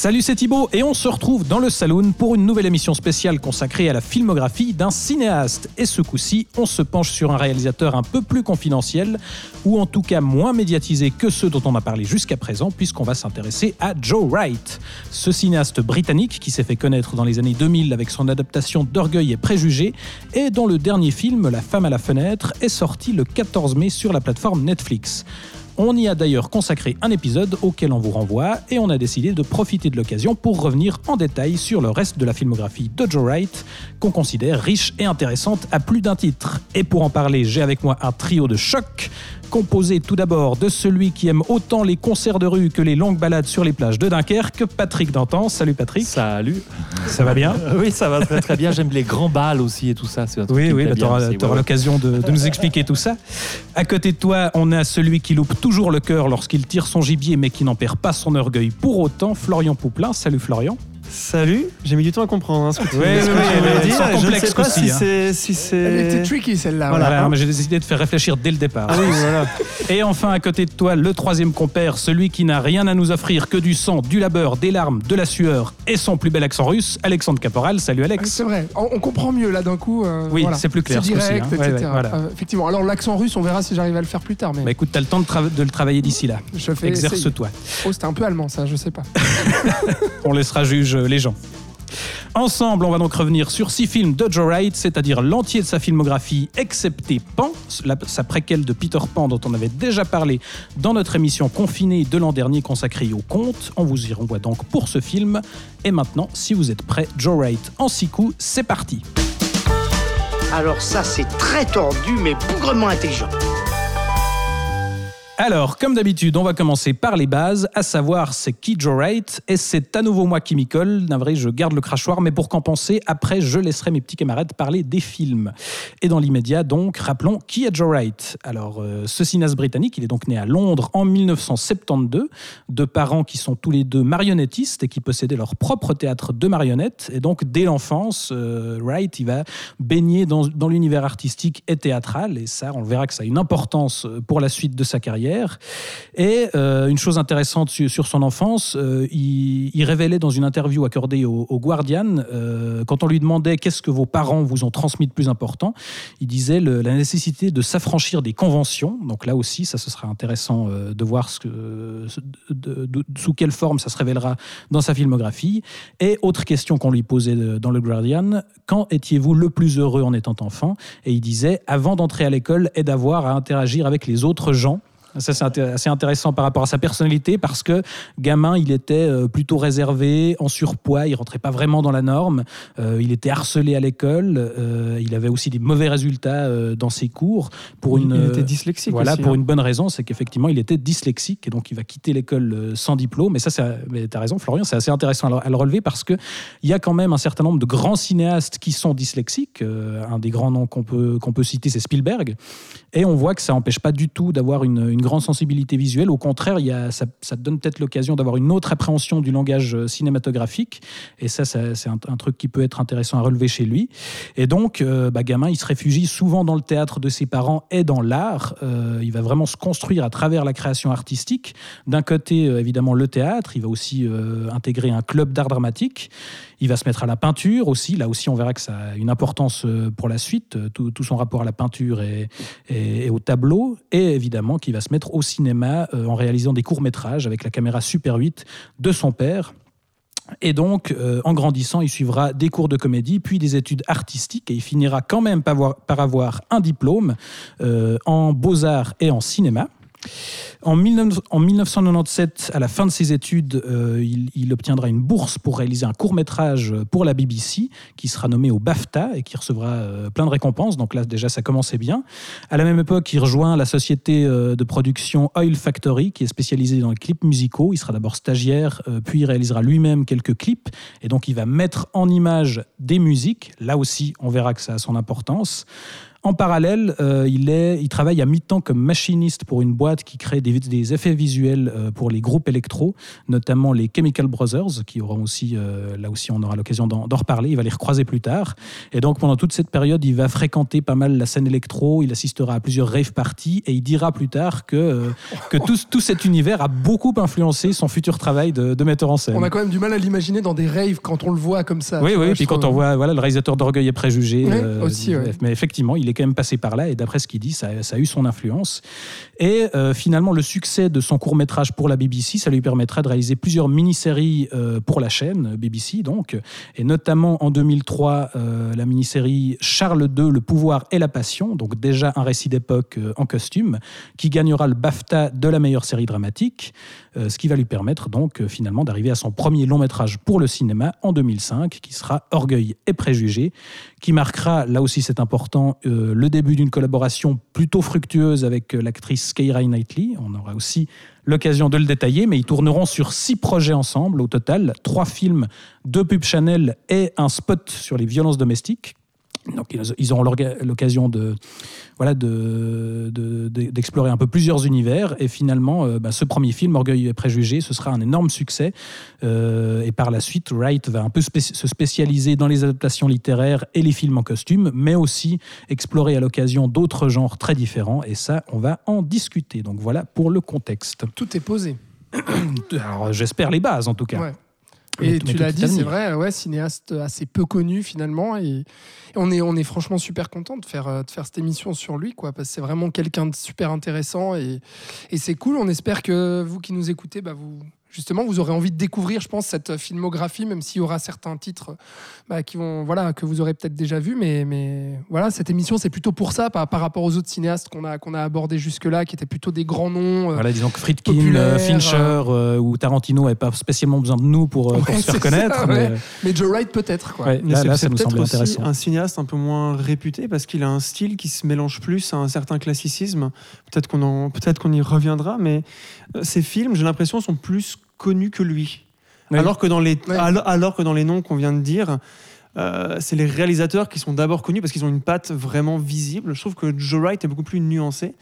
Salut, c'est Thibaut et on se retrouve dans le Saloon pour une nouvelle émission spéciale consacrée à la filmographie d'un cinéaste. Et ce coup-ci, on se penche sur un réalisateur un peu plus confidentiel, ou en tout cas moins médiatisé que ceux dont on a parlé jusqu'à présent, puisqu'on va s'intéresser à Joe Wright. Ce cinéaste britannique qui s'est fait connaître dans les années 2000 avec son adaptation d'Orgueil et Préjugés, et dont le dernier film, La femme à la fenêtre, est sorti le 14 mai sur la plateforme Netflix. On y a d'ailleurs consacré un épisode auquel on vous renvoie et on a décidé de profiter de l'occasion pour revenir en détail sur le reste de la filmographie de Joe Wright, qu'on considère riche et intéressante à plus d'un titre. Et pour en parler, j'ai avec moi un trio de choc composé tout d'abord de celui qui aime autant les concerts de rue que les longues balades sur les plages de Dunkerque, Patrick Dantan. Salut Patrick. Salut. Ça va bien? Oui, ça va très très bien. J'aime les grands balles aussi et tout ça. c'est un truc Oui, oui, plaît bah, ouais. l'occasion de, de nous expliquer tout ça. À côté de toi, on a celui qui loupe toujours le cœur lorsqu'il tire son gibier, mais qui n'en perd pas son orgueil pour autant, Florian Pouplin. Salut Florian. Salut, j'ai mis du temps à comprendre hein, ce que tu, ce oui, voulais oui, dire. sans Je ne complexe sais pas aussi, si hein. c'est si Elle était c'est tricky celle-là. Voilà. Voilà, mais j'ai décidé de faire réfléchir dès le départ. ah oui voilà. Et enfin, à côté de toi, le troisième compère, celui qui n'a rien à nous offrir que du sang, du labeur, des larmes, de la sueur et son plus bel accent russe, Alexandre Caporal. Salut Ah, Alex. C'est vrai, on, on comprend mieux là d'un coup. euh, Oui, voilà. c'est plus clair, ce coup-ci, direct, hein. Ouais, etc. ouais, voilà. Euh, effectivement. Alors l'accent russe, on verra si j'arrive à le faire plus tard. Mais Bah écoute, t'as le temps de, tra- de le travailler d'ici là. je fais. Exerce-toi. Oh, c'était un peu allemand ça, je sais pas. On laissera juge les gens. Ensemble, on va donc revenir sur six films de Joe Wright, c'est-à-dire l'entier de sa filmographie, excepté Pan, sa préquelle de Peter Pan dont on avait déjà parlé dans notre émission confinée de l'an dernier consacrée au conte. On vous y renvoie donc pour ce film. Et maintenant, si vous êtes prêts, Joe Wright en six coups, c'est parti. Alors ça, c'est très tordu, mais bougrement intelligent. Alors, comme d'habitude, on va commencer par les bases, à savoir c'est qui Joe Wright, et c'est à nouveau moi qui m'y colle. Navré, je garde le crachoir, mais pour qu'en penser, après, je laisserai mes petits camarades parler des films. Et dans l'immédiat, donc, rappelons qui est Joe Wright. Alors, euh, ce cinéaste britannique, il est donc né à Londres en 1972, de parents qui sont tous les deux marionnettistes et qui possédaient leur propre théâtre de marionnettes. Et donc, dès l'enfance, euh, Wright, il va baigner dans, dans l'univers artistique et théâtral, et ça, on verra que ça a une importance euh, pour la suite de sa carrière. Et euh, une chose intéressante sur, son enfance, euh, il, révélait dans une interview accordée au, Guardian, euh, quand on lui demandait qu'est-ce que vos parents vous ont transmis de plus important, il disait la nécessité de s'affranchir des conventions. Donc là aussi, ça ce sera intéressant de voir sous quelle forme ça se révélera dans sa filmographie. Et autre question qu'on lui posait dans le Guardian, quand étiez-vous le plus heureux en étant enfant? Et il disait, avant d'entrer à l'école et d'avoir à interagir avec les autres gens. Ça, c'est assez intéressant par rapport à sa personnalité parce que gamin, il était euh, plutôt réservé, en surpoids, il rentrait pas vraiment dans la norme, euh, il était harcelé à l'école, euh, il avait aussi des mauvais résultats euh, dans ses cours. Pour Il- une, il était dyslexique Voilà, aussi, pour hein. une bonne raison, c'est qu'effectivement, il était dyslexique et donc il va quitter l'école sans diplôme. Et ça, mais tu as raison, Florian, c'est assez intéressant à le- relever parce qu'il y a quand même un certain nombre de grands cinéastes qui sont dyslexiques. Un des grands noms qu'on peut, qu'on peut citer, c'est Spielberg. Et on voit que ça n'empêche pas du tout d'avoir une, une grande sensibilité visuelle. Au contraire, ça, donne peut-être l'occasion d'avoir une autre appréhension du langage euh, cinématographique. Et ça, c'est un, truc qui peut être intéressant à relever chez lui. Et donc, euh, bah, gamin, il se réfugie souvent dans le théâtre de ses parents et dans l'art. Euh, il va vraiment se construire à travers la création artistique. D'un côté, euh, évidemment, le théâtre. Il va aussi intégrer un club d'art dramatique. Il va se mettre à la peinture aussi. Là aussi, on verra que ça a une importance euh, pour la suite. Euh, Tout, son rapport à la peinture et, au tableau. Et évidemment, qu'il va se mettre au cinéma euh, en réalisant des courts-métrages avec la caméra Super 8 de son père. Et donc, en grandissant, il suivra des cours de comédie, puis des études artistiques, et il finira quand même par avoir, un diplôme en beaux-arts et en cinéma. En, 19 en 1997, à la fin de ses études, euh, il, obtiendra une bourse pour réaliser un court métrage pour la BBC, qui sera nommé au BAFTA et qui recevra euh, plein de récompenses. Donc là, déjà, ça commençait bien. À la même époque, il rejoint la société euh, de production Oil Factory, qui est spécialisée dans les clips musicaux. Il sera d'abord stagiaire, puis il réalisera lui-même quelques clips. Et donc, il va mettre en image des musiques. Là aussi, on verra que ça a son importance. En parallèle, euh, il, est, il travaille à mi-temps comme machiniste pour une boîte qui crée des, des effets visuels euh, pour les groupes électro, notamment les Chemical Brothers, qui auront aussi, euh, là aussi on aura l'occasion d'en reparler, il va les recroiser plus tard. Et donc pendant toute cette période, il va fréquenter pas mal la scène électro, il assistera à plusieurs rave parties, et il dira plus tard que, que tout, tout cet univers a beaucoup influencé son futur travail de, de metteur en scène. On a quand même du mal à l'imaginer dans des raves quand on le voit comme ça. Oui, oui, vois, et puis quand on voit voilà, le réalisateur d'Orgueil et Préjugés, Ouais, aussi, ouais. mais effectivement, il est quand même passé par là, et d'après ce qu'il dit, ça, a eu son influence. Et euh, finalement, le succès de son court-métrage pour la BBC, ça lui permettra de réaliser plusieurs mini-séries euh, pour la chaîne BBC, donc, et notamment en 2003, euh, la mini-série Charles II, le pouvoir et la passion, donc déjà un récit d'époque euh, en costume, qui gagnera le BAFTA de la meilleure série dramatique, euh, ce qui va lui permettre donc euh, finalement d'arriver à son premier long métrage pour le cinéma en 2005, qui sera Orgueil et Préjugés, qui marquera, là aussi c'est important, euh, le début d'une collaboration plutôt fructueuse avec euh, l'actrice Keira Knightley. On aura aussi l'occasion de le détailler, mais ils tourneront sur six projets ensemble au total, trois films, deux pubs Chanel et un spot sur les violences domestiques. Donc ils- auront l'occasion de voilà de- de- de- d'explorer un peu plusieurs univers. Et finalement euh, bah, ce premier film Orgueil et préjugés ce sera un énorme succès. Euh, et par la suite Wright va un peu spé- se spécialiser dans les adaptations littéraires et les films en costume mais aussi explorer à l'occasion d'autres genres très différents. Et ça on va en discuter. Donc voilà pour le contexte. Tout est posé. alors j'espère les bases en tout cas. Ouais. Et tu l'as dit, c'est vrai, ouais, cinéaste assez peu connu finalement. Et, et on, est, on est franchement super content de faire, euh, de faire cette émission sur lui, quoi, parce que c'est vraiment quelqu'un de super intéressant et, et c'est cool. On espère que vous qui nous écoutez, bah, vous, justement, vous aurez envie de découvrir, je pense, cette filmographie, même s'il y aura certains titres bah, qui vont, voilà, que vous aurez peut-être déjà vus. Mais, mais voilà, cette émission, c'est plutôt pour ça, par, par rapport aux autres cinéastes qu'on a, qu'on a abordés jusque-là, qui étaient plutôt des grands noms. euh, Voilà, disons que Friedkin, euh, Fincher euh, ou Tarantino n'avaient pas spécialement besoin de nous pour, euh, pour Ouais, se faire c'est connaître. ça, mais, ouais. Mais Joe Wright, peut-être. quoi. ouais, là, c'est- là, c'est ça nous peut-être semble aussi intéressant. un cinéaste un peu moins réputé parce qu'il a un style qui se mélange plus à un certain classicisme. Peut-être qu'on en- peut-être qu'on y reviendra, mais euh, ces films, j'ai l'impression, sont plus connus que lui. Oui. Alors, que dans les, alors, alors que dans les noms qu'on vient de dire, euh, c'est les réalisateurs qui sont d'abord connus parce qu'ils ont une patte vraiment visible. Je trouve que Joe Wright est beaucoup plus nuancé.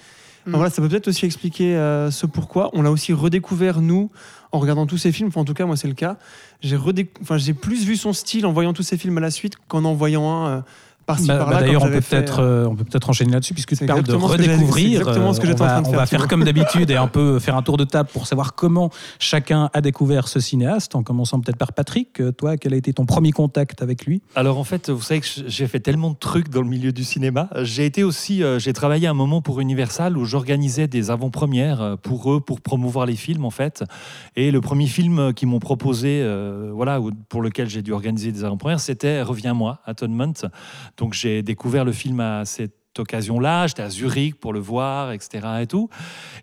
Mm. Voilà, ça peut peut-être aussi expliquer euh, ce pourquoi. On l'a aussi redécouvert, nous, en regardant tous ces films. Enfin, en tout cas, moi, c'est le cas. J'ai redéc- enfin, j'ai plus vu son style en voyant tous ces films à la suite qu'en en voyant un euh, par-ci Bah, par-là. bah, D'ailleurs, on peut peut-être euh, euh, on peut peut-être enchaîner là-dessus puisque tu C'est parles de exactement ce que j'allais- c'est redécouvrir. exactement ce que euh, j'étais on en va, train de on faire, va faire comme d'habitude et un peu faire un tour de table pour savoir comment chacun a découvert ce cinéaste. En commençant peut-être par Patrick. Euh, Toi, quel a été ton premier contact avec lui? Alors en fait, vous savez que j'ai fait tellement de trucs dans le milieu du cinéma. J'ai été aussi, euh, j'ai travaillé un moment pour Universal où j'organisais des avant-premières euh, pour eux, pour promouvoir les films en fait. Et le premier film euh, qu'ils m'ont proposé, euh, voilà, ou- pour lequel j'ai dû organiser des avant-premières, c'était Reviens-moi, Atonement. Donc j'ai découvert le film à cette occasion-là, j'étais à Zurich pour le voir, etc.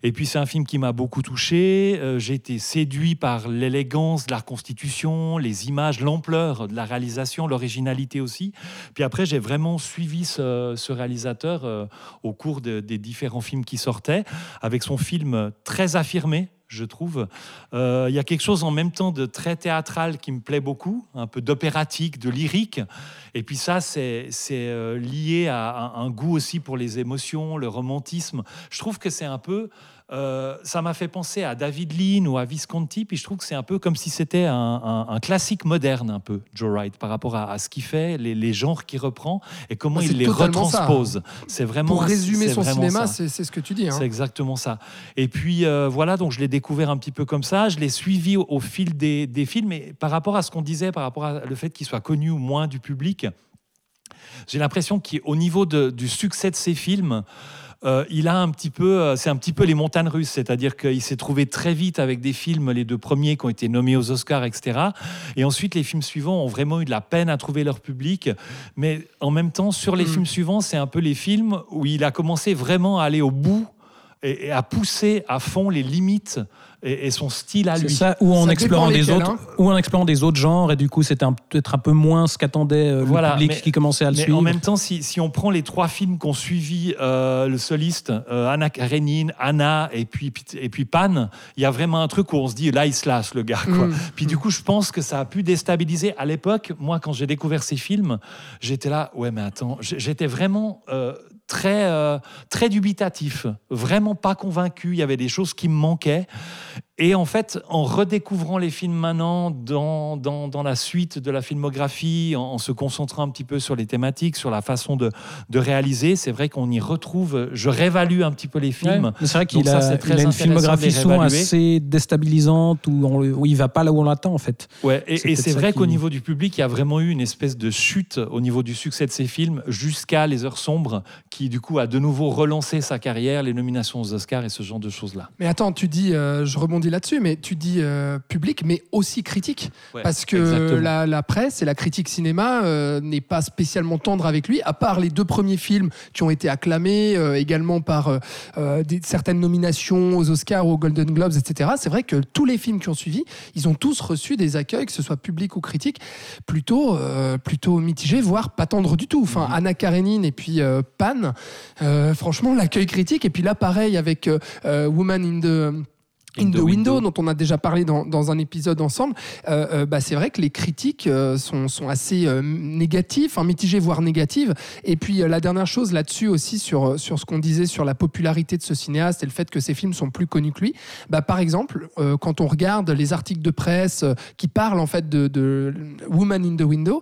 Et puis c'est un film qui m'a beaucoup touché. Euh, J'ai été séduit par l'élégance de la reconstitution, les images, l'ampleur de la réalisation, l'originalité aussi. Puis après, j'ai vraiment suivi ce, réalisateur euh, au cours de- des différents films qui sortaient, avec son film très affirmé. Je trouve. Euh, Il y a quelque chose en même temps de très théâtral qui me plaît beaucoup, un peu d'opératique, de lyrique. Et puis ça, c'est euh, lié à un goût aussi pour les émotions, le romantisme. Je trouve que c'est un peu... euh, ça m'a fait penser à David Lean ou à Visconti, puis je trouve que c'est un peu comme si c'était un, un- un classique moderne, un peu, Joe Wright, par rapport à, à ce qu'il fait, les, les genres qu'il reprend et comment Bah, il les retranspose. C'est vraiment. Pour résumer son cinéma, c'est ce que tu dis. hein. C'est exactement ça. Et puis euh, voilà, donc je l'ai découvert un petit peu comme ça. Je l'ai suivi au, au fil des, des films. Et par rapport à ce qu'on disait, par rapport à le fait qu'il soit connu ou moins du public, j'ai l'impression qu'au niveau de- du succès de ses films, euh, il a un petit peu, euh, c'est un petit peu les montagnes russes, c'est-à-dire qu'il s'est trouvé très vite avec des films, les deux premiers qui ont été nommés aux Oscars, etc. Et ensuite, les films suivants ont vraiment eu de la peine à trouver leur public. Mais en même temps, sur les Mm. films suivants, c'est un peu les films où il a commencé vraiment à aller au bout et, et à pousser à fond les limites et, et son style à C'est lui. ça, ou en Ça explorant des autres, hein. ou en explorant des autres genres, et du coup c'était peut-être un peu moins ce qu'attendait euh, le Voilà, public mais- qui commençait à le Mais suivre. en même temps, si, si on prend les trois films qu'ont suivi euh, le soliste, euh, Anna Karenine, Anna et puis, et puis Pan, il y a vraiment un truc où on se dit là, il se lâche le gars. Quoi. Mm. Puis du coup, je pense que ça a pu déstabiliser. À l'époque, moi, quand j'ai découvert ces films, j'étais là, ouais, mais attends, j'étais vraiment euh, très, euh, très dubitatif, vraiment pas convaincu. Il y avait des choses qui me manquaient. Et en fait, en redécouvrant les films maintenant dans, dans, dans la suite de la filmographie, en, en, se concentrant un petit peu sur les thématiques, sur la façon de, de réaliser, c'est vrai qu'on y retrouve. Je réévalue un petit peu les films. Ouais, c'est vrai qu'il a, il a une filmographie souvent assez déstabilisante où, on, où il va pas là où on l'attend en fait. Ouais, et, et c'est vrai qu'au niveau du public, il y a vraiment eu une espèce de chute au niveau du succès de ces films jusqu'à Les Heures Sombres, qui du coup a de nouveau relancé sa carrière, les nominations aux Oscars et ce genre de choses-là. Mais attends, tu dis, euh, je rebondis là-dessus, mais tu dis euh, public, mais aussi critique. Ouais, parce que la, la, presse et la critique cinéma euh, n'est pas spécialement tendre avec lui, à part les deux premiers films qui ont été acclamés euh, également par des, certaines nominations aux Oscars, aux Golden Globes, etc. C'est vrai que tous les films qui ont suivi, ils ont tous reçu des accueils, que ce soit public ou critique, plutôt, plutôt mitigés, voire pas tendres du tout. Enfin, mm -hmm. Anna Karenine et puis Pan, franchement, l'accueil critique. Et puis là, pareil avec Woman in the In, the, window, window, dont on a déjà parlé dans, dans un épisode ensemble, euh, euh, bah c'est vrai que les critiques euh, sont, sont, assez euh, négatives, enfin mitigées, voire négatives. Et puis euh, la dernière chose là-dessus aussi, sur, sur ce qu'on disait sur la popularité de ce cinéaste et le fait que ses films sont plus connus que lui, bah, par exemple, euh, quand on regarde les articles de presse qui parlent en fait de, de Woman in the Window,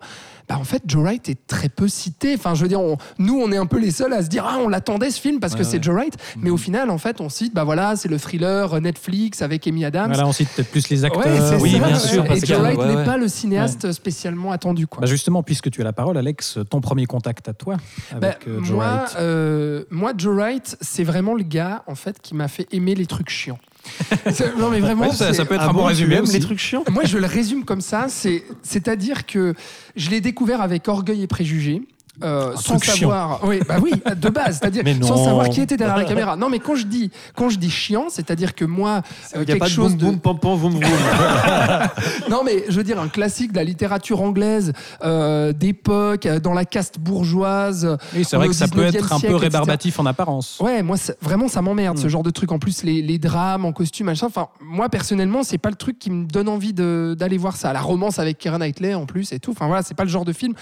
bah, en fait, Joe Wright est très peu cité. Enfin, je veux dire, on, nous, on est un peu les seuls à se dire, ah, on l'attendait ce film parce Ouais, que c'est. Joe Wright. Mais au final, en fait, on cite, bah voilà, c'est le thriller Netflix avec Amy Adams. Voilà, on cite peut-être plus les acteurs. Ouais, Oui, ça. bien sûr, Et parce Joe Wright n'est pas le cinéaste spécialement attendu, quoi. Bah justement, puisque tu as la parole, Alex, ton premier contact à toi avec Bah, euh, Joe moi, Wright. euh, moi, Joe Wright, c'est vraiment le gars en fait qui m'a fait aimer les trucs chiants. Non mais vraiment, Ouais, ça, peut être un bon résumé aussi. les trucs chiants moi je le résume comme ça, c'est c'est-à-dire que je l'ai découvert avec Orgueil et Préjugés. Euh, sans savoir, oui, bah oui, de base, c'est-à-dire sans savoir qui était derrière la caméra. Non, mais quand je dis, quand je dis chiant, c'est-à-dire que moi, Il euh, n'y a quelque pas de chose boum de, boum pam non, mais je veux dire un classique de la littérature anglaise euh, d'époque, euh, dans la caste bourgeoise. Oui, c'est vrai que ça peut 19e être un peu etc. rébarbatif en apparence. Ouais, moi, vraiment, ça m'emmerde, ce Mm. genre de truc. En plus, les, les drames en costume, machin. Enfin, moi, personnellement, c'est pas le truc qui me donne envie d'aller voir ça. La romance avec Keira Knightley, en plus, et tout. Enfin, voilà, c'est pas le genre de film,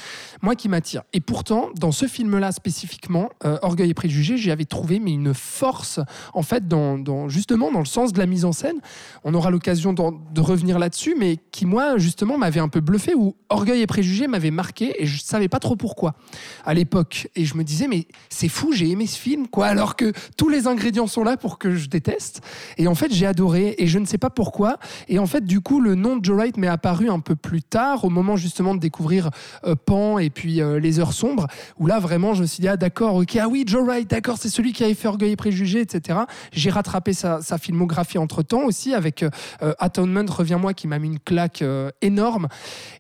moi, qui m'attire. Et pourtant, dans ce film-là spécifiquement, euh, Orgueil et Préjugés, j'y avais trouvé, mais une force, en fait, dans, justement, dans le sens de la mise en scène. On aura l'occasion de revenir là-dessus, mais qui, moi, justement, m'avait un peu bluffé, où Orgueil et Préjugés m'avait marqué, et je savais pas trop pourquoi, à l'époque. Et je me disais, mais c'est fou, j'ai aimé ce film, quoi, alors que tous les ingrédients sont là pour que je déteste. Et en fait, j'ai adoré, et je ne sais pas pourquoi. Et en fait, du coup, le nom de Joe Wright m'est apparu un peu plus tard, au moment justement de découvrir euh, Pan et puis euh, Les Heures Sombres, où là, vraiment, je me suis dit, ah d'accord, ok, ah oui, Joe Wright, d'accord, c'est celui qui avait fait Orgueil et Préjugés, etc. J'ai rattrapé sa, filmographie entre-temps aussi, avec euh, Atonement, Reviens-moi, qui m'a mis une claque euh, énorme.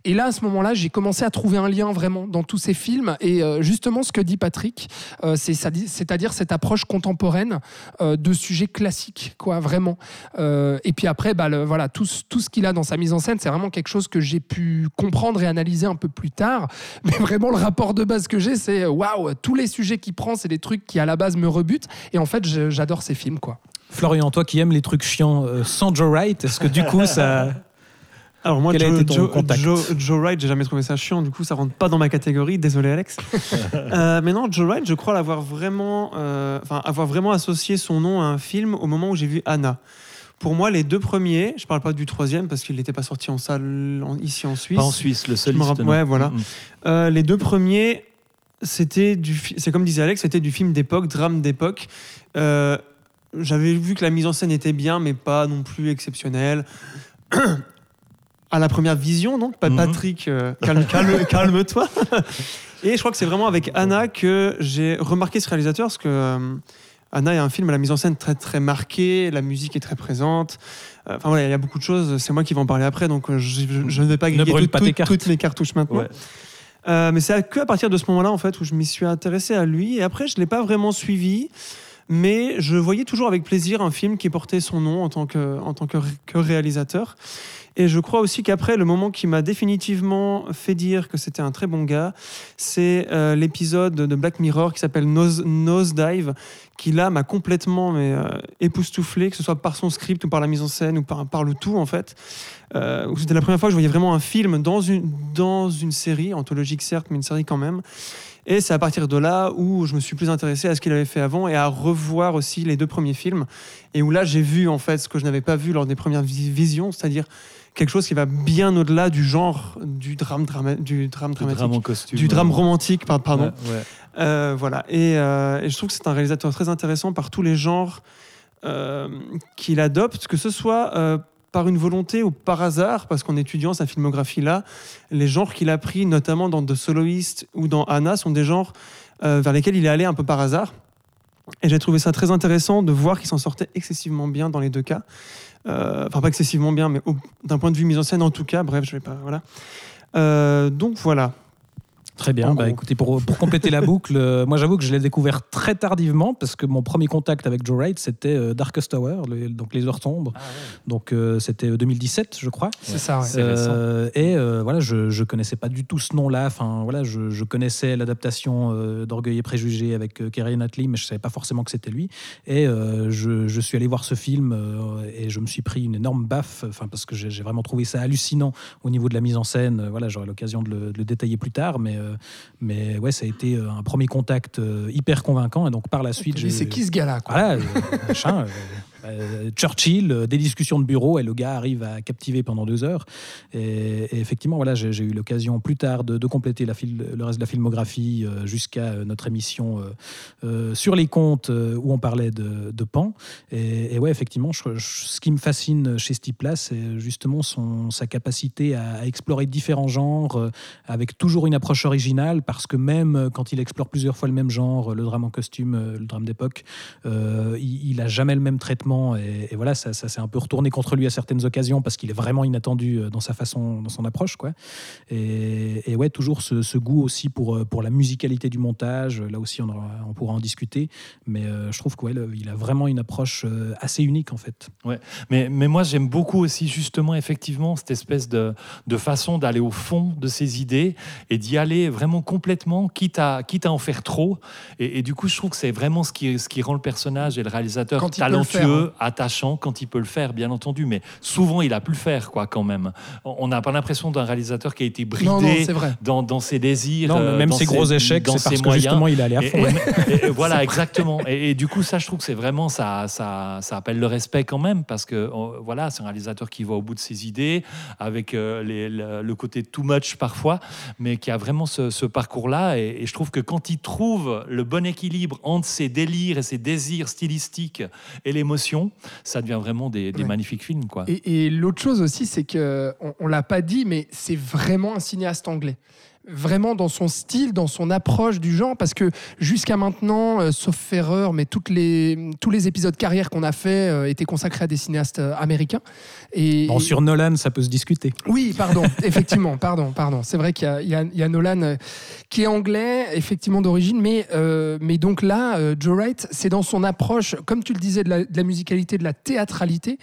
Et là, à ce moment-là, j'ai commencé à trouver un lien vraiment dans tous ces films. Et euh, justement, ce que dit Patrick, euh, c'est- c'est-à-dire cette approche contemporaine euh, de sujets classiques, quoi, vraiment. Euh, et puis après, bah, voilà, tout, tout ce qu'il a dans sa mise en scène, c'est vraiment quelque chose que j'ai pu comprendre et analyser un peu plus tard. Mais vraiment, le rapport de base que j'ai, c'est waouh, tous les sujets qu'il prend, c'est des trucs qui à la base me rebutent. Et en fait, j'adore ces films, quoi. Florian, toi qui aimes les trucs chiants euh, sans Joe Wright, est-ce que du coup ça. Alors moi, Quel a Joe, Joe- Joe- Joe Wright, j'ai jamais trouvé ça chiant, du coup ça rentre pas dans ma catégorie, désolé Alex. Euh, mais non, Joe Wright, je crois l'avoir vraiment, euh, enfin avoir vraiment associé son nom à un film au moment où j'ai vu Anna. Pour moi, les deux premiers, je parle pas du troisième parce qu'il n'était pas sorti en salle en- ici en Suisse. Pas en Suisse, le seul. Je me rappelle- ouais, voilà. Euh, les deux premiers, c'était du, c'est comme disait Alex, c'était du film d'époque, drame d'époque. Euh, J'avais vu que la mise en scène était bien, mais pas non plus exceptionnelle. à la première vision, donc, pas Mhm. Patrick, euh, calme, calme, calme-toi. Et je crois que c'est vraiment avec Anna que j'ai remarqué ce réalisateur, parce que euh, Anna est un film à la mise en scène très très marquée, la musique est très présente. Euh, Enfin voilà, il y a beaucoup de choses. C'est moi qui vais en parler après, donc je, je- je ne vais pas griller brûle tout- pas tout- tes cartes. toutes mes cartouches maintenant. Ouais. Euh, mais c'est que à partir de ce moment-là, en fait, où je m'y suis intéressé à lui. Et après, je ne l'ai pas vraiment suivi. Mais je voyais toujours avec plaisir un film qui portait son nom en tant que, en tant que réalisateur. Et je crois aussi qu'après, le moment qui m'a définitivement fait dire que c'était un très bon gars, c'est euh, l'épisode de Black Mirror qui s'appelle Nose, Nosedive, qui là m'a complètement euh, époustouflé, que ce soit par son script ou par la mise en scène ou par, le tout en fait. Euh, c'était la première fois que je voyais vraiment un film dans une, dans une série, anthologique certes, mais une série quand même. Et c'est à partir de là où je me suis plus intéressé à ce qu'il avait fait avant et à revoir aussi les deux premiers films. Et où là, j'ai vu en fait ce que je n'avais pas vu lors des premières vis- visions, c'est-à-dire quelque chose qui va bien au-delà du genre du drame, drama- du drame dramatique, drame en costume. du drame romantique, par- pardon. Ouais, ouais. Euh, voilà. Et, euh, et je trouve que c'est un réalisateur très intéressant par tous les genres euh, qu'il adopte, que ce soit euh, par une volonté ou par hasard, parce qu'en étudiant sa filmographie là, les genres qu'il a pris, notamment dans The Soloist ou dans Anna, sont des genres euh, vers lesquels il est allé un peu par hasard. Et j'ai trouvé ça très intéressant de voir qu'il s'en sortait excessivement bien dans les deux cas. Euh, enfin, pas excessivement bien, mais d'un point de vue mise en scène en tout cas. Bref, je vais pas. Voilà. Euh, donc voilà. Très bien. En Bah, écoutez, pour, pour compléter la boucle, euh, moi j'avoue que je l'ai découvert très tardivement parce que mon premier contact avec Joe Wright c'était euh, Darkest Tower, le- donc Les Heures Sombres. Donc euh, c'était euh, 2017, je crois. C'est ça, ouais. Euh, et euh, voilà, je, je connaissais pas du tout ce nom-là. Enfin voilà, je, je connaissais l'adaptation euh, d'Orgueil et Préjugés avec euh, Kerry Knightley, mais je savais pas forcément que c'était lui. Et euh, je, je suis allé voir ce film euh, et je me suis pris une énorme baffe, enfin parce que j'ai vraiment trouvé ça hallucinant au niveau de la mise en scène. Euh, Voilà, j'aurai l'occasion de le, de le détailler plus tard, mais euh, mais ouais, ça a été euh, un premier contact euh, hyper convaincant. Et donc par la suite, Mais j'ai c'est qui ce gars-là quoi? Voilà, euh, machin, euh, Churchill, euh, des discussions de bureau, et le gars arrive à captiver pendant deux heures. Et, effectivement, voilà, j'ai eu l'occasion plus tard de, compléter le reste de la filmographie euh, jusqu'à notre émission sur les comptes euh, où on parlait de, Pan. Et, et ouais, effectivement, ce qui me fascine chez ce c'est justement son, sa capacité à, explorer différents genres avec toujours une approche originale, parce que même quand il explore plusieurs fois le même genre, le drame en costume, le drame d'époque, il, il jamais le même traitement et, et voilà ça, ça s'est un peu retourné contre lui à certaines occasions parce qu'il est vraiment inattendu euh, dans sa façon dans son approche quoi. Et, et ouais toujours ce, ce goût aussi pour euh, pour la musicalité du montage. Là aussi on, aura- on pourra en discuter. Mais euh, je trouve qu'il a vraiment une approche assez unique en fait. Mais, mais moi, j'aime beaucoup aussi, justement, effectivement, cette espèce de, de façon d'aller au fond de ses idées et d'y aller vraiment complètement, quitte à, quitte à en faire trop. Et, et du coup, je trouve que c'est vraiment ce qui, ce qui rend le personnage et le réalisateur Quand talentueux, attachant, quand il peut le faire, bien entendu. Mais souvent, il a pu le faire, quoi, quand même. On n'a pas l'impression d'un réalisateur qui a été bridé Non, non, c'est vrai. dans, dans ses désirs. non, euh, même dans ses gros échecs dans c'est parce ses que justement il est allé à fond et- et- voilà, exactement. Et, et du coup, ça, je trouve que c'est vraiment ça, ça, ça appelle le respect quand même, parce que voilà, c'est un réalisateur qui va au bout de ses idées, avec euh, les- le, le côté too much parfois, mais qui a vraiment ce, ce parcours-là. Et, et je trouve que quand il trouve le bon équilibre entre ses délires et ses désirs stylistiques et l'émotion, ça devient vraiment des, des Ouais. magnifiques films, quoi. Et, et l'autre chose aussi, c'est que on, on l'a pas dit, mais c'est vraiment un cinéaste anglais. Vraiment dans son style, dans son approche du genre, parce que jusqu'à maintenant, euh, sauf erreur, mais toutes les, tous les épisodes carrière qu'on a fait euh, étaient consacrés à des cinéastes euh, américains. Et, bon sur Nolan ça peut se discuter oui, pardon, effectivement, pardon, pardon. C'est vrai qu'il y y y a Nolan euh, qui est anglais, effectivement d'origine, mais, mais donc là, Joe Wright, c'est dans son approche, comme tu le disais, de la, de la musicalité, de la théâtralité.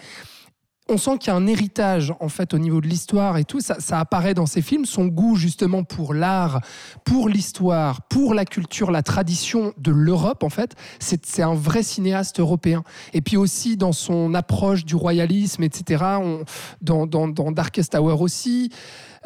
On sent qu'il y a un héritage en fait au niveau de l'histoire et tout, ça, ça apparaît dans ses films, son goût justement pour l'art, pour l'histoire, pour la culture, la tradition de l'Europe en fait, c'est un vrai cinéaste européen. Et puis aussi dans son approche du royalisme, etc. On, dans, dans, dans Darkest Hour aussi.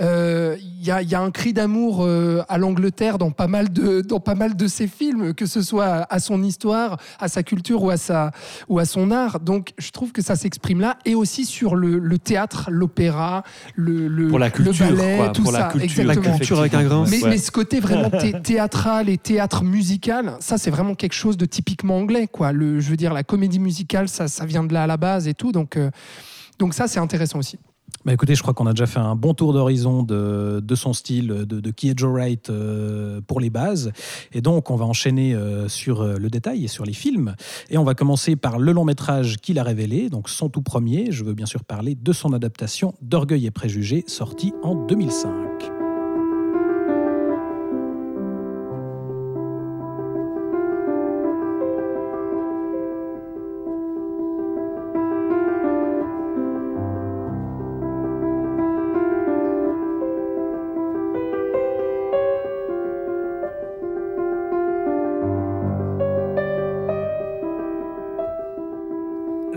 Euh, Il y, a, il y a un cri d'amour euh, à l'Angleterre dans pas mal de dans pas mal de ses films, que ce soit à son histoire, à sa culture ou à sa ou à son art. Donc je trouve que ça s'exprime là et aussi sur le, le théâtre, l'opéra, le, le Pour la le culture, ballet, quoi, tout pour la ça, culture, La exactement. culture avec un grain. Mais, Ouais. mais ce côté vraiment thé- théâtral et théâtre musical, ça c'est vraiment quelque chose de typiquement anglais, quoi. Le, je veux dire, la comédie musicale, ça, ça vient de là à la base et tout, donc, euh, donc ça c'est intéressant aussi. Bah écoutez, je crois qu'on a déjà fait un bon tour d'horizon de, de son style, de, de qui est Joe Wright euh, pour les bases. Et donc, on va enchaîner euh, sur euh, le détail et sur les films. Et on va commencer par le long métrage qu'il a révélé, donc son tout premier. Je veux bien sûr parler de son adaptation d'Orgueil et Préjugés, sorti en 2005.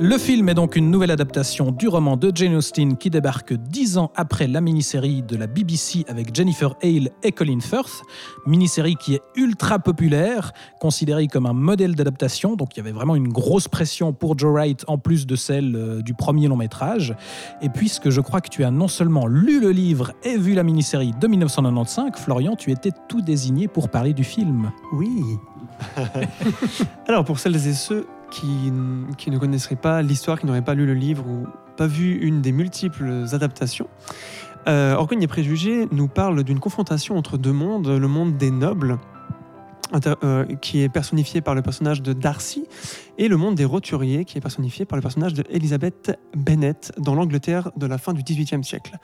Le film est donc une nouvelle adaptation du roman de Jane Austen qui débarque dix ans après la mini-série de la BBC avec Jennifer Hale et Colin Firth. Mini-série qui est ultra populaire, considérée comme un modèle d'adaptation. Donc il y avait vraiment une grosse pression pour Joe Wright en plus de celle euh, du premier long métrage. Et puisque je crois que tu as non seulement lu le livre et vu la mini-série de 1995, Florian, tu étais tout désigné pour parler du film. Oui. Alors, pour celles et ceux qui, ne connaisseraient pas l'histoire, qui n'auraient pas lu le livre ou pas vu une des multiples adaptations, euh, Orgueil et Préjugés nous parle d'une confrontation entre deux mondes, le monde des nobles, euh, qui est personnifié par le personnage de Darcy, et le monde des roturiers, qui est personnifié par le personnage de Elizabeth Bennet dans l'Angleterre de la fin du XVIIIe siècle.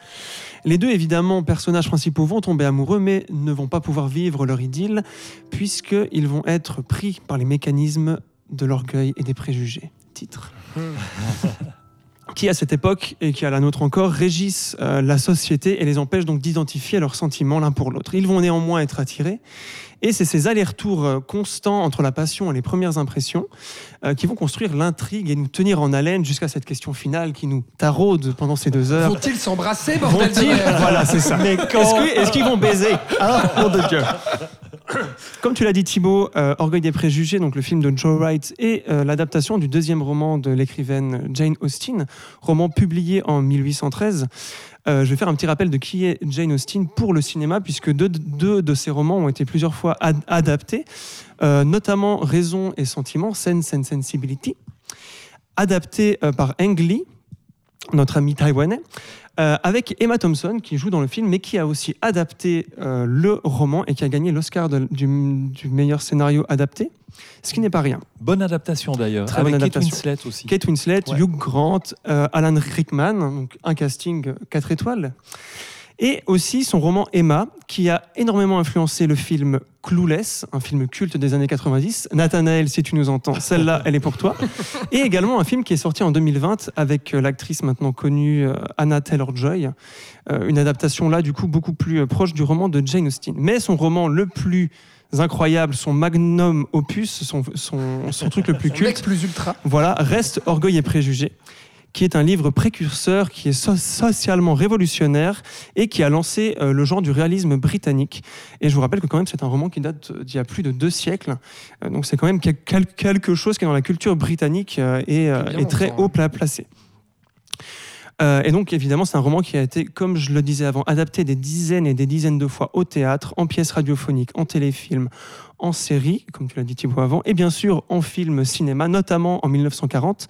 Les deux, évidemment, personnages principaux vont tomber amoureux, mais ne vont pas pouvoir vivre leur idylle, puisqu'ils vont être pris par les mécanismes de l'orgueil et des préjugés. Titre. qui à cette époque et qui à la nôtre encore régissent euh, la société et les empêchent donc d'identifier leurs sentiments l'un pour l'autre. Ils vont néanmoins être attirés et c'est ces allers-retours euh, constants entre la passion et les premières impressions euh, qui vont construire l'intrigue et nous tenir en haleine jusqu'à cette question finale qui nous taraude pendant ces deux heures. Vont-ils s'embrasser, bordel de Vont-ils Voilà, c'est ça. Est-ce qu'ils vont baiser? Ah, de Dieu. Comme tu l'as dit Thibaut, euh, Orgueil des préjugés, donc le film de Joe Wright, et euh, l'adaptation du deuxième roman de l'écrivaine Jane Austen, roman publié en 1813. Euh, je vais faire un petit rappel de qui est Jane Austen pour le cinéma, puisque deux, de ses romans ont été plusieurs fois ad- adaptés, notamment Raison et Sentiment, Sense and Sensibility, adapté par Ang Lee, notre ami taïwanais, euh, avec Emma Thompson qui joue dans le film, mais qui a aussi adapté euh, le roman et qui a gagné l'Oscar du, du meilleur scénario adapté, ce qui n'est pas rien. Bonne adaptation d'ailleurs, Très avec bonne Kate adaptation. Winslet aussi. Kate Winslet, Ouais. Hugh Grant, euh, Alan Rickman, donc un casting 4 étoiles. Et aussi son roman Emma, qui a énormément influencé le film Clueless, un film culte des années 90. Nathanaël, si tu nous entends, celle-là, elle est pour toi. Et également un film qui est sorti en 2020 avec euh, l'actrice maintenant connue euh, Anna Taylor-Joy. Euh, une adaptation là, du coup, beaucoup plus proche du roman de Jane Austen. Mais son roman le plus incroyable, son magnum opus, son, son, son truc le plus culte, mec plus ultra. voilà, reste Orgueil et Préjugés, qui est un livre précurseur, qui est so- socialement révolutionnaire et qui a lancé euh, le genre du réalisme britannique. Et je vous rappelle que quand même c'est un roman qui date d'il y a plus de deux siècles. Euh, donc c'est quand même quel- quel- quelque chose qui est dans la culture britannique euh, et, euh, est très haut pla- placé. Euh, et donc, évidemment, c'est un roman qui a été, comme je le disais avant, adapté des dizaines et des dizaines de fois au théâtre, en pièces radiophoniques, en téléfilm, en série, comme tu l'as dit Thibaut avant, et bien sûr en film cinéma, notamment en 1940,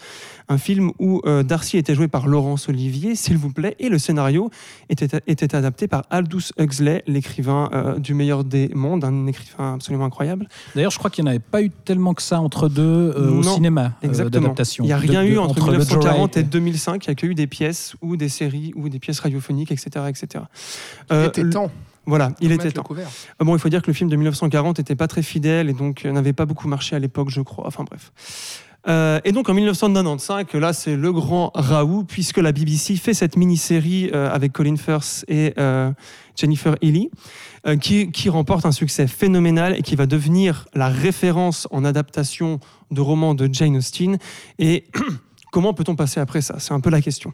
un film où euh, Darcy était joué par Laurence Olivier, s'il vous plaît, et le scénario était, était adapté par Aldous Huxley, l'écrivain euh, du meilleur des mondes, un écrivain absolument incroyable. D'ailleurs, je crois qu'il n'y en avait pas eu tellement que ça entre deux euh, au cinéma euh, Exactement. d'adaptation. Il n'y a rien de- eu entre, Joe 1940 et Wright 2005. Il n'y a que eu des pièces ou des séries ou des pièces radiophoniques, etc. etc. Il était temps. Voilà, il était temps. couvert. Ah Bon, il faut dire que le film de 1940 n'était pas très fidèle et donc euh, n'avait pas beaucoup marché à l'époque, je crois. Enfin bref. Euh, et donc en 1995, là c'est le grand Raoult, puisque la BBC fait cette mini-série euh, avec Colin Firth et euh, Jennifer Healy, euh, qui, qui remporte un succès phénoménal et qui va devenir la référence en adaptation de romans de Jane Austen. Et comment peut-on passer après ça? C'est un peu la question.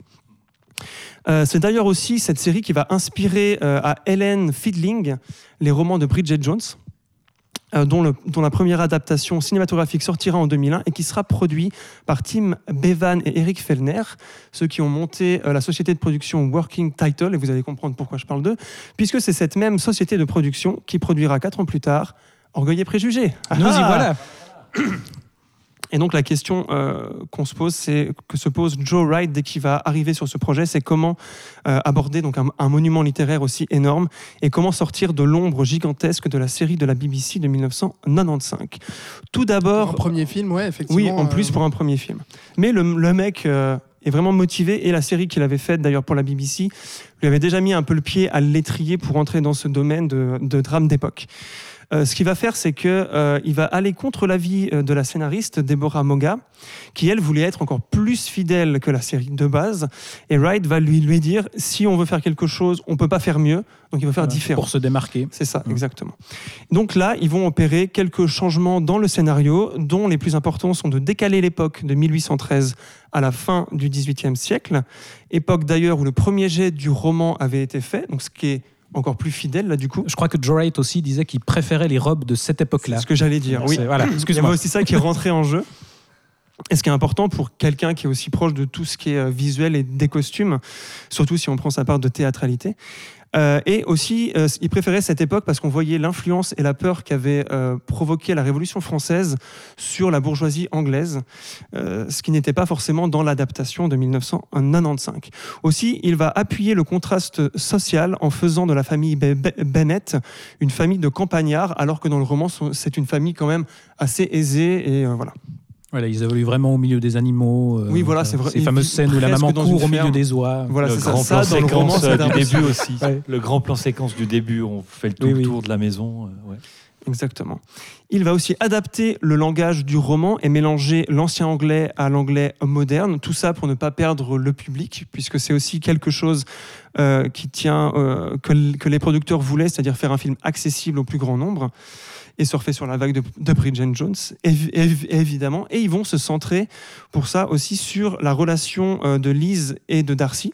Euh, c'est d'ailleurs aussi cette série qui va inspirer euh, à Helen Fielding les romans de Bridget Jones, euh, dont, le- dont la première adaptation cinématographique sortira en 2001 et qui sera produit par Tim Bevan et Eric Fellner, ceux qui ont monté la société de production Working Title, et vous allez comprendre pourquoi je parle d'eux, puisque c'est cette même société de production qui produira quatre ans plus tard Orgueil et Préjugés. Nous y Ah voilà. et donc la question euh, qu'on se pose, c'est que se pose Joe Wright dès qu'il va arriver sur ce projet, c'est comment euh, aborder donc un, un monument littéraire aussi énorme et comment sortir de l'ombre gigantesque de la série de la BBC de 1995. Tout Pour un d'abord, premier film, ouais, effectivement. oui, en plus euh, pour un premier film. Mais le, le mec est vraiment motivé et la série qu'il avait faite d'ailleurs pour la BBC lui avait déjà mis un peu le pied à l'étrier pour entrer dans ce domaine de, de drame d'époque. Euh, ce qu'il va faire, c'est que euh, il va aller contre l'avis euh, de la scénariste Deborah Moga, qui elle voulait être encore plus fidèle que la série de base. Et Wright va lui lui dire si on veut faire quelque chose, on peut pas faire mieux, donc il va faire Voilà, différent. Pour se démarquer. C'est ça, Mhm. exactement. Donc là, ils vont opérer quelques changements dans le scénario, dont les plus importants sont de décaler l'époque de 1813 à la fin du XVIIIe siècle, époque d'ailleurs où le premier jet du roman avait été fait, donc ce qui est encore plus fidèle là du coup. Je crois que Joe Wright aussi disait qu'il préférait les robes de cette époque-là. C'est ce que j'allais dire. Oui, C'est- Voilà, il y avait excuse-moi. aussi ça qui est rentré en jeu. Et ce qui est important pour quelqu'un qui est aussi proche de tout ce qui est euh, visuel et des costumes, surtout si on prend sa part de théâtralité? Euh, et aussi, euh, il préférait cette époque parce qu'on voyait l'influence et la peur qu'avait euh, provoqué la Révolution française sur la bourgeoisie anglaise, euh, ce qui n'était pas forcément dans l'adaptation de 1995. Aussi, il va appuyer le contraste social en faisant de la famille Be- Be- Bennett une famille de campagnards, alors que dans le roman, c'est une famille quand même assez aisée et voilà. Voilà, ils évoluent vraiment au milieu des animaux. euh, Oui, voilà, c'est vrai. Ces fameuses scènes où la maman court au milieu des oies. Voilà, le c'est ça. grand Ça, plan dans le roman, séquence c'est un du début aussi. Ouais. Le grand plan séquence du début, on fait le Oui, oui. tour de la maison. euh, ouais. Exactement. Il va aussi adapter le langage du roman et mélanger l'ancien anglais à l'anglais moderne. Tout ça pour ne pas perdre le public, puisque c'est aussi quelque chose euh, qui tient euh, que les producteurs voulaient, c'est-à-dire faire un film accessible au plus grand nombre et surfer sur la vague de, de Bridget Jones, évi- évi- évidemment. Et ils vont se centrer pour ça aussi sur la relation euh, de Liz et de Darcy,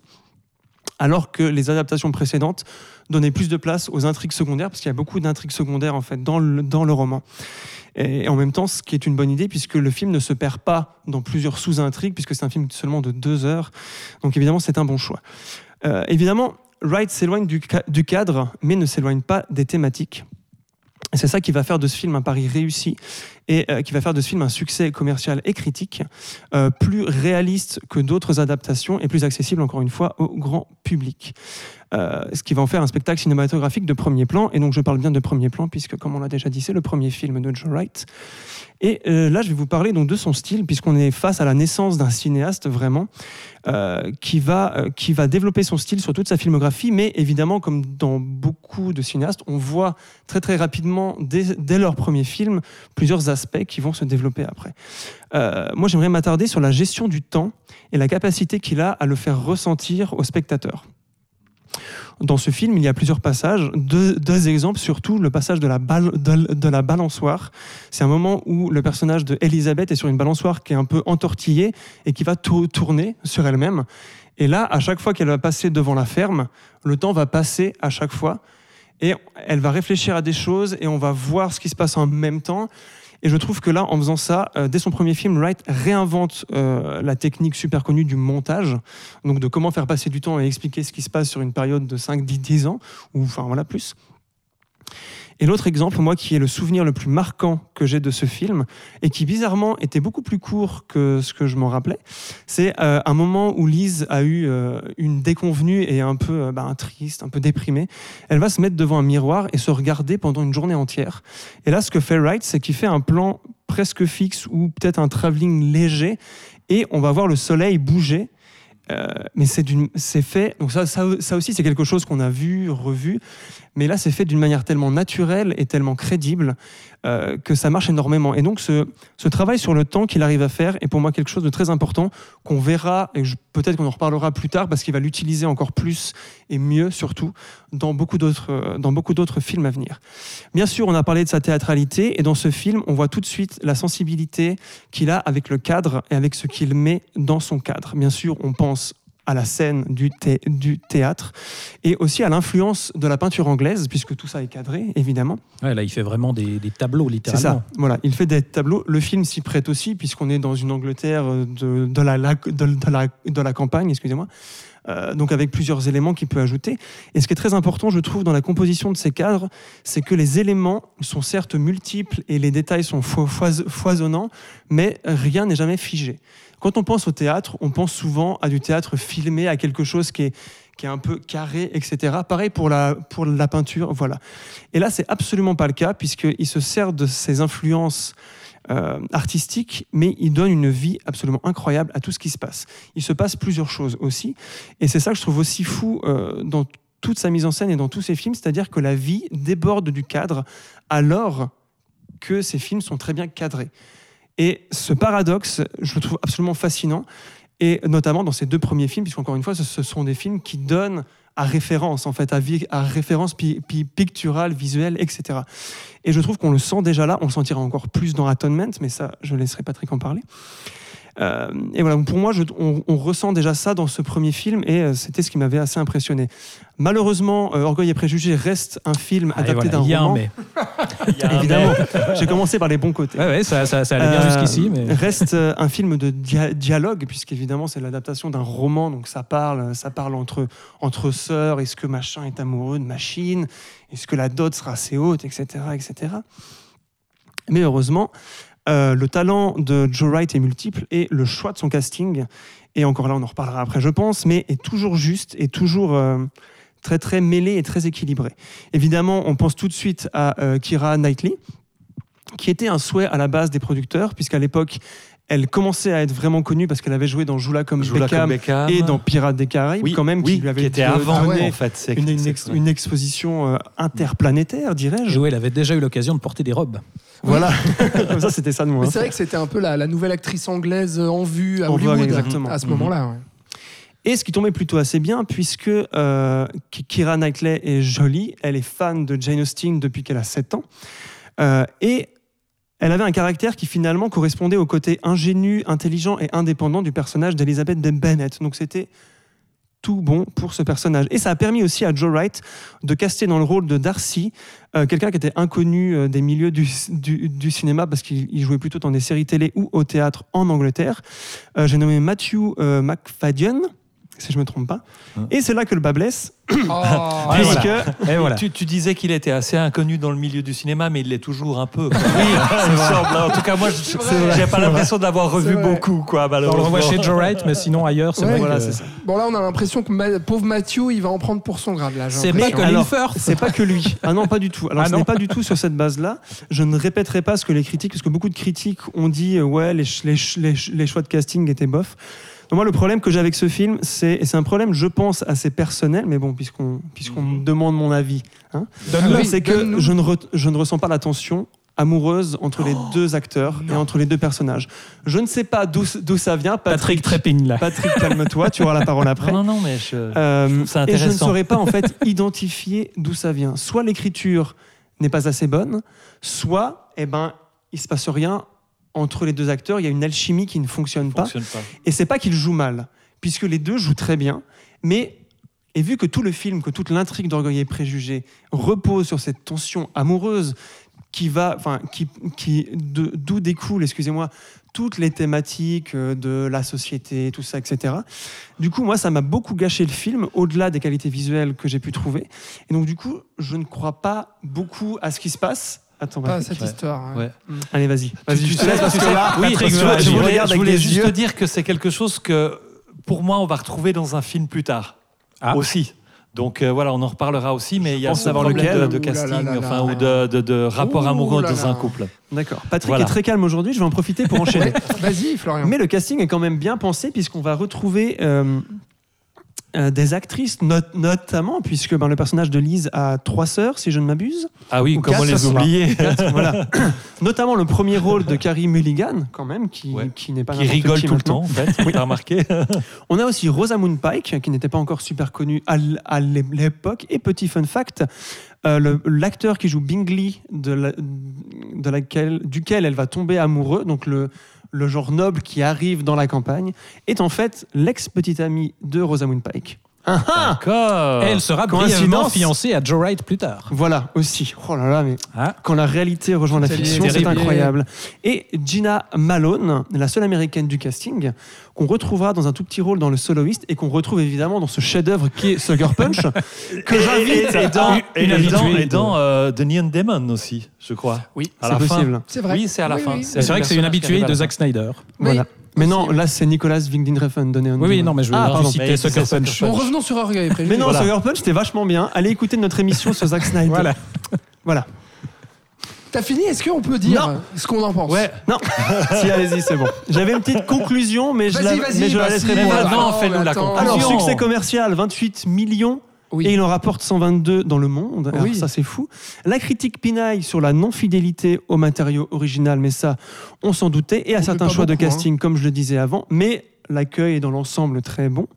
alors que les adaptations précédentes donnaient plus de place aux intrigues secondaires, parce qu'il y a beaucoup d'intrigues secondaires en fait dans le, dans le roman. Et en même temps, ce qui est une bonne idée, puisque le film ne se perd pas dans plusieurs sous-intrigues, puisque c'est un film seulement de deux heures. Donc évidemment, c'est un bon choix. Euh, évidemment, Wright s'éloigne du cadre, mais ne s'éloigne pas des thématiques. C'est ça qui va faire de ce film un pari réussi et euh, qui va faire de ce film un succès commercial et critique, euh, plus réaliste que d'autres adaptations et plus accessible, encore une fois, au grand public. Euh, ce qui va en faire un spectacle cinématographique de premier plan. Et donc, je parle bien de premier plan, puisque, comme on l'a déjà dit, c'est le premier film de Joe Wright. Et là, je vais vous parler donc de son style, puisqu'on est face à la naissance d'un cinéaste vraiment qui, va, qui va développer son style sur toute sa filmographie. Mais évidemment, comme dans beaucoup de cinéastes, on voit très très rapidement, dès, dès leur premier film, plusieurs aspects qui vont se développer après. Euh, moi, j'aimerais m'attarder sur la gestion du temps et la capacité qu'il a à le faire ressentir au spectateur. Dans ce film, il y a plusieurs passages, deux, exemples, surtout le passage de la, balançoire. C'est un moment où le personnage de Elisabeth est sur une balançoire qui est un peu entortillée et qui va tou- tourner sur elle-même. Et là, à chaque fois qu'elle va passer devant la ferme, le temps va passer à chaque fois. Et elle va réfléchir à des choses et on va voir ce qui se passe en même temps. Et je trouve que là, en faisant ça, euh, dès son premier film, Wright réinvente euh, la technique super connue du montage, donc de comment faire passer du temps et expliquer ce qui se passe sur une période de 5, 10, 10 ans, ou enfin voilà, plus. Et l'autre exemple, moi, qui est le souvenir le plus marquant que j'ai de ce film, et qui bizarrement était beaucoup plus court que ce que je m'en rappelais, c'est euh, un moment où Lise a eu euh, une déconvenue et un peu euh, bah, triste, un peu déprimée. Elle va se mettre devant un miroir et se regarder pendant une journée entière. Et là, ce que fait Wright, c'est qu'il fait un plan presque fixe ou peut-être un travelling léger, et on va voir le soleil bouger. Euh, mais c'est fait. Donc ça, ça aussi, c'est quelque chose qu'on a vu, revu. Mais là, c'est fait d'une manière tellement naturelle et tellement crédible euh, que ça marche énormément. Et donc, ce, travail sur le temps qu'il arrive à faire est pour moi quelque chose de très important qu'on verra, et peut-être qu'on en reparlera plus tard, parce qu'il va l'utiliser encore plus et mieux, surtout, euh, dans beaucoup d'autres films à venir. Bien sûr, on a parlé de sa théâtralité, et dans ce film, on voit tout de suite la sensibilité qu'il a avec le cadre et avec ce qu'il met dans son cadre. Bien sûr, on pense à la scène du, thé- du théâtre et aussi à l'influence de la peinture anglaise, puisque tout ça est cadré, évidemment. Ouais, là, il fait vraiment des, des tableaux, C'est littéralement. ça, voilà. Il fait des tableaux. Le film s'y prête aussi, puisqu'on est dans une Angleterre de, de, la, de, de la, de la campagne, excusez-moi. Euh, donc avec plusieurs éléments qu'il peut ajouter. Et ce qui est très important, je trouve, dans la composition de ces cadres, c'est que les éléments sont certes multiples et les détails sont fo- fois- foisonnants, mais rien n'est jamais figé. Quand on pense au théâtre, on pense souvent à du théâtre filmé, à quelque chose qui est, un peu carré, etc. Pareil pour la, pour la peinture, voilà. Et là, c'est absolument pas le cas, puisqu'il se sert de ses influences euh, artistiques, mais il donne une vie absolument incroyable à tout ce qui se passe. Il se passe plusieurs choses aussi, et c'est ça que je trouve aussi fou euh, dans toute sa mise en scène et dans tous ses films, c'est-à-dire que la vie déborde du cadre alors que ces films sont très bien cadrés. Et ce paradoxe, je le trouve absolument fascinant, et notamment dans ces deux premiers films, puisqu'encore une fois, ce sont des films qui donnent à référence, en fait, à, référence pi- pi- picturale, visuelle, etc. Et je trouve qu'on le sent déjà là, on le sentira encore plus dans Atonement, mais ça, je laisserai Patrick en parler. Euh, et voilà, pour moi, je- on, on ressent déjà ça dans ce premier film, et euh, c'était ce qui m'avait assez impressionné. Malheureusement, euh, Orgueil et Préjugés reste un film Ah, adapté voilà, il y a d'un un roman. mais. Évidemment, j'ai commencé par les bons côtés. Ouais, ouais, ça, ça, ça allait bien Euh, jusqu'ici, mais. Reste euh, un film de dia- dialogue, puisqu'évidemment c'est l'adaptation d'un roman, donc ça parle, ça parle entre, entre sœurs, est-ce que machin est amoureux de machine, est-ce que la dot sera assez haute, etc. etc. Mais heureusement, euh, le talent de Joe Wright est multiple et le choix de son casting, et encore là on en reparlera après je pense, mais est toujours juste et toujours... euh, très très mêlé et très équilibré. Évidemment, on pense tout de suite à euh, Kira Knightley, qui était un souhait à la base des producteurs, puisqu'à l'époque, elle commençait à être vraiment connue parce qu'elle avait joué dans Joue-la comme Beckham comme Beckham. et dans Pirates des Caraïbes, oui, quand même, oui, qui lui avait était donné avant, Ah ouais. en fait. c'est- une, une c'est- ex- une exposition euh, interplanétaire, Et dirais-je. ouais, elle avait déjà eu l'occasion de porter des robes. Voilà, comme ça c'était ça de moi. Mais c'est vrai que c'était un peu la, la nouvelle actrice anglaise en vue à En vogue, Hollywood exactement. à ce moment-là. ouais. Et ce qui tombait plutôt assez bien, puisque euh, Ki- Kira Knightley est jolie, elle est fan de Jane Austen depuis qu'elle a 7 ans, Euh, et elle avait un caractère qui finalement correspondait au côté ingénu, intelligent et indépendant du personnage d'Elizabeth de Bennett. Donc c'était tout bon pour ce personnage. Et ça a permis aussi à Joe Wright de caster dans le rôle de Darcy euh, quelqu'un qui était inconnu euh, des milieux du, du- du cinéma parce qu'il il jouait plutôt dans des séries télé ou au théâtre en Angleterre. Euh, J'ai nommé Matthew McFadden, si je me trompe pas. Hein. Et c'est là que le bas blesse, Oh. Ouais, puisque Et voilà. Tu, tu disais qu'il était assez inconnu dans le milieu du cinéma, mais il l'est toujours un peu. quoi. il me semble. En tout cas, moi, j'ai pas l'impression de l'avoir revu C'est beaucoup, quoi, On le revoit chez Joe Wright, mais sinon ailleurs, c'est Ouais, vrai voilà, que- c'est ça. Bon, là, on a l'impression que ma- pauvre Matthew, il va en prendre pour son grade. là. C'est pas. Colin Alors. C'est pas que lui. Ah non, pas du tout. Alors Ah ce non. n'est pas du tout sur cette base-là. Je ne répéterai pas ce que les critiques, parce que beaucoup de critiques ont dit euh, ouais les, ch- les, ch- les, ch- les choix de casting étaient bof. Moi le problème que j'ai avec ce film, c'est et c'est un problème je pense assez personnel, mais bon puisqu'on puisqu'on me demande mon avis, hein, Donne-le. c'est que je ne, re- je ne ressens pas la tension amoureuse entre les deux acteurs et entre les deux personnages. Je ne sais pas d'où d'où ça vient. Patrick Trépine, là. Patrick, calme-toi, tu auras la parole après. Non, non, mais je... Euh, trouve ça et je ne intéressant. saurais pas en fait identifier d'où ça vient. Soit l'écriture n'est pas assez bonne, soit eh ben il se passe rien entre les deux acteurs. Il y a une alchimie qui ne fonctionne pas. fonctionne pas. Et c'est pas qu'ils jouent mal, puisque les deux jouent très bien. Mais et vu que tout le film, que toute l'intrigue d'Orgueil et Préjugés repose sur cette tension amoureuse qui va, enfin, qui, qui, d'où découlent, excusez-moi, toutes les thématiques euh, de la société, tout ça, etc. Du coup, moi, ça m'a beaucoup gâché le film, au-delà des qualités visuelles que j'ai pu trouver. Et donc, du coup, je ne crois pas beaucoup à ce qui se passe. Attends, Pas cette Ouais. histoire. ouais. Ouais. allez, vas-y. Vas-y, Tu je te sais- laisse parce tu que là, oui, Patrick, je, tu je tu me voulais, je voulais juste yeux. te dire que c'est quelque chose que, pour moi, on va retrouver dans un film plus tard. Ah. Aussi. Donc euh, voilà, on en reparlera aussi, mais il y a savoir problème lequel. de, casting, là là enfin, là. ou de, de- de rapport amoureux là dans un couple. D'accord. Patrick Voilà. est très calme aujourd'hui, je vais en profiter pour enchaîner. Vas-y, Florian. Mais le casting est quand même bien pensé puisqu'on va retrouver euh, euh, des actrices, not- notamment puisque ben, le personnage de Lise a trois sœurs, si je ne m'abuse. Ah oui, Ou comment quatre, les oublier voilà. notamment le premier rôle de Carrie Mulligan, quand même, qui, Ouais. qui n'est pas Qui rigole qui tout le temps, en fait. T'as remarqué On a aussi Rosamund Pike, qui n'était pas encore super connue à l'époque. Et petit fun fact, euh, l'acteur qui joue Bingley, de la- de laquelle, duquel elle va tomber amoureux, donc le, le genre noble qui arrive dans la campagne, est en fait l'ex-petite amie de Rosamund Pike. Ah ah D'accord. Et elle sera brièvement Coïncidence. fiancée à Joe Wright plus tard. Voilà, aussi. Oh là là, mais Ah. quand la réalité rejoint la C'est fiction, c'est terrible. incroyable. Et Gina Malone, la seule américaine du casting, qu'on retrouvera dans un tout petit rôle dans Le Soloiste et qu'on retrouve évidemment dans ce chef-d'œuvre qui est Sugar Punch, que j'invite et, dans, et une dans- habituée et dans, euh, The Neon Demon aussi, je crois. Oui, à C'est la fin. possible. c'est vrai. Oui, c'est à la Oui, fin. oui. C'est vrai que c'est une le personnage qui habituée arrive à de la Zack Snyder. Voilà. Mais non, là c'est Nicolas Winding donné un Oui, oui, non, mais je Ah, veux pardon. citer Mais Sucker c'est Punch. Sucker Bon, revenons sur Orgueil. Mais non, Voilà. Sugar Punch, c'était vachement bien. Allez écouter notre émission sur Zack Snyder. Voilà. Voilà. T'as fini? Est-ce qu'on peut dire Non. ce qu'on en pense? Ouais. Non, si, allez-y, c'est bon. J'avais une petite conclusion, mais je la, Vas-y, vas-y. mais je la bah, laisserai si, pour la maintenant, fais-nous la conclusion. Alors, succès commercial, 28 millions Oui. Et il en rapporte 122 dans le monde. Alors, Oui. ça, c'est fou. La critique pinaille sur la non-fidélité au matériau original, mais ça, on s'en doutait. Et à On certains choix de hein. casting, comme je le disais avant. Mais l'accueil est dans l'ensemble très bon.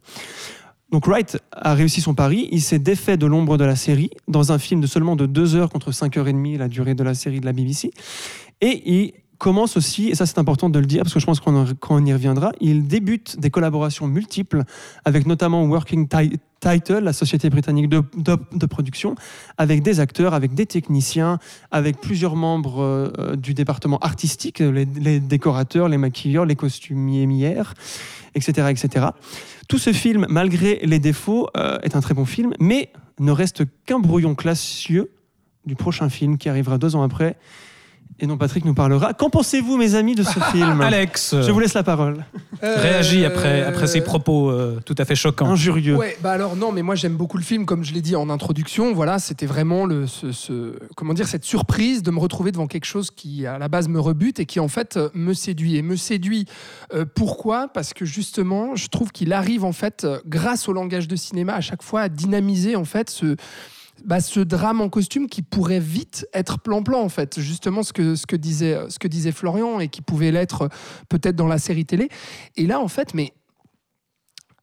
Donc Wright a réussi son pari. Il s'est défait de l'ombre de la série dans un film de seulement de 2 heures contre 5 heures et demie, la durée de la série de la BBC. Et il commence aussi, et ça c'est important de le dire parce que je pense qu'on y reviendra, il débute des collaborations multiples avec notamment Working Ti- Title, la société britannique de, production, avec des acteurs, avec des techniciens, avec plusieurs membres euh, du département artistique, les, les décorateurs, les maquilleurs, les costumières, etc., etc. Tout ce film, malgré les défauts, euh, est un très bon film, mais ne reste qu'un brouillon classieux du prochain film qui arrivera deux ans après et dont Patrick nous parlera. Qu'en pensez-vous, mes amis, de ce film Alex, Je vous laisse la parole. réagis après, Euh, après ces propos euh, tout à fait choquants. Injurieux. Ouais, bah alors non, mais moi j'aime beaucoup le film, comme je l'ai dit en introduction. Voilà, c'était vraiment le, ce, ce- comment dire, cette surprise de me retrouver devant quelque chose qui à la base me rebute et qui en fait euh, me séduit. Et me séduit euh, pourquoi? Parce que justement, je trouve qu'il arrive en fait, euh, grâce au langage de cinéma, à chaque fois à dynamiser en fait ce bah, ce drame en costume qui pourrait vite être plan-plan en fait justement ce que, ce que disait ce que disait Florian et qui pouvait l'être euh, peut-être dans la série télé et là en fait mais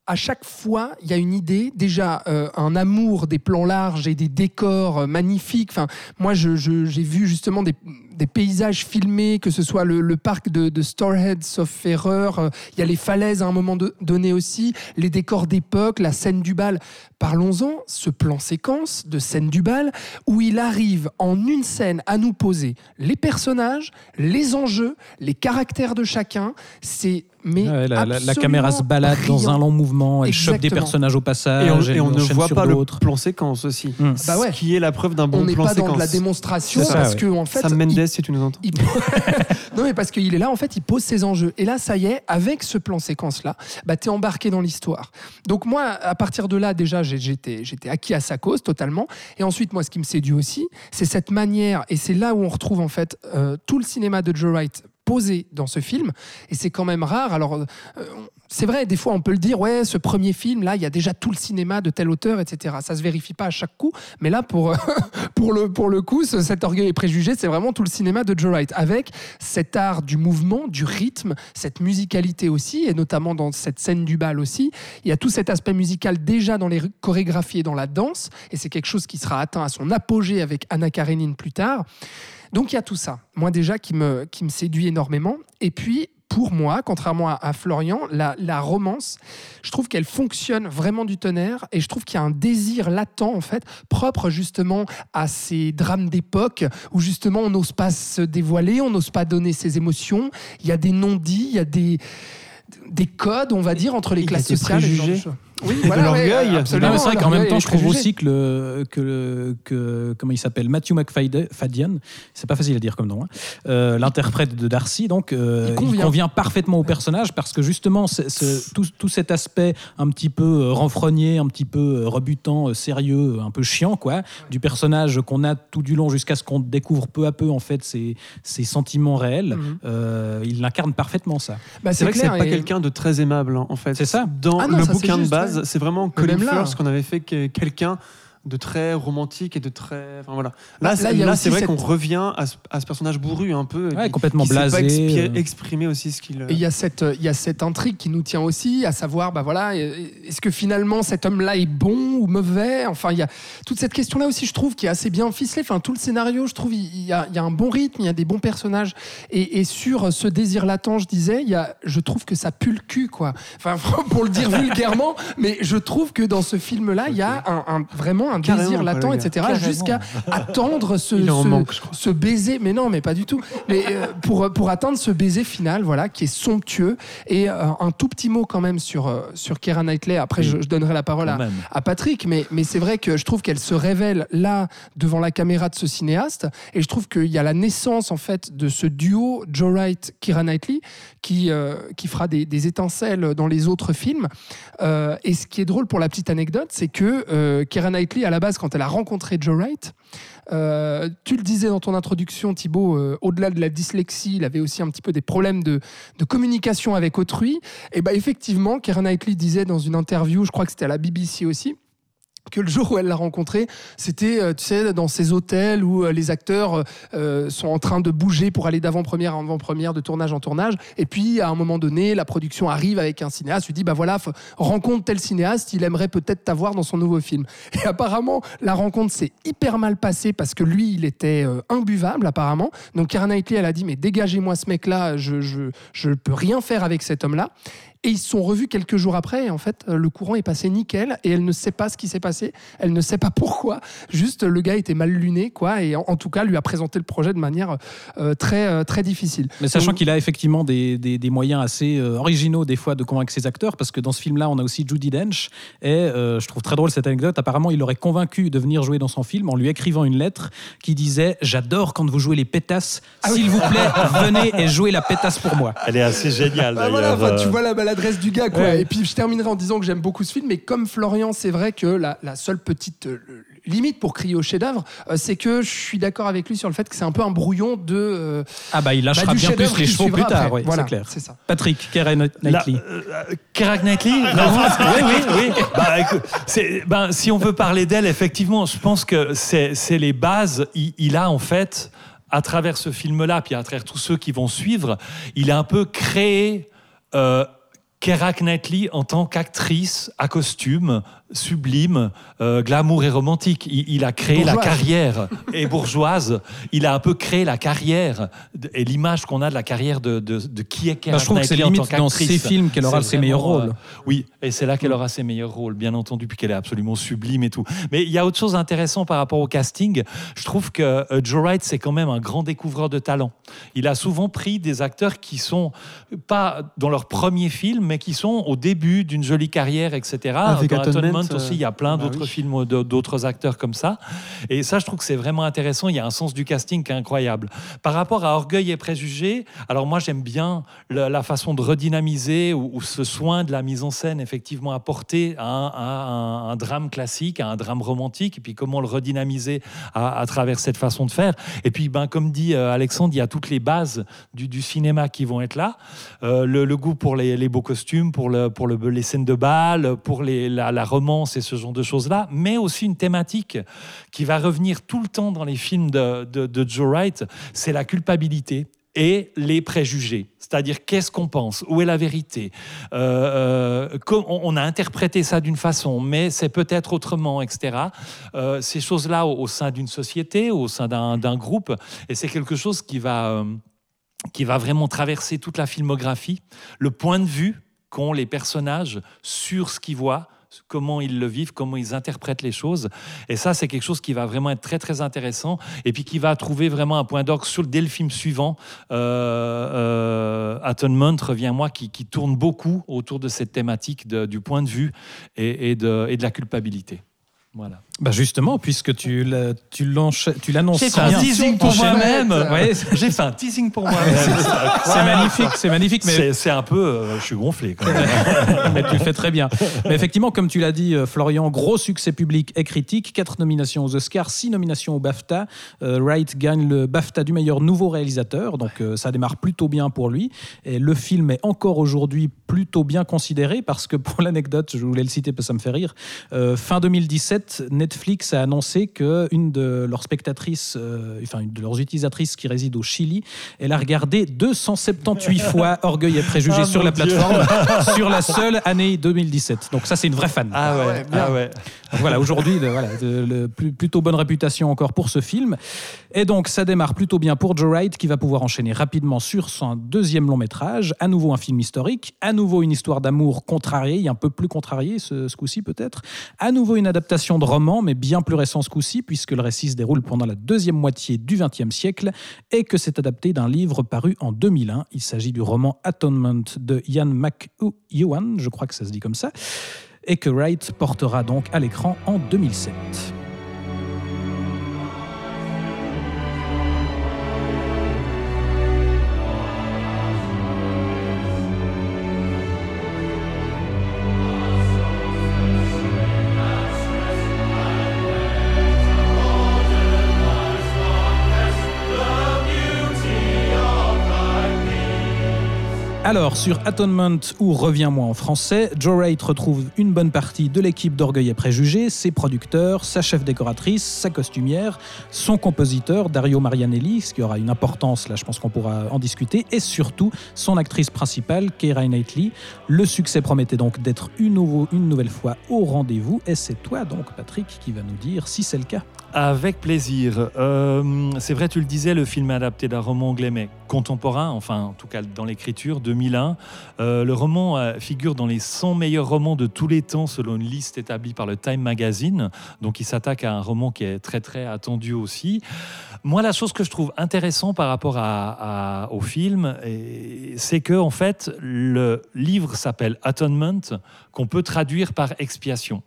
à chaque fois, il y a une idée, déjà euh, un amour des plans larges et des décors euh, magnifiques. Enfin, moi, j'ai vu justement des, des paysages filmés, que ce soit le, parc de, de Storehead, sauf erreur. euh, Il y a les falaises à un moment donné aussi, les décors d'époque, la scène du bal. Parlons-en, ce plan séquence de scène du bal, où il arrive en une scène à nous poser les personnages, les enjeux, les caractères de chacun. C'est mais Ouais, la, la- la absolument caméra se balade dans un long mouvement, elle chope des Exactement. personnages au passage, Et on, et on ne enchaîne voit pas le plan séquence aussi. Hmm. Bah ouais. Ce qui est la preuve d'un bon on n'est plan pas séquence. dans de la démonstration ça, parce ouais. que en fait Sam il- Mendes, si tu nous entends. il- non mais parce qu'il est là en fait il pose ses enjeux et là ça y est avec ce plan séquence là bah t'es embarqué dans l'histoire donc moi à partir de là déjà j'ai- j'étais j'étais acquis à sa cause totalement et ensuite moi ce qui me séduit aussi c'est cette manière et c'est là où on retrouve en fait euh, tout le cinéma de Joe Wright posé dans ce film et c'est quand même rare alors euh, c'est vrai, des fois on peut le dire, ouais, ce premier film, là, il y a déjà tout le cinéma de tel auteur, etc. Ça se vérifie pas à chaque coup, mais là, pour, pour, le, pour le coup, ce- cet orgueil et préjugé, c'est vraiment tout le cinéma de Joe Wright, avec cet art du mouvement, du rythme, cette musicalité aussi, et notamment dans cette scène du bal aussi. Il y a tout cet aspect musical déjà dans les chorégraphies et dans la danse, et c'est quelque chose qui sera atteint à son apogée avec Anna Karenine plus tard. Donc il y a tout ça, moi déjà, qui me, qui me séduit énormément. Et puis, pour moi, contrairement à, à Florian, la, la romance, je trouve qu'elle fonctionne vraiment du tonnerre et je trouve qu'il y a un désir latent, en fait, propre justement à ces drames d'époque où justement on n'ose pas se dévoiler, on n'ose pas donner ses émotions. Il y a des non-dits, il y a des des codes, on va dire, entre les Il classes sociales. préjugés. Oui, de voilà, ouais, l'orgueil. absolument. Non, mais c'est vrai qu'en même temps, je trouve aussi que, le, que, le- que comment il s'appelle Matthew McFadden, c'est pas facile à dire comme nom, hein, euh, l'interprète de Darcy, donc euh, Il convient. convient parfaitement au personnage parce que justement, tout, tout cet aspect un petit peu euh, renfrogné, un petit peu euh, rebutant, euh, sérieux, un peu chiant, quoi, du personnage qu'on a tout du long jusqu'à ce qu'on découvre peu à peu en fait ses, ses sentiments réels. Mhm. euh, il incarne parfaitement ça. Bah, C'est vrai que c'est clair, pas et- quelqu'un de très aimable hein, en fait. C'est ça. Dans Ah non, le ça, bouquin de juste, base, c'est vraiment Colin Firth qu'on avait fait que- quelqu'un de très romantique et de très. Enfin voilà. Là, Là, c'est- là, vrai cette- qu'on revient à ce, à ce personnage bourru un peu. Ouais, qui- complètement qui sait pas blasé. expi- euh. exprimer aussi ce qu'il. Et il y, a cette, il y a cette intrigue qui nous tient aussi, à savoir, bah voilà, est-ce que finalement cet homme-là est bon ou mauvais? Enfin, il y a toute cette question-là aussi, je trouve, qui est assez bien ficelée. Enfin, tout le scénario, je trouve, il y a, il y a un bon rythme, il y a des bons personnages. Et, et sur ce désir latent, je disais, il y a, je trouve que ça pue le cul, quoi. Enfin, pour le dire vulgairement, mais je trouve que dans ce film-là, il y a un, un- vraiment un Carrément, désir latent, etc., jusqu'à attendre ce, ce- manque, baiser, mais non, mais pas du tout. Mais euh, pour, pour atteindre ce baiser final, voilà, qui est somptueux. Et euh, un tout petit mot quand même sur, euh, sur Keira Knightley. Après, je, je donnerai la parole à, à Patrick, mais, mais c'est vrai que je trouve qu'elle se révèle là devant la caméra de ce cinéaste, et je trouve qu'il y a la naissance en fait de ce duo Joe Wright Kira Knightley qui qui fera des, des étincelles dans les autres films. Et ce qui est drôle pour la petite anecdote, c'est que Keira Knightley à la base quand elle a rencontré Joe Wright. euh, tu le disais dans ton introduction, Thibaut, euh, au-delà de la dyslexie, il avait aussi un petit peu des problèmes de, communication avec autrui. Et bah effectivement, Keira Knightley disait dans une interview, je crois que c'était à la BBC aussi, que le jour où elle l'a rencontré, c'était, euh, tu sais, dans ces hôtels où euh, les acteurs euh, sont en train de bouger pour aller d'avant-première en avant-première, de tournage en tournage. Et puis, à un moment donné, la production arrive avec un cinéaste, lui dit, bah voilà, rencontre tel cinéaste, il aimerait peut-être t'avoir dans son nouveau film. Et apparemment, la rencontre s'est hyper mal passée parce que lui, il était imbuvable, apparemment. Donc, Keira Knightley, elle a dit, mais dégagez-moi ce mec-là, je, je, je peux rien faire avec cet homme-là. Et ils se sont revus quelques jours après. Et en fait, euh, le courant est passé nickel. Et elle ne sait pas ce qui s'est passé. Elle ne sait pas pourquoi. Juste, le gars était mal luné, quoi. Et en, en tout cas, lui a présenté le projet de manière euh, très, euh, très difficile. Mais sachant Donc, qu'il a effectivement des, des- des moyens assez originaux des fois de convaincre ses acteurs, parce que dans ce film-là, on a aussi Judy Dench, et euh, je trouve très drôle cette anecdote. Apparemment, il l'aurait convaincu de venir jouer dans son film en lui écrivant une lettre qui disait J'adore quand vous jouez les pétasses. Ah S'il vous plaît, venez et jouez la pétasse pour moi. Elle est assez géniale Bah voilà, d'ailleurs. enfin, tu vois la maladresse du gars, quoi. Ouais. Et puis je terminerai en disant que j'aime beaucoup ce film, mais comme Florian, c'est vrai que la, la seule petite euh, limite pour crier au chef-d'œuvre, euh, c'est que je suis d'accord avec lui sur le fait que c'est un peu un brouillon de. euh, Ah bah, il bah, lâchera du bien plus les chevaux plus tard, oui, Voilà, c'est clair. C'est ça. Patrick, Keira Knightley. Keira Knightley Oui, oui, oui. Bah, écoute, ben, si on veut parler d'elle, effectivement, je pense que c'est c'est les bases. Il, il a en fait, à travers ce film-là, puis à travers tous ceux qui vont suivre, il a un peu créé. euh, Keira Knightley en tant qu'actrice à costume, sublime, euh, glamour et romantique. Il, il a créé la carrière et bourgeoise. Il a un peu créé la carrière et l'image qu'on a de la carrière de, de, de qui est Keira Bah, je trouve que c'est limite dans ces films qu'elle aura ses meilleurs rôles. euh, oui, et c'est là qu'elle aura ses meilleurs rôles, bien entendu, puis qu'elle est absolument sublime et tout. Mais il y a autre chose intéressant par rapport au casting. Je trouve que euh, Joe Wright, c'est quand même un grand découvreur de talent. Il a souvent pris des acteurs qui sont pas dans leur premier film, mais qui sont au début d'une jolie carrière, etc. Avec Euh, aussi, il y a plein bah d'autres oui. films de- d'autres acteurs comme ça. Et ça, je trouve que c'est vraiment intéressant. Il y a un sens du casting qui est incroyable. Par rapport à Orgueil et Préjugés, alors moi, j'aime bien la façon de redynamiser ou, ou ce soin de la mise en scène, effectivement, apporté à un, à un- un drame classique, à un drame romantique, et puis comment le redynamiser à, à travers cette façon de faire. Et puis, ben, comme dit euh, Alexandre, il y a toutes les bases du, du cinéma qui vont être là. Euh, le, le goût pour les, les beaux costumes, pour, le, pour le, les scènes de bal, pour les, la, la romance et ce genre de choses-là, mais aussi une thématique qui va revenir tout le temps dans les films de, de, Joe Wright, c'est la culpabilité et les préjugés. C'est-à-dire qu'est-ce qu'on pense, où est la vérité? Euh, euh, on, a interprété ça d'une façon, mais c'est peut-être autrement, etc. Euh, ces choses-là au, sein d'une société, au sein d'un groupe, et c'est quelque chose qui va... euh, qui va vraiment traverser toute la filmographie, le point de vue qu'ont les personnages sur ce qu'ils voient, comment ils le vivent, comment ils interprètent les choses. Et ça, c'est quelque chose qui va vraiment être très, très intéressant et puis qui va trouver vraiment un point d'orgue sur, dès le film suivant. Euh, euh, Atonement, reviens-moi, qui, tourne beaucoup autour de cette thématique du point de vue et de, et de la culpabilité. Voilà. Bah justement, puisque tu l'annonces J'ai fait bien. un teasing pour moi-même. Ouais, J'ai fait un teasing pour moi-même. c'est magnifique, c'est magnifique, mais C'est c'est un peu. euh, je suis gonflé quand même. mais tu le fais très bien. Mais effectivement, comme tu l'as dit, euh, Florian, gros succès public et critique. Quatre nominations aux Oscars, six nominations au BAFTA. Euh, Wright gagne le BAFTA du meilleur nouveau réalisateur, donc euh, ça démarre plutôt bien pour lui. Et le film est encore aujourd'hui plutôt bien considéré parce que pour l'anecdote, je voulais le citer parce que ça me fait rire. euh, fin 2017, Netflix a annoncé que une de leurs spectatrices, euh, enfin une de leurs utilisatrices qui réside au Chili, elle a regardé 278 fois Orgueil et Préjugés Ah, sur la Dieu. plateforme sur la seule année 2017. Donc ça, c'est une vraie fan. Ah ouais, ouais, bien. ah ouais. Donc voilà, aujourd'hui, de- voilà, de- le- plus- plutôt bonne réputation encore pour ce film. Et donc, ça démarre plutôt bien pour Joe Wright, qui va pouvoir enchaîner rapidement sur son deuxième long métrage. À nouveau un film historique, à nouveau une histoire d'amour contrariée, un peu plus contrariée ce, ce coup-ci peut-être. À nouveau une adaptation de roman, mais bien plus récent ce coup-ci, puisque le récit se déroule pendant la deuxième moitié du XXe siècle et que c'est adapté d'un livre paru en 2001. Il s'agit du roman Atonement de Ian McEwan, je crois que ça se dit comme ça et que Wright portera donc à l'écran en 2007. Alors, sur Atonement ou Reviens-moi en français, Joe Wright retrouve une bonne partie de l'équipe d'Orgueil et Préjugés, ses producteurs, sa chef décoratrice, sa costumière, son compositeur, Dario Marianelli, ce qui aura une importance, là je pense qu'on pourra en discuter, et surtout son actrice principale, Keira Knightley. Le succès promettait donc d'être une, une nouvelle fois au rendez-vous, et c'est toi donc, Patrick, qui va nous dire si c'est le cas. Avec plaisir. Euh, c'est vrai, tu le disais, le film est adapté d'un roman anglais, mais contemporain, enfin en tout cas dans l'écriture, 2001. Euh, le roman euh, figure dans les 100 meilleurs romans de tous les temps selon une liste établie par le Time Magazine. Donc il s'attaque à un roman qui est très très attendu aussi. Moi, la chose que je trouve intéressant par rapport au film, c'est que en fait, le livre s'appelle Atonement, qu'on peut traduire par expiation.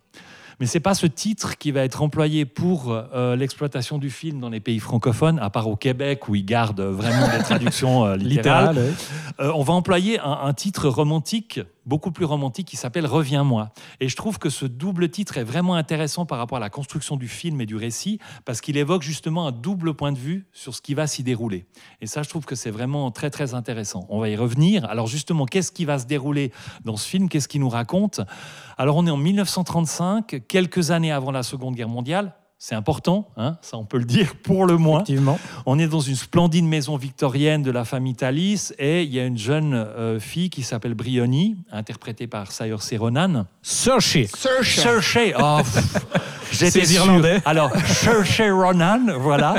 Mais c'est pas ce titre qui va être employé pour euh, l'exploitation du film dans les pays francophones, à part au Québec où ils gardent vraiment des traductions euh, littérales. Littéral, ouais. Euh, on va employer un, un titre romantique, beaucoup plus romantique, qui s'appelle Reviens-moi. Et je trouve que ce double titre est vraiment intéressant par rapport à la construction du film et du récit, parce qu'il évoque justement un double point de vue sur ce qui va s'y dérouler. Et ça, je trouve que c'est vraiment très, très intéressant. On va y revenir. Alors justement, qu'est-ce qui va se dérouler dans ce film? Qu'est-ce qu'il nous raconte? Alors on est en 1935, quelques années avant la Seconde Guerre mondiale. C'est important, hein, ça on peut le dire pour le moins. Effectivement. On est dans une splendide maison victorienne de la famille Thalys et il y a une jeune euh, fille qui s'appelle Brioni, interprétée par Saoirse Ronan. Saoirse. Cherchez oh, J'étais irlandais. Alors, Cherchez Ronan, voilà,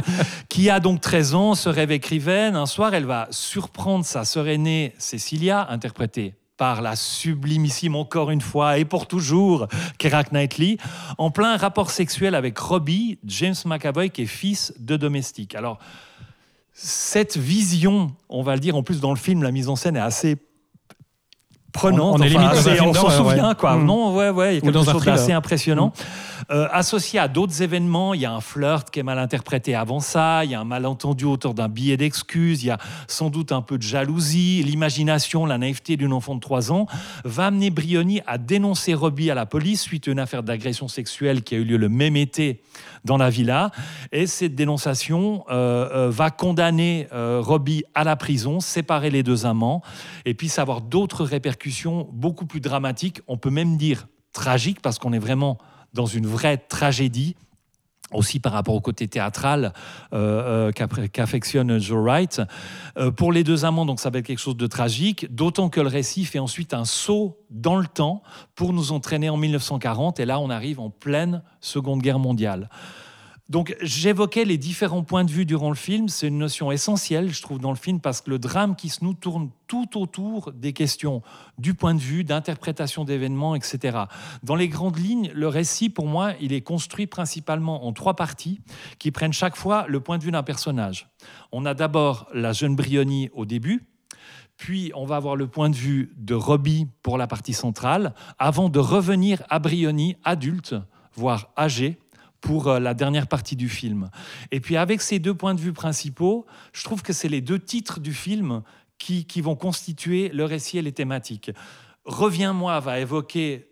qui a donc 13 ans, se rêve écrivaine. Un soir, elle va surprendre sa sœur aînée, Cecilia, interprétée par la sublimissime, encore une fois, et pour toujours, Keira Knightley, en plein rapport sexuel avec Robbie, James McAvoy, qui est fils de domestique. Alors, cette vision, on va le dire, en plus dans le film, la mise en scène est assez prenante. On- on on s'en souvient, ouais. quoi. Mm. Non, ouais, ouais, il y a dans quelque chose d'assez impressionnant. Euh, associé à d'autres événements, il y a un flirt qui est mal interprété avant ça, il y a un malentendu autour d'un billet d'excuse, il y a sans doute un peu de jalousie, l'imagination, la naïveté d'une enfant de 3 ans, va amener Brioni à dénoncer Robbie à la police suite à une affaire d'agression sexuelle qui a eu lieu le même été dans la villa. Et cette dénonciation euh, euh, va condamner euh, Robbie à la prison, séparer les deux amants, et puis avoir d'autres répercussions beaucoup plus dramatiques, on peut même dire tragiques, parce qu'on est vraiment dans une vraie tragédie aussi par rapport au côté théâtral euh, euh, qu'affectionne Joe Wright. Euh, pour les deux amants, donc ça va être quelque chose de tragique, d'autant que le récit fait ensuite un saut dans le temps pour nous entraîner en 1940, et là on arrive en pleine Seconde Guerre mondiale. Donc j'évoquais les différents points de vue durant le film, c'est une notion essentielle, je trouve, dans le film, parce que le drame qui se nous tourne tout autour des questions du point de vue, d'interprétation d'événements, etc. Dans les grandes lignes, le récit, pour moi, il est construit principalement en trois parties qui prennent chaque fois le point de vue d'un personnage. On a d'abord la jeune Brioni au début, puis on va avoir le point de vue de Robbie pour la partie centrale, avant de revenir à Brioni, adulte, voire âgé, pour euh, la dernière partie du film. Et puis avec ces deux points de vue principaux, je trouve que c'est les deux titres du film qui, vont constituer le récit et les thématiques. Reviens-moi va évoquer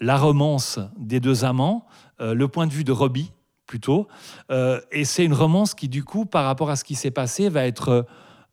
la romance des deux amants, euh, le point de vue de Robbie plutôt, Euh, et c'est une romance qui du coup, par rapport à ce qui s'est passé, va être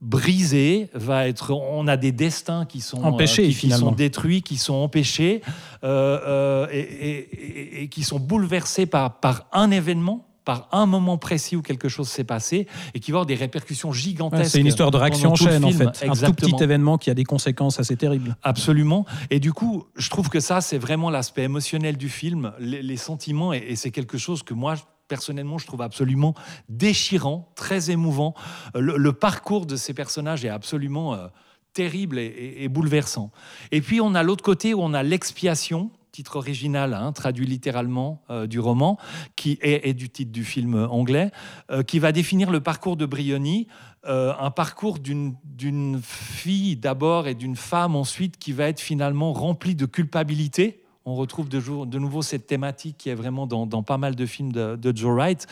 euh, brisée, va être, on a des destins qui sont Empêchés, qui- qui, finalement. sont détruits, qui sont empêchés euh, euh, et, et- et- et qui sont bouleversés par, par un événement par un moment précis où quelque chose s'est passé et qui va avoir des répercussions Ouais, gigantesques. c'est une histoire de réaction en chaîne, en fait. Un tout petit événement qui a des conséquences assez terribles. Absolument. Et du coup, je trouve que ça, c'est vraiment l'aspect émotionnel du film, les, les sentiments, et, et c'est quelque chose que moi, personnellement, je trouve absolument déchirant, très émouvant. Le, parcours de ces personnages est absolument euh, terrible et, bouleversant. Et puis, on a l'autre côté où on a l'expiation titre original, hein, traduit littéralement euh, du roman, qui est, du titre du film anglais, euh, qui va définir le parcours de Brioni, un parcours d'une fille d'abord et d'une femme ensuite qui va être finalement rempli de culpabilité. On retrouve de, nouveau cette thématique qui est vraiment dans, dans pas mal de films de, de Joe Wright.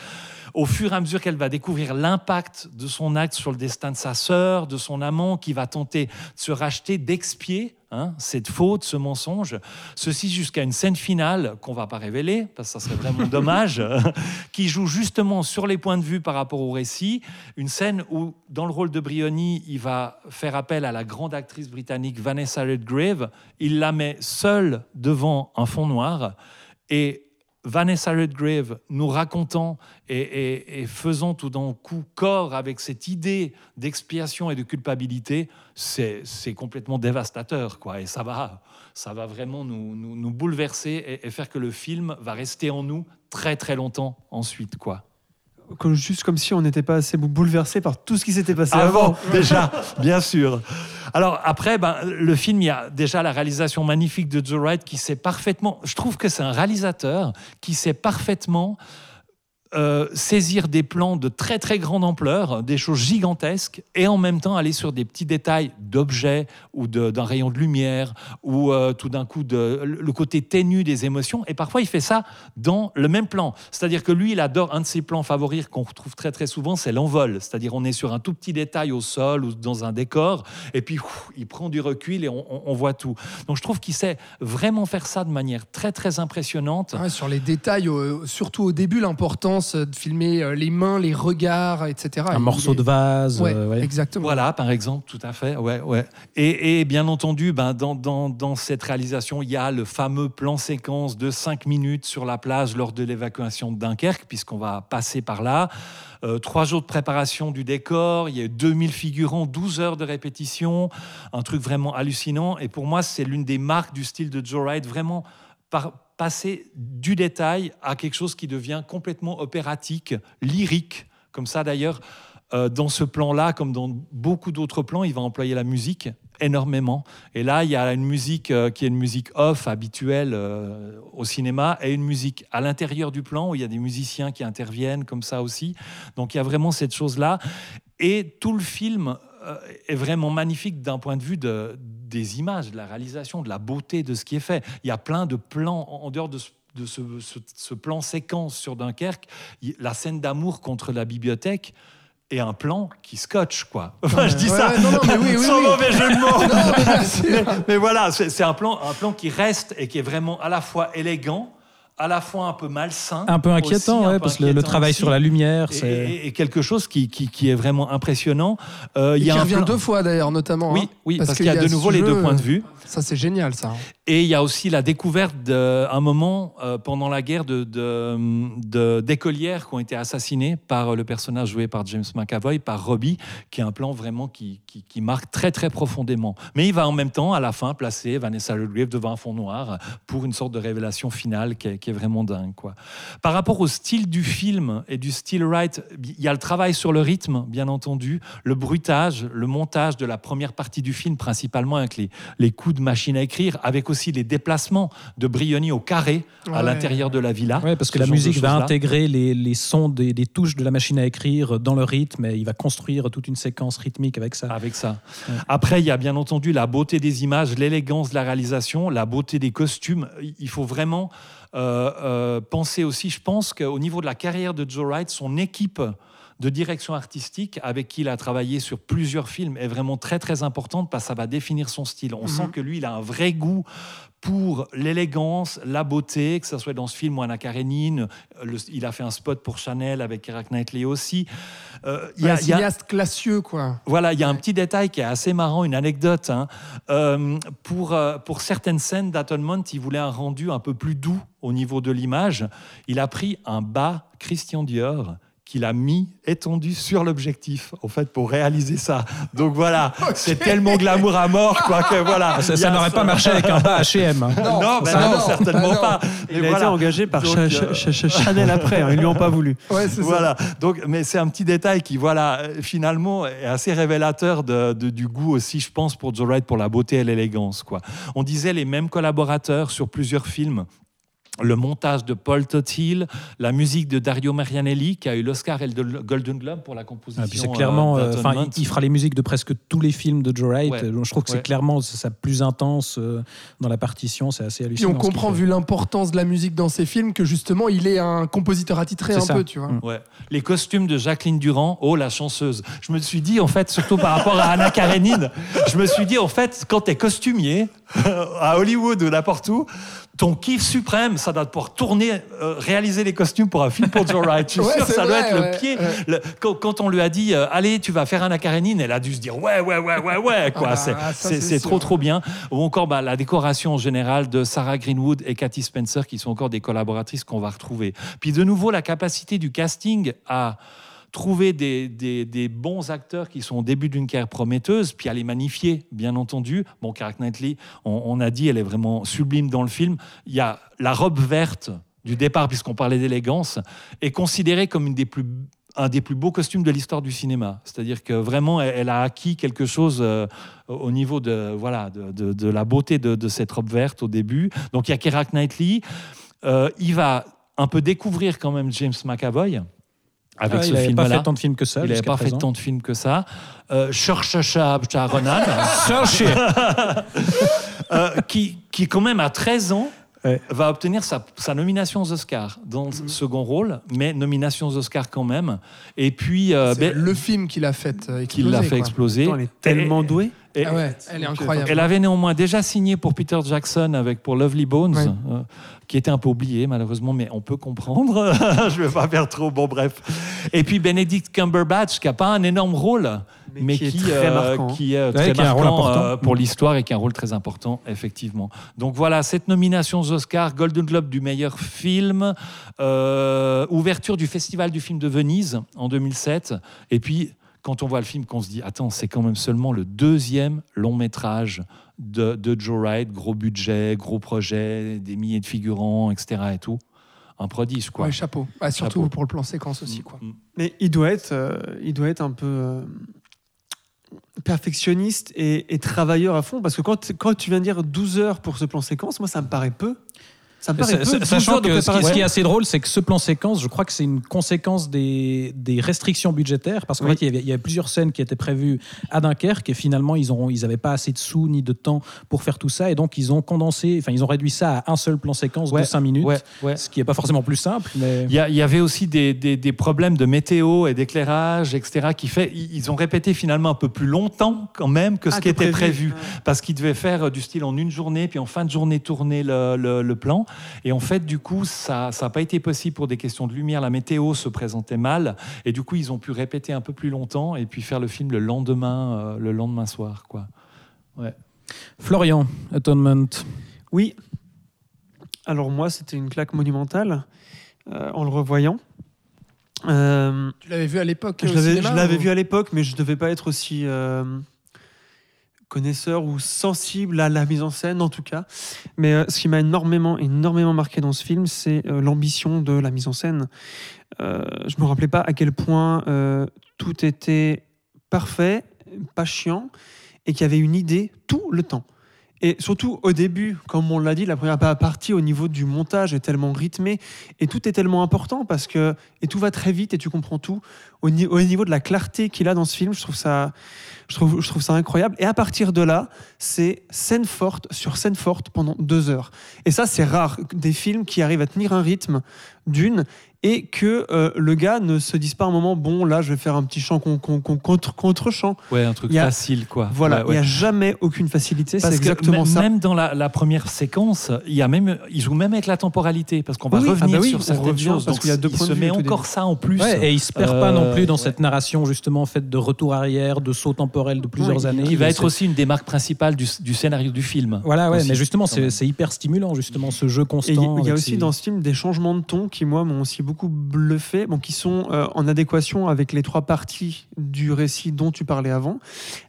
Au fur et à mesure qu'elle va découvrir l'impact de son acte sur le destin de sa sœur, de son amant, qui va tenter de se racheter, d'expier hein, cette faute, ce mensonge. Ceci jusqu'à une scène finale qu'on va pas révéler, parce que ça serait vraiment dommage, qui joue justement sur les points de vue par rapport au récit. Une scène où, dans le rôle de Brioni, il va faire appel à la grande actrice britannique Vanessa Redgrave. Il la met seule devant un fond noir. Et Vanessa Redgrave nous racontant et, faisant tout d'un coup corps avec cette idée d'expiation et de culpabilité, c'est complètement dévastateur. Quoi. Et ça va, ça va vraiment nous, bouleverser et, faire que le film va rester en nous très très longtemps ensuite. quoi juste comme si on n'était pas assez bouleversé par tout ce qui s'était passé avant, avant. déjà, bien sûr. Alors après, ben, le film, il y a déjà la réalisation magnifique de Joe Wright qui sait parfaitement. Je trouve que c'est un réalisateur qui sait parfaitement euh, saisir des plans de très très grande ampleur, des choses gigantesques, et en même temps aller sur des petits détails d'objets ou d'un rayon de lumière, ou euh, tout d'un coup le côté ténu des émotions. Et parfois il fait ça dans le même plan. C'est-à-dire que lui, il adore un de ses plans favoris qu'on retrouve très très souvent, c'est l'envol. C'est-à-dire on est sur un tout petit détail au sol ou dans un décor, et puis il prend du recul et on, voit tout. Donc je trouve qu'il sait vraiment faire ça de manière très très impressionnante. sur les détails, surtout au début, l'importance de filmer euh, les mains, les regards, etc. Un morceau de vase. Euh, exactement. Voilà, par exemple, tout à fait. Ouais, ouais. Et, bien entendu, ben, dans, dans, cette réalisation, il y a le fameux plan séquence de 5 minutes sur la plage lors de l'évacuation de Dunkerque, puisqu'on va passer par là. Euh, trois jours de préparation du décor, il y a 2000 figurants, 12 heures de répétition, un truc vraiment hallucinant. Et pour moi, c'est l'une des marques du style de Joe Wright, vraiment par, passer du détail à quelque chose qui devient complètement opératique, lyrique, comme ça d'ailleurs. Euh, dans ce plan-là, comme dans beaucoup d'autres plans, il va employer la musique énormément. Et là, il y a une musique euh, qui est une musique off habituelle euh, au cinéma et une musique à l'intérieur du plan où il y a des musiciens qui interviennent comme ça aussi. Donc il y a vraiment cette chose-là. Et tout le film est vraiment magnifique d'un point de vue de, des images, de la réalisation, de la beauté de ce qui est fait. Il y a plein de plans en dehors de ce, plan séquence sur Dunkerque, la scène d'amour contre la bibliothèque et un plan qui scotche, quoi. Enfin, je dis ça non, non, mais oui, sans oui, mauvais jeu de mots. mais, mais, voilà, c'est un plan, un plan qui reste et qui est vraiment à la fois élégant, à la fois un peu malsain. Un peu inquiétant, ouais, parce que le travail sur la lumière, c'est. Et, quelque chose qui, qui, est vraiment impressionnant. Euh, il y a qui un revient deux fois d'ailleurs, notamment. Oui, hein, oui parce, qu'il y, a de nouveau les deux points de vue. Ça, c'est génial, ça. Et il y a aussi la découverte d'un moment euh, pendant la guerre de, d'écolières qui ont été assassinées par le personnage joué par James McAvoy, par Robbie, qui est un plan vraiment qui, qui, marque très très profondément. Mais il va en même temps, à la fin, placer Vanessa Redgrave devant un fond noir pour une sorte de révélation finale qui est, qui est vraiment dingue. Quoi. Par rapport au style du film et du style right, il y a le travail sur le rythme, bien entendu, le bruitage, le montage de la première partie du film, principalement avec les, les coups de machine à écrire, avec aussi les déplacements de Brioni au carré à l'intérieur de la villa. Ouais, parce que la musique va intégrer les, les sons des, des, touches de la machine à écrire dans le rythme et il va construire toute une séquence rythmique avec ça. Avec ça. Après, il y a bien entendu la beauté des images, l'élégance de la réalisation, la beauté des costumes. Il faut vraiment penser aussi, je pense qu'au niveau de la carrière de Joe Wright, son équipe de direction artistique avec qui il a travaillé sur plusieurs films est vraiment très très importante parce que ça va définir son style. On sent mhm. que lui, il a un vrai goût pour l'élégance, la beauté, que ce soit dans ce film ou Anna Karenine. il a fait un spot pour Chanel avec Keira Knightley aussi. Euh, il y a, un classieux, quoi. Voilà, il y a un petit détail qui est assez marrant, une anecdote. Hein. Euh, pour, euh, pour certaines scènes d'Atonement, il voulait un rendu un peu plus doux au niveau de l'image. Il a pris un bas Christian Dior qu'il a mis étendu sur l'objectif, en fait, pour réaliser ça. Donc voilà, c'est tellement glamour à mort, quoi, que voilà. Ça, n'aurait pas marché avec un bas H&M. Non, non, ben non, certainement pas. Il a été engagé par euh, Chanel après, hein, ils lui ont pas voulu. Ouais, voilà. Ça. Donc, mais c'est un petit détail qui, voilà, finalement, est assez révélateur de, du goût aussi, je pense, pour Joe Wright, pour la beauté et l'élégance, quoi. On disait les mêmes collaborateurs sur plusieurs films le montage de Paul Totil, la musique de Dario Marianelli qui a eu l'Oscar et le Golden Globe pour la composition. Ah, puis c'est clairement, euh, euh, il, il fera les musiques de presque tous les films de Joe Wright. Ouais. Donc, je trouve que Ouais. c'est clairement ça plus intense euh, dans la partition. C'est assez hallucinant. on ce qu'il comprend, vu l'importance de la musique dans ces films, que justement, il est un compositeur attitré C'est un ça. peu, tu vois. Mm. Ouais. Les costumes de Jacqueline Durand, oh la chanceuse. Je me suis dit, en fait, surtout par rapport à Anna Karenine, je me suis dit, en fait, quand t'es costumier, à Hollywood ou n'importe où, ton kiff suprême, ça doit pouvoir tourner, euh, réaliser les costumes pour un film pour Joe Wright. Je suis Ouais, sûr que ça doit être ouais, le pied. ouais. Le- quand, quand on lui a dit, euh, allez, tu vas faire Anna Karenine, elle a dû se dire, ouais, ouais, ouais, ouais, ouais, quoi. Ah bah, c'est trop, trop bien. Ou encore bah, la décoration en général de Sarah Greenwood et Cathy Spencer, qui sont encore des collaboratrices qu'on va retrouver. Puis de nouveau, la capacité du casting à trouver des, bons acteurs qui sont au début d'une carrière prometteuse, puis à les magnifier, bien entendu. Bon, Keira Knightley, on, a dit, elle est vraiment sublime dans le film. Il y a la robe verte du départ, puisqu'on parlait d'élégance, est considérée comme une des plus un des plus beaux costumes de l'histoire du cinéma. C'est-à-dire que vraiment, elle, a acquis quelque chose euh, au niveau de, voilà, de, la beauté de, de cette robe verte au début. Donc il y a Keira Knightley. Euh, il va un peu découvrir quand même James McAvoy avec Ah, ce il n'avait pas film-là. fait tant de films que ça. Il n'avait pas fait tant de films que ça. Euh, Saoirse Ronan, euh, qui, qui quand même à 13 ans Ouais. va obtenir sa, sa nomination aux Oscars dans le second rôle, mais nomination aux Oscars quand même. Et puis, euh, C'est ben, le film qui l'a fait euh, qui l'a exploser, fait quoi. exploser. Attends, elle est tellement douée. et- Ah ouais, elle est incroyable. elle avait néanmoins déjà signé pour Peter Jackson avec pour Lovely Bones, Ouais. euh, qui était un peu oublié malheureusement, mais on peut comprendre. Je vais pas faire trop. Bon, bref. Et puis Benedict Cumberbatch, qui a pas un énorme rôle, mais, qui qui, est très euh, marquant. qui est très qui a un rôle marquant, important. euh, pour l'histoire et qui a un rôle très important, effectivement. Donc voilà, cette nomination aux Oscars, Golden Globe du meilleur film, euh, ouverture du Festival du film de Venise en 2007, et puis quand on voit le film, qu'on se dit, attends, c'est quand même seulement le deuxième long métrage de, de Joe Wright, gros budget, gros projet, des milliers de figurants, etc. et tout. Un prodige, quoi. Ouais, chapeau. Ouais, surtout Chapeau. pour le plan séquence aussi, quoi. Mm, mm. Mais il doit être, euh, il doit être un peu euh, perfectionniste et, travailleur à fond. Parce que quand, quand tu viens de dire 12 heures pour ce plan séquence, moi, ça me paraît peu. Ça paraît peu. sa- 12 Sachant que ce qui, ce qui est assez drôle, c'est que ce plan séquence, je crois que c'est une conséquence des, des restrictions budgétaires, parce qu'en Oui. fait, il y, avait, il y avait plusieurs scènes qui étaient prévues à Dunkerque, et finalement, ils n'avaient ils pas assez de sous ni de temps pour faire tout ça, et donc ils ont condensé, enfin, ils ont réduit ça à un seul plan séquence Ouais, de 5 minutes, Ouais, ouais. ce qui n'est pas forcément plus simple, mais... Il y, a- il y avait aussi des, des- des problèmes de météo et d'éclairage, etc., qui fait ils ont répété finalement un peu plus longtemps quand même que ce Ah, qui que était prévu. prévu, parce qu'ils devaient faire euh, du style en une journée, puis en fin de journée tourner le, le- le plan. Et en fait, du coup, ça n'a pas été possible pour des questions de lumière. La météo se présentait mal, et du coup, ils ont pu répéter un peu plus longtemps et puis faire le film le lendemain, euh, le lendemain soir, quoi. Florian, Atonement. Oui. Alors moi, c'était une claque monumentale euh, en le revoyant. Euh, Tu l'avais vu à l'époque je l'avais vu à l'époque, mais je devais pas être aussi euh, connaisseur ou sensible à la mise en scène, en tout cas. Mais euh, ce qui m'a énormément, énormément marqué dans ce film, c'est euh, l'ambition de la mise en scène. Euh, je me rappelais pas à quel point euh, tout était parfait, pas chiant, et qu'il y avait une idée tout le temps. Et surtout au début, comme on l'a dit, la première partie au niveau du montage est tellement rythmée et tout est tellement important parce que et tout va très vite et tu comprends tout au, ni- au niveau de la clarté qu'il a dans ce film. Je trouve ça, je trouve, je trouve ça incroyable. Et à partir de là, c'est scène forte sur scène forte pendant deux heures. Et ça, c'est rare des films qui arrivent à tenir un rythme d'une et que euh, le gars ne se dise pas un moment bon là je vais faire un petit chant con- con- con- contre contre chant. Ouais, un truc a- facile, quoi. Voilà, il ouais. n'y a jamais aucune facilité. C'est exactement ça. Même dans la, la première séquence, il y a même, il joue même avec la temporalité parce qu'on va Oui, oui, revenir ah bah oui, sur certaines choses. parce qu'il y a deux il points se de vue met encore ça en plus. Ouais, et il se perd Euh, pas non plus dans ouais. cette narration justement faite de retour arrière, de saut temporel de plusieurs Ouais, années. qui va être aussi une des marques principales du, du scénario du film. Voilà, ouais, aussi, mais justement, c'est hyper stimulant, justement, ce jeu constant. il y- il y a aussi dans ce film des changements de ton qui, moi, m'ont aussi beaucoup bluffé, bon, qui sont euh, en adéquation avec les trois parties du récit dont tu parlais avant.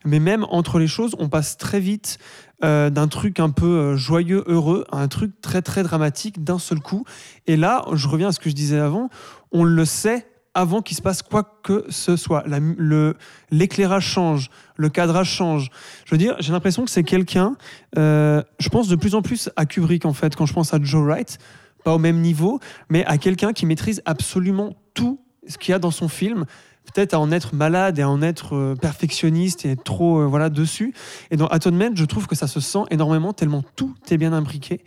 Mais même entre les choses, on passe très vite euh, d'un truc un peu euh, joyeux, heureux, à un truc très, très dramatique d'un seul coup. Et là, je reviens à ce que je disais avant, on le sait avant qu'il se passe quoi que ce soit. L'éclairage change, le cadrage change. Je veux dire, j'ai l'impression que c'est quelqu'un, je pense de plus en plus à Kubrick en fait, quand je pense à Joe Wright, pas au même niveau, mais à quelqu'un qui maîtrise absolument tout ce qu'il y a dans son film peut-être à en être malade et à en être euh, perfectionniste et être trop euh, voilà dessus. Et dans Atonement, je trouve que ça se sent énormément tellement tout est bien imbriqué.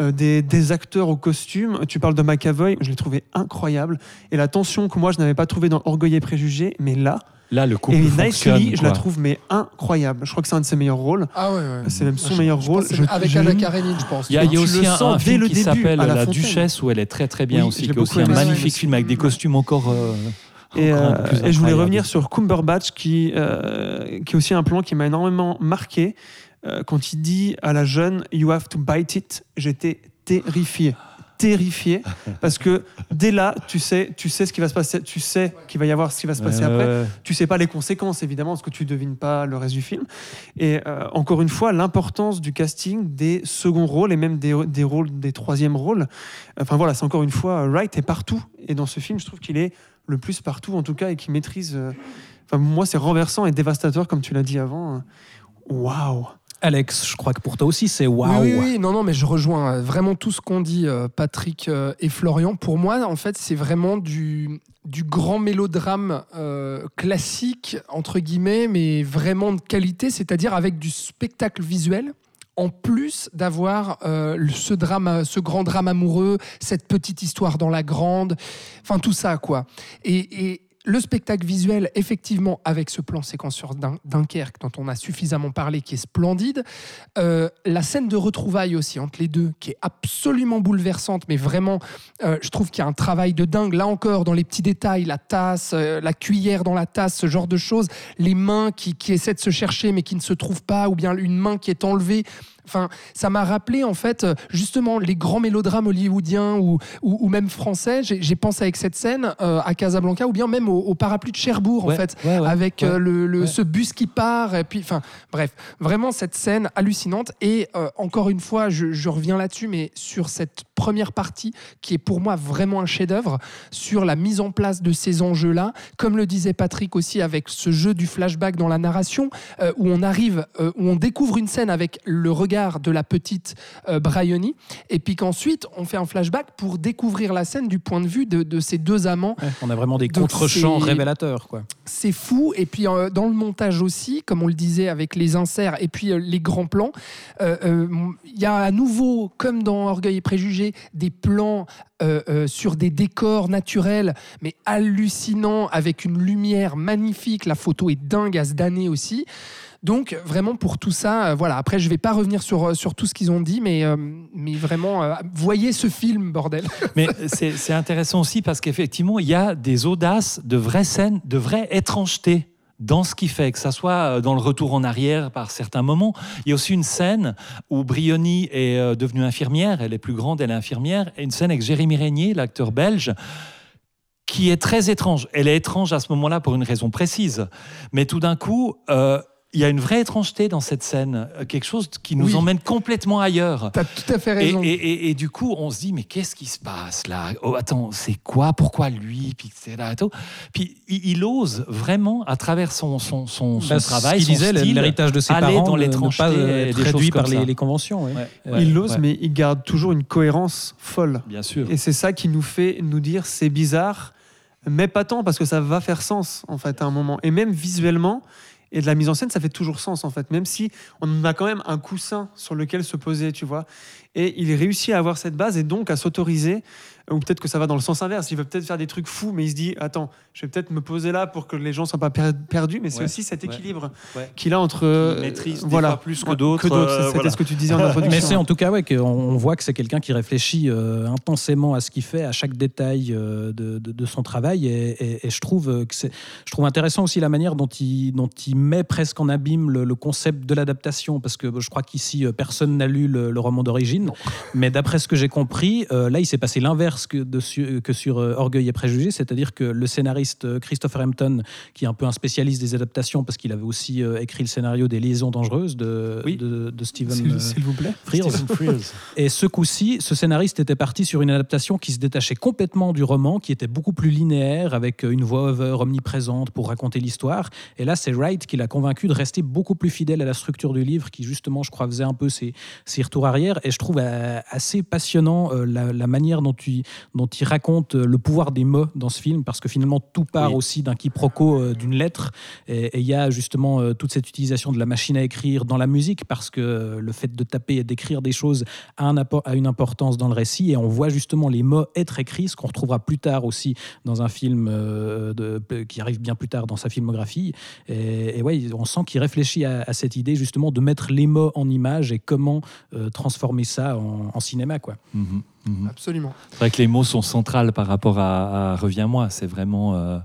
Euh, des, des acteurs au costume, tu parles de McAvoy, je l'ai trouvé incroyable. Et la tension que moi je n'avais pas trouvé dans Orgueil et Préjugés, mais là, Là, le couple et. Nicely, je la trouve mais incroyable. Je crois que c'est un de ses meilleurs rôles. Ah ouais, ouais. C'est même son Je- meilleur je rôle. Je- avec Anna Karenine, je pense. Il y a, il y a aussi le un, un dès film le qui début, s'appelle la. Duchesse où elle est très très bien Oui, aussi, qui est aussi beaucoup un aimé, magnifique ouais. film avec des costumes encore. euh, Et, euh, plus et je voulais revenir sur Cumberbatch, qui, euh, qui est aussi un plan qui m'a énormément marqué. Euh, quand il dit à la jeune You have to bite it, j'étais terrifié. Terrifié. Parce que dès là, tu sais, tu sais ce qui va se passer, tu sais qu'il va y avoir ce qui va se passer après. Euh, Tu sais pas les conséquences, évidemment, parce que tu devines pas le reste du film. Et euh, encore une fois, l'importance du casting des seconds rôles et même des, des rôles des troisièmes rôles. Enfin voilà, c'est encore une fois, Wright est partout. Et dans ce film, je trouve qu'il est le plus partout, en tout cas, et qu'il maîtrise. euh, Enfin, moi, c'est renversant et dévastateur, comme tu l'as dit avant. Waouh! Alex, je crois que pour toi aussi, c'est waouh. Oui, oui, non, non, mais je rejoins euh, vraiment tout ce qu'ont dit euh, Patrick euh, et Florian. Pour moi, en fait, c'est vraiment du, grand mélodrame classique, entre guillemets, mais vraiment de qualité, c'est-à-dire avec du spectacle visuel. En plus d'avoir ce drame, ce grand drame amoureux, cette petite histoire dans la grande, enfin tout ça quoi. Et le spectacle visuel, effectivement, avec ce plan séquence sur Dun- Dunkerque dont on a suffisamment parlé, qui est splendide, euh, la scène de retrouvailles aussi entre les deux, qui est absolument bouleversante, mais vraiment, euh, je trouve qu'il y a un travail de dingue. Là encore, dans les petits détails, la tasse, euh, la cuillère dans la tasse, ce genre de choses, les mains qui essaient de se chercher mais qui ne se trouvent pas, ou bien une main qui est enlevée. Enfin, ça m'a rappelé en fait euh, justement les grands mélodrames hollywoodiens ou, ou, ou même français. J'ai pensé avec cette scène euh, à Casablanca ou bien même au, au parapluie de Cherbourg en fait, ouais, ouais, avec euh, le, le- ce bus qui part. Et puis, enfin, bref, vraiment cette scène hallucinante. Et euh, encore une fois, je, je reviens là-dessus, mais sur cette première partie qui est pour moi vraiment un chef-d'œuvre sur la mise en place de ces enjeux-là, comme le disait Patrick aussi avec ce jeu du flashback dans la narration, euh, où on arrive, euh, où on découvre une scène avec le regard de la petite euh, Bryony, et puis qu'ensuite on fait un flashback pour découvrir la scène du point de vue de, de ces deux amants Ouais, on a vraiment des contre-champs révélateurs. Quoi. c'est fou. Et puis euh, dans le montage aussi, comme on le disait avec les inserts et puis les grands plans, il y a à nouveau, comme dans Orgueil et Préjugés, des plans euh, euh, sur des décors naturels, mais hallucinants, avec une lumière magnifique. La photo est dingue à se damner aussi. Donc vraiment pour tout ça, euh, voilà. Après, je vais pas revenir sur, sur tout ce qu'ils ont dit, mais, mais vraiment, voyez ce film, bordel. Mais c'est intéressant aussi parce qu'effectivement, il y a des audaces, de vraies scènes, de vraies étrangetés dans ce qu'il fait, que ça soit euh, dans le retour en arrière par certains moments. Il y a aussi une scène où Brioni est euh, devenue infirmière, elle est plus grande, elle est infirmière, et une scène avec Jérémy Régnier, l'acteur belge, qui est très étrange. Elle est étrange à ce moment-là pour une raison précise. Mais tout d'un coup, euh, il y a une vraie étrangeté dans cette scène, euh, quelque chose qui nous Oui. emmène complètement ailleurs. T'as tout à fait raison. et- et- et du coup, on se dit, mais qu'est-ce qui se passe là? Oh, attends, c'est quoi? Pourquoi lui? Puis. Puis il, il ose vraiment, à travers son, son, son, son Bah, travail, ce son qu'il disait, style, l'héritage de ses aller parents dans l'étrangeté euh, réduit par les, conventions. ouais. Ouais, Ouais. il l'ose, ouais. mais il garde toujours une cohérence folle. Bien sûr. Et c'est ça qui nous fait nous dire c'est bizarre, mais pas tant parce que ça va faire sens en fait à un moment. Et même visuellement et de la mise en scène, ça fait toujours sens en fait, même si on a quand même un coussin sur lequel se poser, tu vois. Et il réussit à avoir cette base et donc à s'autoriser, ou peut-être que ça va dans le sens inverse. Il veut peut-être faire des trucs fous, mais il se dit attends, je vais peut-être me poser là pour que les gens soient pas per- perdus. Mais c'est Ouais, aussi cet équilibre ouais. qu'il a entre euh, maîtrise voilà plus que d'autres, Que d'autres, euh, c'était voilà. ce que tu disais en introduction. Mais c'est en tout cas ouais, qu'on on voit que c'est quelqu'un qui réfléchit euh, intensément à ce qu'il fait, à chaque détail euh, de, de- de son travail. Et, et- et je, trouve que c'est, je trouve intéressant aussi la manière dont il, dont il met presque en abîme le, le concept de l'adaptation. Parce que je crois qu'ici, personne n'a lu le, le roman d'origine. Mais d'après ce que j'ai compris, euh, là, il s'est passé l'inverse que, de su- que sur euh, Orgueil et Préjugés. C'est-à-dire que le scénariste euh, Christopher Hampton, qui est un peu un spécialiste des adaptations, parce qu'il avait aussi euh, écrit le scénario des Liaisons dangereuses de, Oui. de, de Steven S'il vous plaît. Frears. Et ce coup-ci, ce scénariste était parti sur une adaptation qui se détachait complètement du roman, qui était beaucoup plus linéaire, avec une voix-over omniprésente pour raconter l'histoire. Et là, c'est Wright qui l'a convaincu de rester beaucoup plus fidèle à la structure du livre, qui justement, je crois, faisait un peu ses, ses retours arrière. Et je trouve assez passionnant euh, la, la manière dont il, dont il raconte euh, le pouvoir des mots dans ce film, parce que finalement tout part Oui. aussi d'un quiproquo euh, d'une lettre, et il y a justement euh, toute cette utilisation de la machine à écrire dans la musique, parce que le fait de taper et d'écrire des choses a, un a une importance dans le récit, et on voit justement les mots être écrits, ce qu'on retrouvera plus tard aussi dans un film de- qui arrive bien plus tard dans sa filmographie. Et, et ouais, on sent qu'il réfléchit à, à cette idée justement de mettre les mots en images et comment euh, transformer ça en, en cinéma. Quoi. Mhm, mhm. Absolument. C'est vrai que les mots sont centrales par rapport à, à Reviens-moi. C'est vraiment. euh,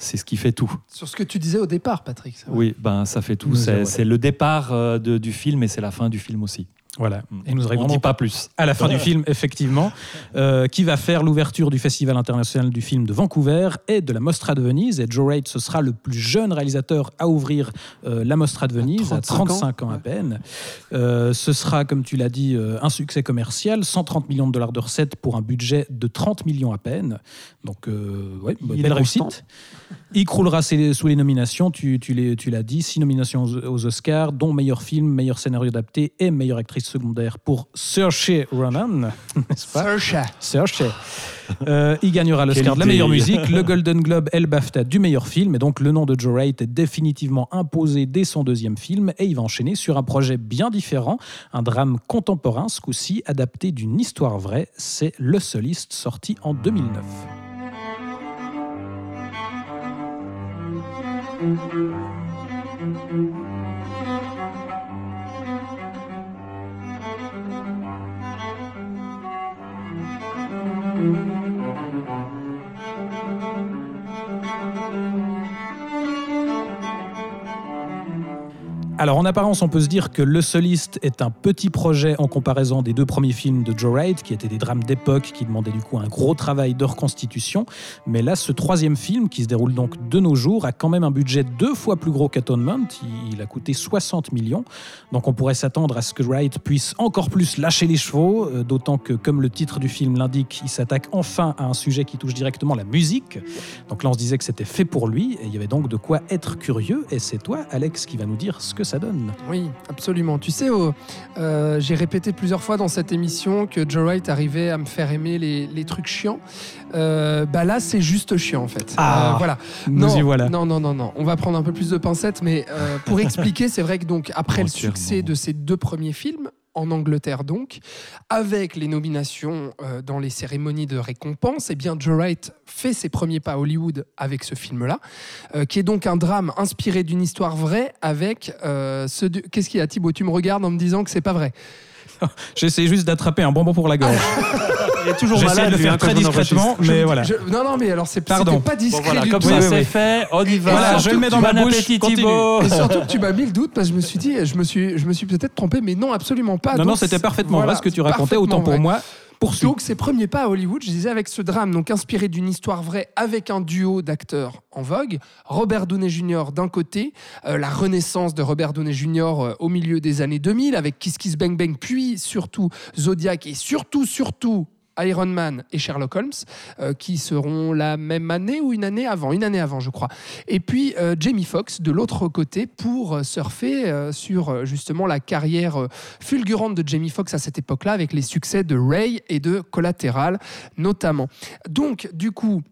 c'est ce qui fait tout. Sur ce que tu disais au départ, Patrick. Oui, ben ça fait tout. C'est le départ euh, de- du film et c'est la fin du film aussi. Voilà. Et nous On arrivons dit pas plus. à la fin du film, effectivement, euh, qui va faire l'ouverture du Festival international du film de Vancouver et de la Mostra de Venise. Et Joe Wright, ce sera le plus jeune réalisateur à ouvrir euh, la Mostra de Venise, à 35 35 ans, à peine. Euh, ce sera, comme tu l'as dit, un succès commercial, 130 millions de dollars de recettes pour un budget de 30 millions à peine. Donc, ouais, belle constant. réussite. Il croulera ses- sous les nominations, tu l'as dit, six nominations aux, aux Oscars, dont meilleur film, meilleur scénario adapté et meilleure actrice secondaire pour Saoirse Ronan, n'est-ce pas Saoirse. Saoirse. Euh, il gagnera l'Oscar de la meilleure musique, le Golden Globe et le BAFTA du meilleur film. Et donc le nom de Joe Wright est définitivement imposé dès son deuxième film et il va enchaîner sur un projet bien différent, un drame contemporain, ce coup-ci adapté d'une histoire vraie. C'est Le Soliste, sorti en 2009. Alors en apparence, on peut se dire que Le Soliste est un petit projet en comparaison des deux premiers films de Joe Wright, qui étaient des drames d'époque, qui demandaient du coup un gros travail de reconstitution. Mais là, ce troisième film, qui se déroule donc de nos jours, a quand même un budget deux fois plus gros qu'Atonement. Il- a coûté 60 millions. Donc on pourrait s'attendre à ce que Wright puisse encore plus lâcher les chevaux, euh, d'autant que, comme le titre du film l'indique, il s'attaque enfin à un sujet qui touche directement la musique. Donc là, on se disait que c'était fait pour lui, et il y avait donc de quoi être curieux. Et c'est toi, Alex, qui va nous dire ce que ça donne. Oui, absolument. Tu sais, oh, euh, j'ai répété plusieurs fois dans cette émission que Joe Wright arrivait à me faire aimer les, les trucs chiants. Euh, bah là, c'est juste chiant en fait. Ah, Euh, voilà. Nous non, y voilà. Non, non, non, non. On va prendre un peu plus de pincettes, mais pour expliquer, c'est vrai que donc après le succès de ces deux premiers films, en Angleterre donc, avec les nominations euh, dans les cérémonies de récompense, eh bien Joe Wright fait ses premiers pas à Hollywood avec ce film-là, euh, qui est donc un drame inspiré d'une histoire vraie avec euh, ce... Qu'est-ce qu'il y a Thibaut? Tu me regardes en me disant que c'est pas vrai. J'essaie juste d'attraper un bonbon pour la gorge. Il est toujours malade. de le lui, faire hein, très quand on discrètement, enregistre. mais voilà. Je- Non, non, mais alors c'est Pardon. c'était pas discret Bon, voilà, du comme tout. ça Oui, c'est oui. fait, on y va. Voilà, je le mets dans ma Bon bouche, appétit, continue. Thibaut. Et surtout que tu m'as mis le doute parce que je me suis dit, je me suis, je me suis peut-être trompé, mais non, absolument pas. non, Donc, non, c'était parfaitement voilà, vrai ce que tu c'est racontais, autant parfaitement pour vrai. moi. Poursuis. Donc ses premiers pas à Hollywood, je disais avec ce drame, donc inspiré d'une histoire vraie avec un duo d'acteurs en vogue, Robert Downey Jr. d'un côté, euh, la renaissance de Robert Downey Jr. euh, au milieu des années 2000 avec Kiss Kiss Bang Bang, puis surtout Zodiac et surtout surtout Iron Man et Sherlock Holmes, euh, qui seront la même année ou une année avant, une année avant, je crois. Et puis euh, Jamie Foxx de l'autre côté pour euh, surfer sur justement la carrière fulgurante de Jamie Foxx à cette époque-là, avec les succès de Ray et de Collateral notamment. Donc, du coup.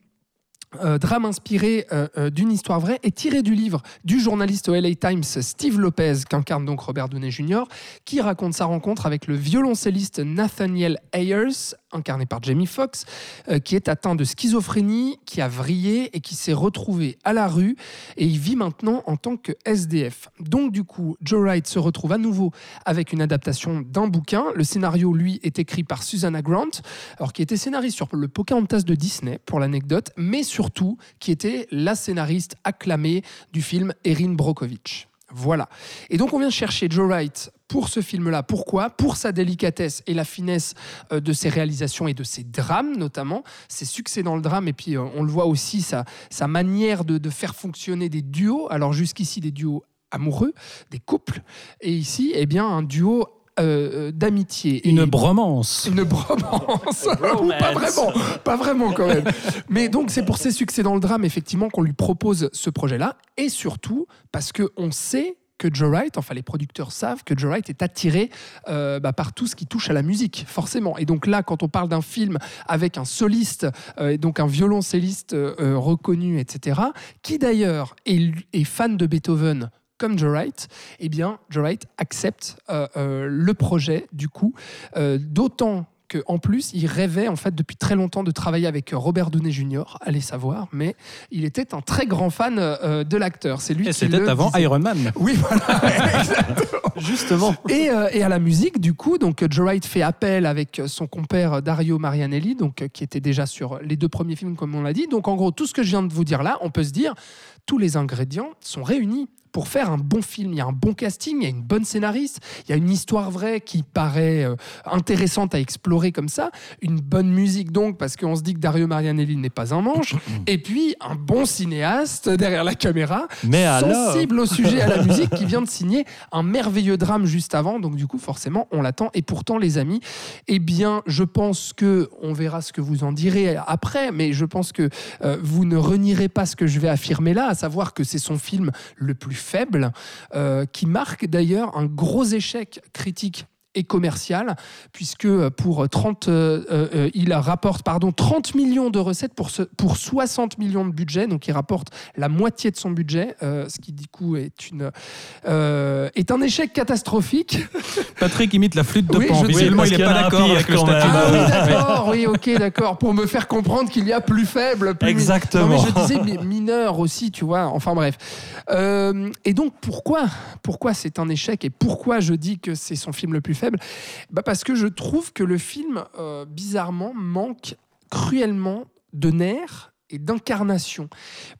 euh, drame inspiré d'une histoire vraie et tiré du livre du journaliste au LA Times Steve Lopez, qu'incarne donc Robert Downey Jr., qui raconte sa rencontre avec le violoncelliste Nathaniel Ayers, incarné par Jamie Foxx, euh, qui est atteint de schizophrénie, qui a vrillé et qui s'est retrouvé à la rue et il vit maintenant en tant que SDF. Donc du coup, Joe Wright se retrouve à nouveau avec une adaptation d'un bouquin. Le scénario, lui, est écrit par Susanna Grant, alors qui était scénariste sur le Pocahontas de Disney, pour l'anecdote, mais surtout qui était la scénariste acclamée du film Erin Brockovich. Voilà. Et donc on vient chercher Joe Wright pour ce film-là. Pourquoi? Pour sa délicatesse et la finesse euh, de ses réalisations et de ses drames notamment, ses succès dans le drame, et puis euh, on le voit aussi, sa, manière de, de faire fonctionner des duos. Alors jusqu'ici des duos amoureux, des couples, et ici, eh bien, un duo euh, d'amitié. Une Et- bromance. une bromance. Pas vraiment, pas vraiment quand même. Mais donc c'est pour ses succès dans le drame effectivement qu'on lui propose ce projet-là et surtout parce que on sait que Joe Wright, enfin les producteurs savent que Joe Wright est attiré euh, bah, par tout ce qui touche à la musique, forcément. Et donc là, quand on parle d'un film avec un soliste, euh, et donc un violoncelliste euh, reconnu, etc., qui d'ailleurs est, est fan de Beethoven comme Joe Wright, eh bien, Joe Wright accepte euh, euh, le projet, du coup, euh, d'autant qu'en plus, il rêvait en fait depuis très longtemps de travailler avec Robert Downey Jr., allez savoir, mais il était un très grand fan euh, de l'acteur. C'est lui Et qui c'était avant disait. Iron Man. Oui, voilà, exactement. Justement. Et, euh, et à la musique, du coup, donc Joe Wright fait appel avec son compère Dario Marianelli, donc qui était déjà sur les deux premiers films, comme on l'a dit. Donc en gros, tout ce que je viens de vous dire là, on peut se dire, tous les ingrédients sont réunis pour faire un bon film. Il y a un bon casting, il y a une bonne scénariste, il y a une histoire vraie qui paraît euh, intéressante à explorer comme ça, une bonne musique donc, parce qu'on se dit que Dario Marianelli n'est pas un manche, et puis un bon cinéaste derrière la caméra, Mais alors sensible au sujet, à la musique, qui vient de signer un merveilleux drame juste avant. Donc du coup, forcément, on l'attend. Et pourtant, les amis, eh bien, je pense que on verra ce que vous en direz après, mais je pense que euh, vous ne renierez pas ce que je vais affirmer là, à savoir que c'est son film le plus faible, euh, qui marque d'ailleurs un gros échec critique et commercial, puisque pour 30, euh, euh, il rapporte pardon, 30 millions de recettes pour, ce, pour 60 millions de budget, donc il rapporte la moitié de son budget, euh, ce qui du coup est, une, est un échec catastrophique. Patrick imite la flûte de Oui, Pan. Visiblement, il n'est pas d'accord avec le statut. Ah oui, Ouais. d'accord, oui, ok, d'accord, pour me faire comprendre qu'il y a plus faible. Plus Exactement. Non, mais je disais mi- mineur aussi, tu vois. Enfin bref. Et donc pourquoi, pourquoi c'est un échec et pourquoi je dis que c'est son film le plus faible? Bah Parce que je trouve que le film, euh, bizarrement, manque cruellement de nerfs et d'incarnation.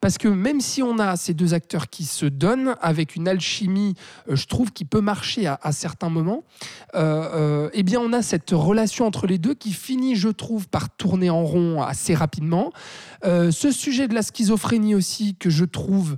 Parce que même si on a ces deux acteurs qui se donnent avec une alchimie, euh, je trouve, qui peut marcher à, certains moments, euh, eh bien on a cette relation entre les deux qui finit, je trouve, par tourner en rond assez rapidement. Ce sujet de la schizophrénie aussi, que je trouve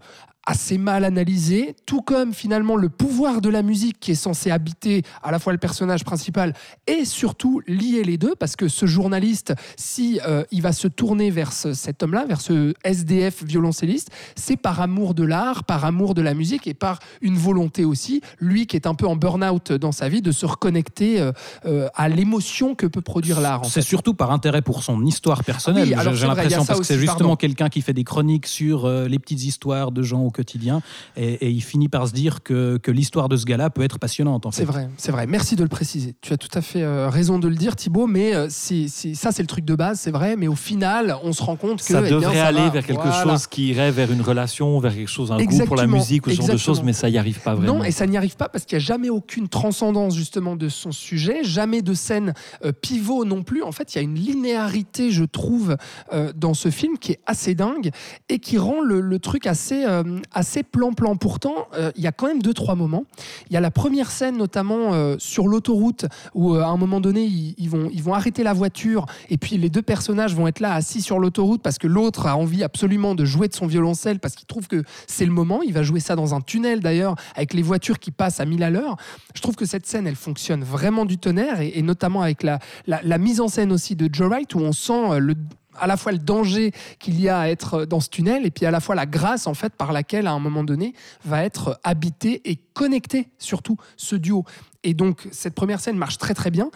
assez mal analysé, tout comme finalement le pouvoir de la musique qui est censé habiter à la fois le personnage principal et surtout lier les deux, parce que ce journaliste, si euh, il va se tourner vers ce- cet homme-là, vers ce SDF violoncelliste, c'est par amour de l'art, par amour de la musique et par une volonté aussi, lui qui est un peu en burn-out dans sa vie, de se reconnecter euh, euh, à l'émotion que peut produire l'art. C'est surtout par intérêt pour son histoire personnelle. Oui, J'ai l'impression parce que c'est justement quelqu'un qui fait des chroniques sur les petites histoires de gens au quotidien et, et il finit par se dire que, que l'histoire de ce gars-là peut être passionnante. En fait. C'est vrai, c'est vrai. Merci de le préciser. Tu as tout à fait euh, raison de le dire, Thibaut. Mais euh, c'est, c'est- ça, c'est le truc de base, c'est vrai. Mais au final, on se rend compte que ça eh bien, devrait ça aller va. vers quelque Voilà. chose qui irait vers une relation, vers quelque chose, un goût pour la Exactement, musique ou ce genre de exactement. choses, mais ça y arrive pas vraiment. Non, et ça n'y arrive pas parce qu'il n'y a jamais aucune transcendance justement de son sujet, jamais de scène euh, pivot non plus. En fait, il y a une linéarité, je trouve, euh, dans ce film qui est assez dingue et qui rend le, le truc assez, euh, assez plan-plan. Pourtant, euh, il y a quand même deux, trois moments. Il y a la première scène, notamment euh, sur l'autoroute, où euh, à un moment donné, ils, vont, ils vont arrêter la voiture et puis les deux personnages vont être là assis sur l'autoroute parce que l'autre a envie absolument de jouer de son violoncelle parce qu'il trouve que c'est le moment. Il va jouer ça dans un tunnel d'ailleurs, avec les voitures qui passent à 1000 à l'heure. Je trouve que cette scène, elle fonctionne vraiment du tonnerre et, notamment avec la, la, mise en scène aussi de Joe Wright où on sent le à la fois le danger qu'il y a à être dans ce tunnel et puis à la fois la grâce en fait par laquelle à un moment donné va être habité et connecté surtout ce duo. Et donc cette première scène marche très très bien.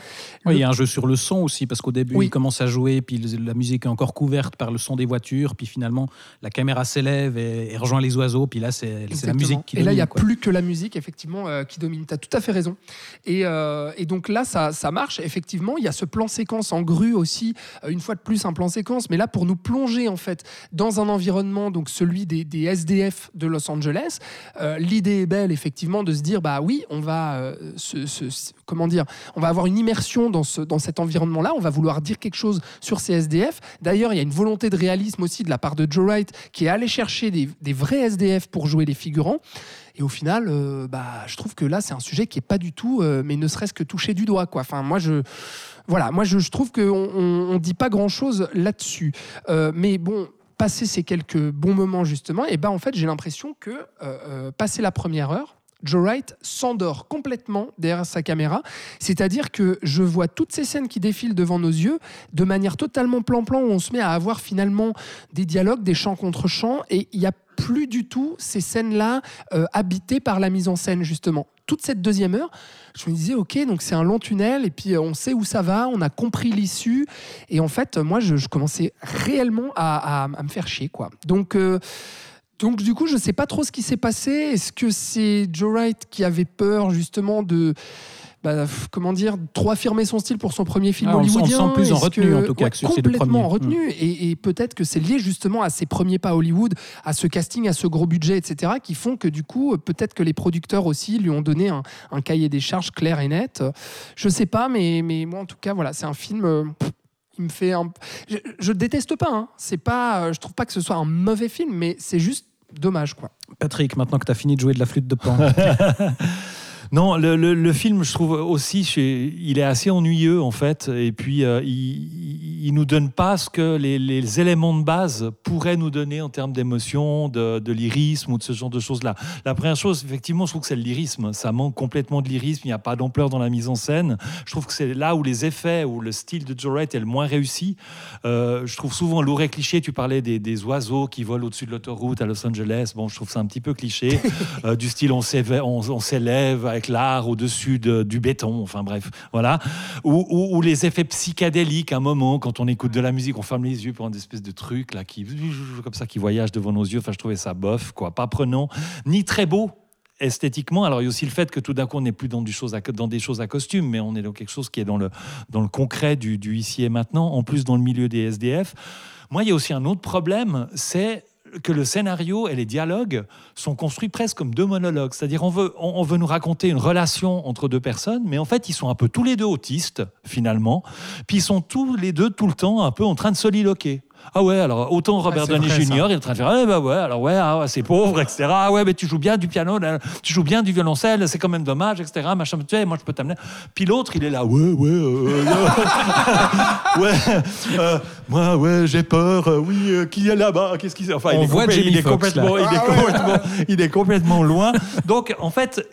Oui, il y a un jeu sur le son aussi, parce qu'au début, Oui. il commence à jouer, puis la musique est encore couverte par le son des voitures, puis finalement, la caméra s'élève et, et rejoint les oiseaux, puis là, c'est la musique qui Et là, il n'y a quoi. plus que la musique, effectivement, euh, qui domine. Tu as tout à fait raison. Et, euh, et donc là, ça, ça marche. Effectivement, il y a ce plan séquence en grue aussi, euh, une fois de plus, un plan séquence, mais là, pour nous plonger, en fait, dans un environnement, donc celui des, des SDF de Los Angeles, euh, l'idée est belle, effectivement, de se dire, bah oui, on va, euh, comment dire, on va avoir une immersion dans, ce, cet environnement-là, on va vouloir dire quelque chose sur ces SDF. D'ailleurs, il y a une volonté de réalisme aussi de la part de Joe Wright, qui est allé chercher des, vrais SDF pour jouer les figurants. Et au final, euh, bah, je trouve que là, c'est un sujet qui est pas du tout, euh, mais ne serait-ce que touché du doigt. Quoi. Enfin, moi, je, voilà, moi, je, trouve qu'on on, on dit pas grand-chose là-dessus. Euh, mais bon, passer ces quelques bons moments justement, et ben en fait, j'ai l'impression que passer la première heure, Joe Wright s'endort complètement derrière sa caméra. C'est-à-dire que je vois toutes ces scènes qui défilent devant nos yeux de manière totalement plan-plan où on se met à avoir finalement des dialogues, des chants contre chants et il n'y a plus du tout ces scènes-là euh, habitées par la mise en scène justement. Toute cette deuxième heure, je me disais ok donc c'est un long tunnel et puis euh, on sait où ça va, on a compris l'issue et en fait moi je, commençais réellement à me faire chier quoi. Donc euh, donc du coup, je sais pas trop ce qui s'est passé. Est-ce que c'est Joe Wright qui avait peur justement de bah, comment dire, trop affirmer son style pour son premier film Ah, on on hollywoodien? sent plus en retenue, que- en tout cas, ouais, que sur ces complètement en retenue. Et, et peut-être que c'est lié justement à ses premiers pas à Hollywood, à ce casting, à ce gros budget, etc., qui font que du coup, peut-être que les producteurs aussi lui ont donné un, un cahier des charges clair et net. Je sais pas, mais, mais moi en tout cas, voilà, c'est un film. euh, il me fait un. Je, je déteste pas. Hein. C'est pas. euh, Je trouve pas que ce soit un mauvais film, mais c'est juste dommage, quoi. Patrick, maintenant que tu as fini de jouer de la flûte de pan. Non, le, le- le film, je trouve aussi, il est assez ennuyeux en fait, et puis euh, il, il nous donne pas ce que les, les éléments de base pourraient nous donner en termes d'émotion, de, de lyrisme ou de ce genre de choses-là. La première chose, effectivement, je trouve que c'est le lyrisme. Ça manque complètement de lyrisme. Il n'y a pas d'ampleur dans la mise en scène. Je trouve que c'est là où les effets, où le style de Joe Wright est le moins réussi. Euh, je trouve souvent lourd et cliché. Tu parlais des, des oiseaux qui volent au-dessus de l'autoroute à Los Angeles. Bon, je trouve ça un petit peu cliché. Euh, du style, on s'élève avec l'art au-dessus de- du béton. Enfin bref, voilà. Ou, les effets psychédéliques, un moment, quand on écoute de la musique, on ferme les yeux pour une espèce de truc là qui comme ça qui voyage devant nos yeux. Enfin, je trouvais ça bof, quoi, pas prenant, ni très beau esthétiquement. Alors, il y a aussi le fait que tout d'un coup, on n'est plus dans des choses à costume, mais on est dans quelque chose qui est dans le, dans le concret du, du ici et maintenant, en plus dans le milieu des SDF. Moi, il y a aussi un autre problème, c'est que le scénario et les dialogues sont construits presque comme deux monologues. C'est-à-dire, on veut, on, veut nous raconter une relation entre deux personnes, mais en fait, ils sont un peu tous les deux autistes, finalement. Puis ils sont tous les deux, tout le temps, un peu en train de soliloquer. Ah ouais, alors autant Robert c'est Downey. Jr. il est en train de faire, eh ben ouais, alors ouais, ah ouais, c'est pauvre, etc. Ah ouais, mais tu joues bien du piano, là, tu joues bien du violoncelle, c'est quand même dommage, etc. Machin, tu sais, moi je peux t'amener. Puis l'autre, il est là, ouais, ouais, euh, euh, ouais, euh, moi, ouais, j'ai peur, euh, oui, qui est là-bas, qu'est-ce qu'il Enfin, On il est, voit complè- Jamie il est Foxx, là. complètement, il est Ah ouais. complètement, il est complètement loin. Donc, en fait,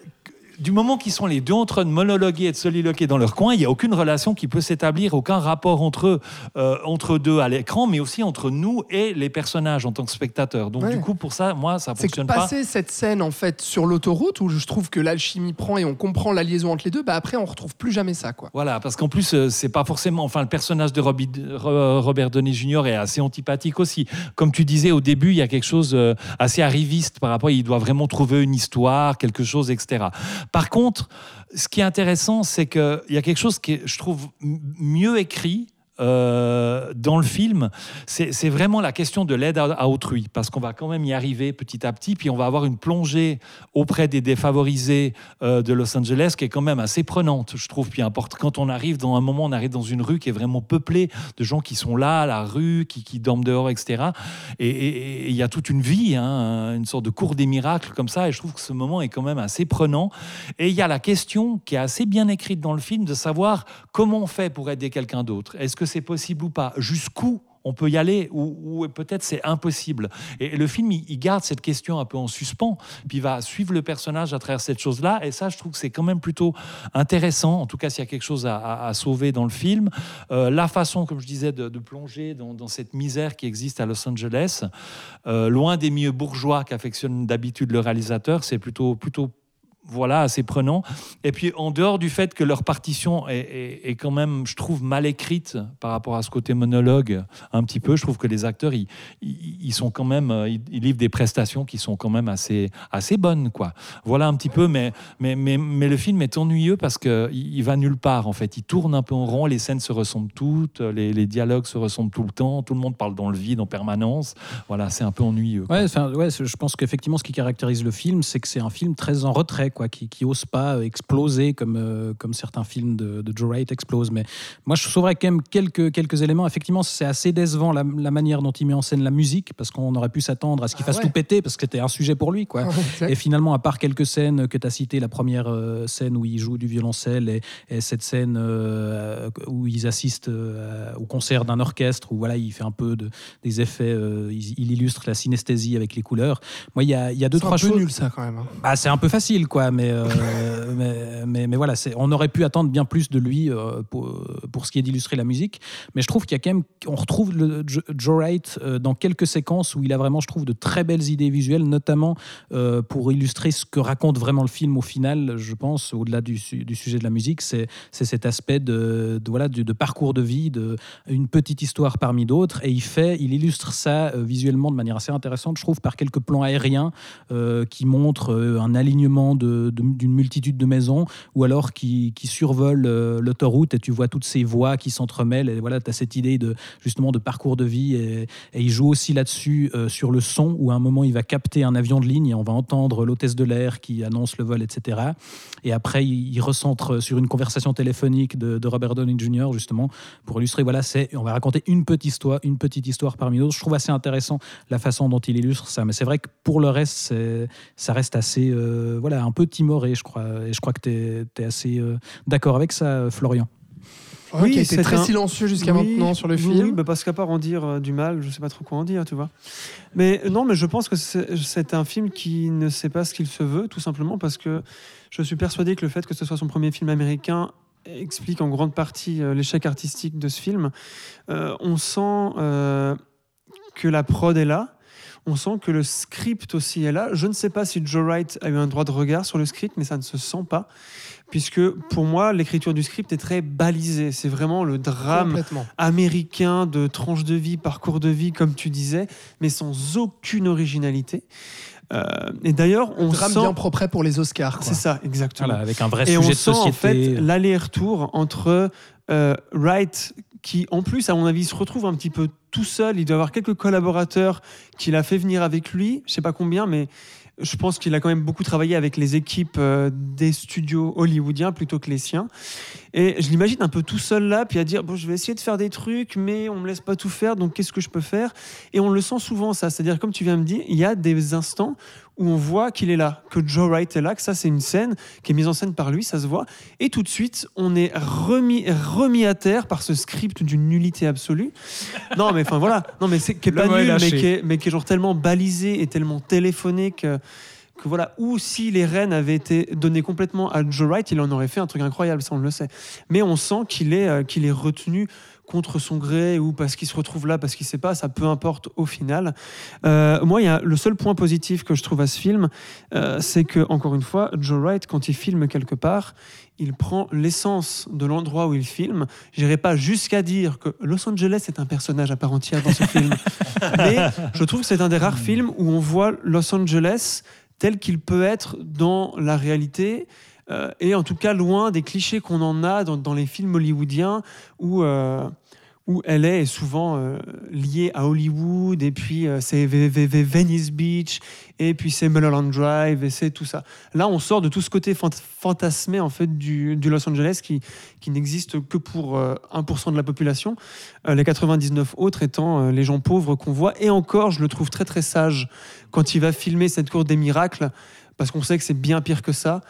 du moment qu'ils sont les deux en train de monologuer et de soliloquer dans leur coin, il n'y a aucune relation qui peut s'établir, aucun rapport entre eux, euh, entre deux à l'écran, mais aussi entre nous et les personnages en tant que spectateurs. Donc Ouais. du coup, pour ça, moi, ça C'est que fonctionne pas. passer cette scène en fait sur l'autoroute où je trouve que l'alchimie prend et on comprend la liaison entre les deux, bah après on retrouve plus jamais ça quoi. Voilà, parce qu'en plus, euh, c'est pas forcément. Enfin, le personnage de Robbie- Robert Downey Jr. est assez antipathique aussi. Comme tu disais au début, il y a quelque chose euh, assez arriviste par rapport. Il doit vraiment trouver une histoire, quelque chose, etc. Par contre, ce qui est intéressant, c'est qu'il y a quelque chose qui est, je trouve, mieux écrit. Euh, dans le film, c'est vraiment la question de l'aide à, autrui, parce qu'on va quand même y arriver petit à petit, puis on va avoir une plongée auprès des défavorisés euh, de Los Angeles qui est quand même assez prenante, je trouve. Puis importe, quand on arrive dans un moment, on arrive dans une rue qui est vraiment peuplée de gens qui sont là, à la rue, qui, dorment dehors, etc. Et- Et et il y a toute une vie, hein, une sorte de cours des miracles comme ça. Et je trouve que ce moment est quand même assez prenant. Et il y a la question qui est assez bien écrite dans le film de savoir comment on fait pour aider quelqu'un d'autre. Est-ce que c'est possible ou pas Jusqu'où on peut y aller ou, peut-être c'est impossible. Et le film, il, garde cette question un peu en suspens, puis il va suivre le personnage à travers cette chose-là. Et ça, je trouve que c'est quand même plutôt intéressant. En tout cas, s'il y a quelque chose à, sauver dans le film, Euh, la façon, comme je disais, de, plonger dans, dans cette misère qui existe à Los Angeles, euh, loin des milieux bourgeois qu'affectionne d'habitude le réalisateur, c'est plutôt plutôt voilà, assez prenant. Et puis, en dehors du fait que leur partition est, quand même, je trouve, mal écrite par rapport à ce côté monologue, un petit peu, je trouve que les acteurs, ils, ils, sont quand même, euh, ils, livrent des prestations qui sont quand même assez, assez bonnes, quoi. Voilà un petit peu, mais, mais, mais, mais le film est ennuyeux parce qu'il il va nulle part, en fait. Il tourne un peu en rond, les scènes se ressemblent toutes, les, dialogues se ressemblent tout le temps, tout le monde parle dans le vide en permanence. Voilà, c'est un peu ennuyeux. Ouais, ouais, je pense qu'effectivement, ce qui caractérise le film, c'est que c'est un film très en retrait, quoi, qui, qui ose pas euh, exploser comme, euh, comme certains films de, de Joe Wright explosent. Mais moi, je sauverais quand même quelques, quelques éléments. Effectivement, c'est assez décevant la, la manière dont il met en scène la musique, parce qu'on aurait pu s'attendre à ce qu'il Ah fasse ouais. tout péter, parce que c'était un sujet pour lui, quoi. Et finalement, à part quelques scènes que tu as citées, la première euh, scène où il joue du violoncelle et, et cette scène euh, où ils assistent au concert d'un orchestre, où voilà, il fait un peu de, des effets, il, il illustre la synesthésie avec les couleurs. Moi, il y a, y a deux, C'est trois un peu choses. nul ça quand même. hein. Bah, c'est un peu facile, quoi. Mais, euh, mais, mais, mais voilà, on aurait pu attendre bien plus de lui euh, pour, pour ce qui est d'illustrer la musique. Mais je trouve qu'il y a quand même, on retrouve Joe Wright euh, dans quelques séquences où il a vraiment, je trouve, de très belles idées visuelles, notamment pour illustrer ce que raconte vraiment le film au final, je pense, au-delà du, du sujet de la musique, c'est cet aspect de, voilà, de, parcours de vie, de une petite histoire parmi d'autres. Et il fait, il illustre ça visuellement de manière assez intéressante, je trouve, par quelques plans aériens qui montrent un alignement de- d'une multitude de maisons ou alors qui, qui survolent euh, l'autoroute et tu vois toutes ces voies qui s'entremêlent. Et voilà, tu as cette idée de, justement de parcours de vie. Et, il joue aussi là-dessus euh, sur le son, où à un moment, il va capter un avion de ligne et on va entendre l'hôtesse de l'air qui annonce le vol, etc. Et après, il, recentre sur une conversation téléphonique de, Robert Downey Jr., justement, pour illustrer, voilà, c'est, on va raconter une petite histoire, une petite histoire parmi d'autres. Je trouve assez intéressant la façon dont il illustre ça. Mais c'est vrai que pour le reste, ça reste assez, euh, voilà, un peu timoré, je crois. Et je crois que tu es, assez euh, d'accord avec ça, Florian. Ouais, Oui, qui a été c'est très un- silencieux jusqu'à Oui, maintenant sur le oui, film. Oui, bah parce qu'à part en dire euh, du mal, je sais pas trop quoi en dire, tu vois. Mais euh, non, mais je pense que c'est un film qui ne sait pas ce qu'il se veut, tout simplement parce que je suis persuadé que le fait que ce soit son premier film américain explique en grande partie euh, l'échec artistique de ce film. Euh, on sent euh, que la prod est là. On sent que le script aussi est là. Je ne sais pas si Joe Wright a eu un droit de regard sur le script, mais ça ne se sent pas. Puisque pour moi, l'écriture du script est très balisée. C'est vraiment le drame américain de tranche de vie, parcours de vie, comme tu disais, mais sans aucune originalité. Euh, et d'ailleurs, on drame sent. bien propre pour les Oscars. C'est ça, exactement. Voilà, avec un vrai Et on sujet de sent en fait l'aller-retour entre euh, Wright, qui en plus, à mon avis, se retrouve un petit peu tout seul. Il doit avoir quelques collaborateurs qu'il a fait venir avec lui, je sais pas combien, mais je pense qu'il a quand même beaucoup travaillé avec les équipes euh, des studios hollywoodiens plutôt que les siens. Et je l'imagine un peu tout seul là, puis à dire bon, je vais essayer de faire des trucs, mais on me laisse pas tout faire, donc qu'est-ce que je peux faire? Et on le sent souvent ça, c'est-à-dire comme tu viens de me dire, il y a des instants où on voit qu'il est là, que Joe Wright est là, que ça c'est une scène qui est mise en scène par lui, ça se voit, et tout de suite on est remis, remis à terre par ce script d'une nullité absolue. Non mais enfin voilà, non mais c'est qui est pas nul, mais qui est, mais qui est genre tellement balisé et tellement téléphoné que que voilà, ou si les rênes avaient été données complètement à Joe Wright, il en aurait fait un truc incroyable, ça on le sait. Mais on sent qu'il est, euh, qu'il est retenu contre son gré ou parce qu'il se retrouve là, parce qu'il sait pas, ça peu importe au final. Euh, moi, y a le seul point positif que je trouve à ce film, euh, c'est que encore une fois, Joe Wright, quand il filme quelque part, il prend l'essence de l'endroit où il filme. J'irai pas jusqu'à dire que Los Angeles est un personnage à part entière dans ce film, mais je trouve que c'est un des rares films où on voit Los Angeles tel qu'il peut être dans la réalité. euh, et en tout cas loin des clichés qu'on en a dans, dans les films hollywoodiens où, euh, où LA est souvent euh, liée à Hollywood et puis euh, c'est Venice Beach et puis c'est Mulholland Drive et c'est tout ça. Là, on sort de tout ce côté fant- fantasmé en fait du, Los Angeles qui, qui n'existe que pour euh, 1% de la population, euh, les 99 autres étant euh, les gens pauvres qu'on voit. Et encore, je le trouve très très sage quand il va filmer cette cour des miracles parce qu'on sait que c'est bien pire que ça.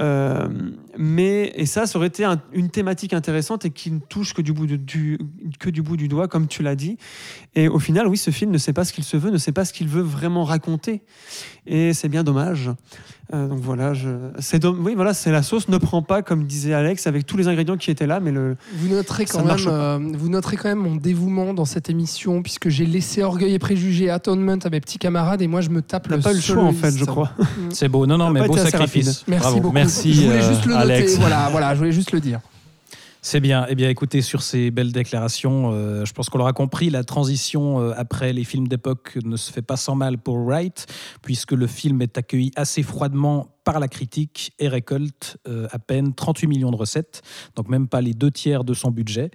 Euh, mais et ça, ça aurait été un- une thématique intéressante et qui ne touche que du bout du que du bout du doigt, comme tu l'as dit. Et au final, oui, ce film ne sait pas ce qu'il se veut, ne sait pas ce qu'il veut vraiment raconter, et c'est bien dommage. Euh, donc voilà, je, c'est oui, voilà, c'est la sauce ne prend pas, comme disait Alex, avec tous les ingrédients qui étaient là, mais le Vous noterez quand même, euh, vous noterez quand même mon dévouement dans cette émission puisque j'ai laissé Orgueil et Préjugés Atonement à mes petits camarades et moi je me tape on n'a le pas eu le choix en fait, je crois. C'est beau, non, non, Ça mais beau sacrifice. Merci Bravo. beaucoup. Merci, je voulais euh, juste le Alex. noter. Voilà, voilà, je voulais juste le dire. C'est bien. Eh bien, écoutez, sur ces belles déclarations, euh, je pense qu'on l'aura compris, la transition euh, après les films d'époque ne se fait pas sans mal pour Wright, puisque le film est accueilli assez froidement par la critique et récolte euh, à peine 38 millions de recettes, donc même pas les deux tiers de son budget.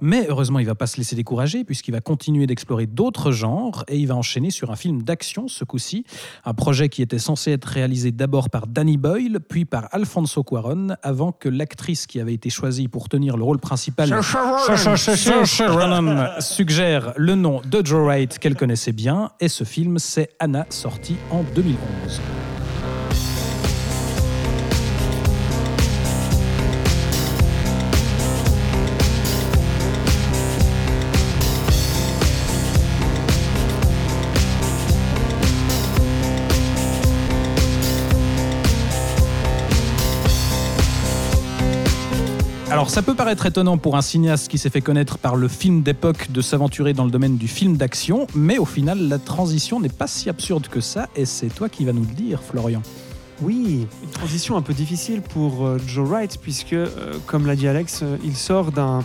Mais heureusement, il ne va pas se laisser décourager puisqu'il va continuer d'explorer d'autres genres et il va enchaîner sur un film d'action ce coup-ci, un projet qui était censé être réalisé d'abord par Danny Boyle, puis par Alfonso Cuaron, avant que l'actrice qui avait été choisie pour tenir le rôle principal, suggère le nom de Joe Wright qu'elle connaissait bien. Et ce film, c'est Anna, sorti en 2011. Alors ça peut paraître étonnant pour un cinéaste qui s'est fait connaître par le film d'époque de s'aventurer dans le domaine du film d'action, mais au final la transition n'est pas si absurde que ça, et c'est toi qui vas nous le dire, Florian. Oui, une transition un peu difficile pour euh, Joe Wright, puisque, euh, comme l'a dit Alex, euh, il sort d'un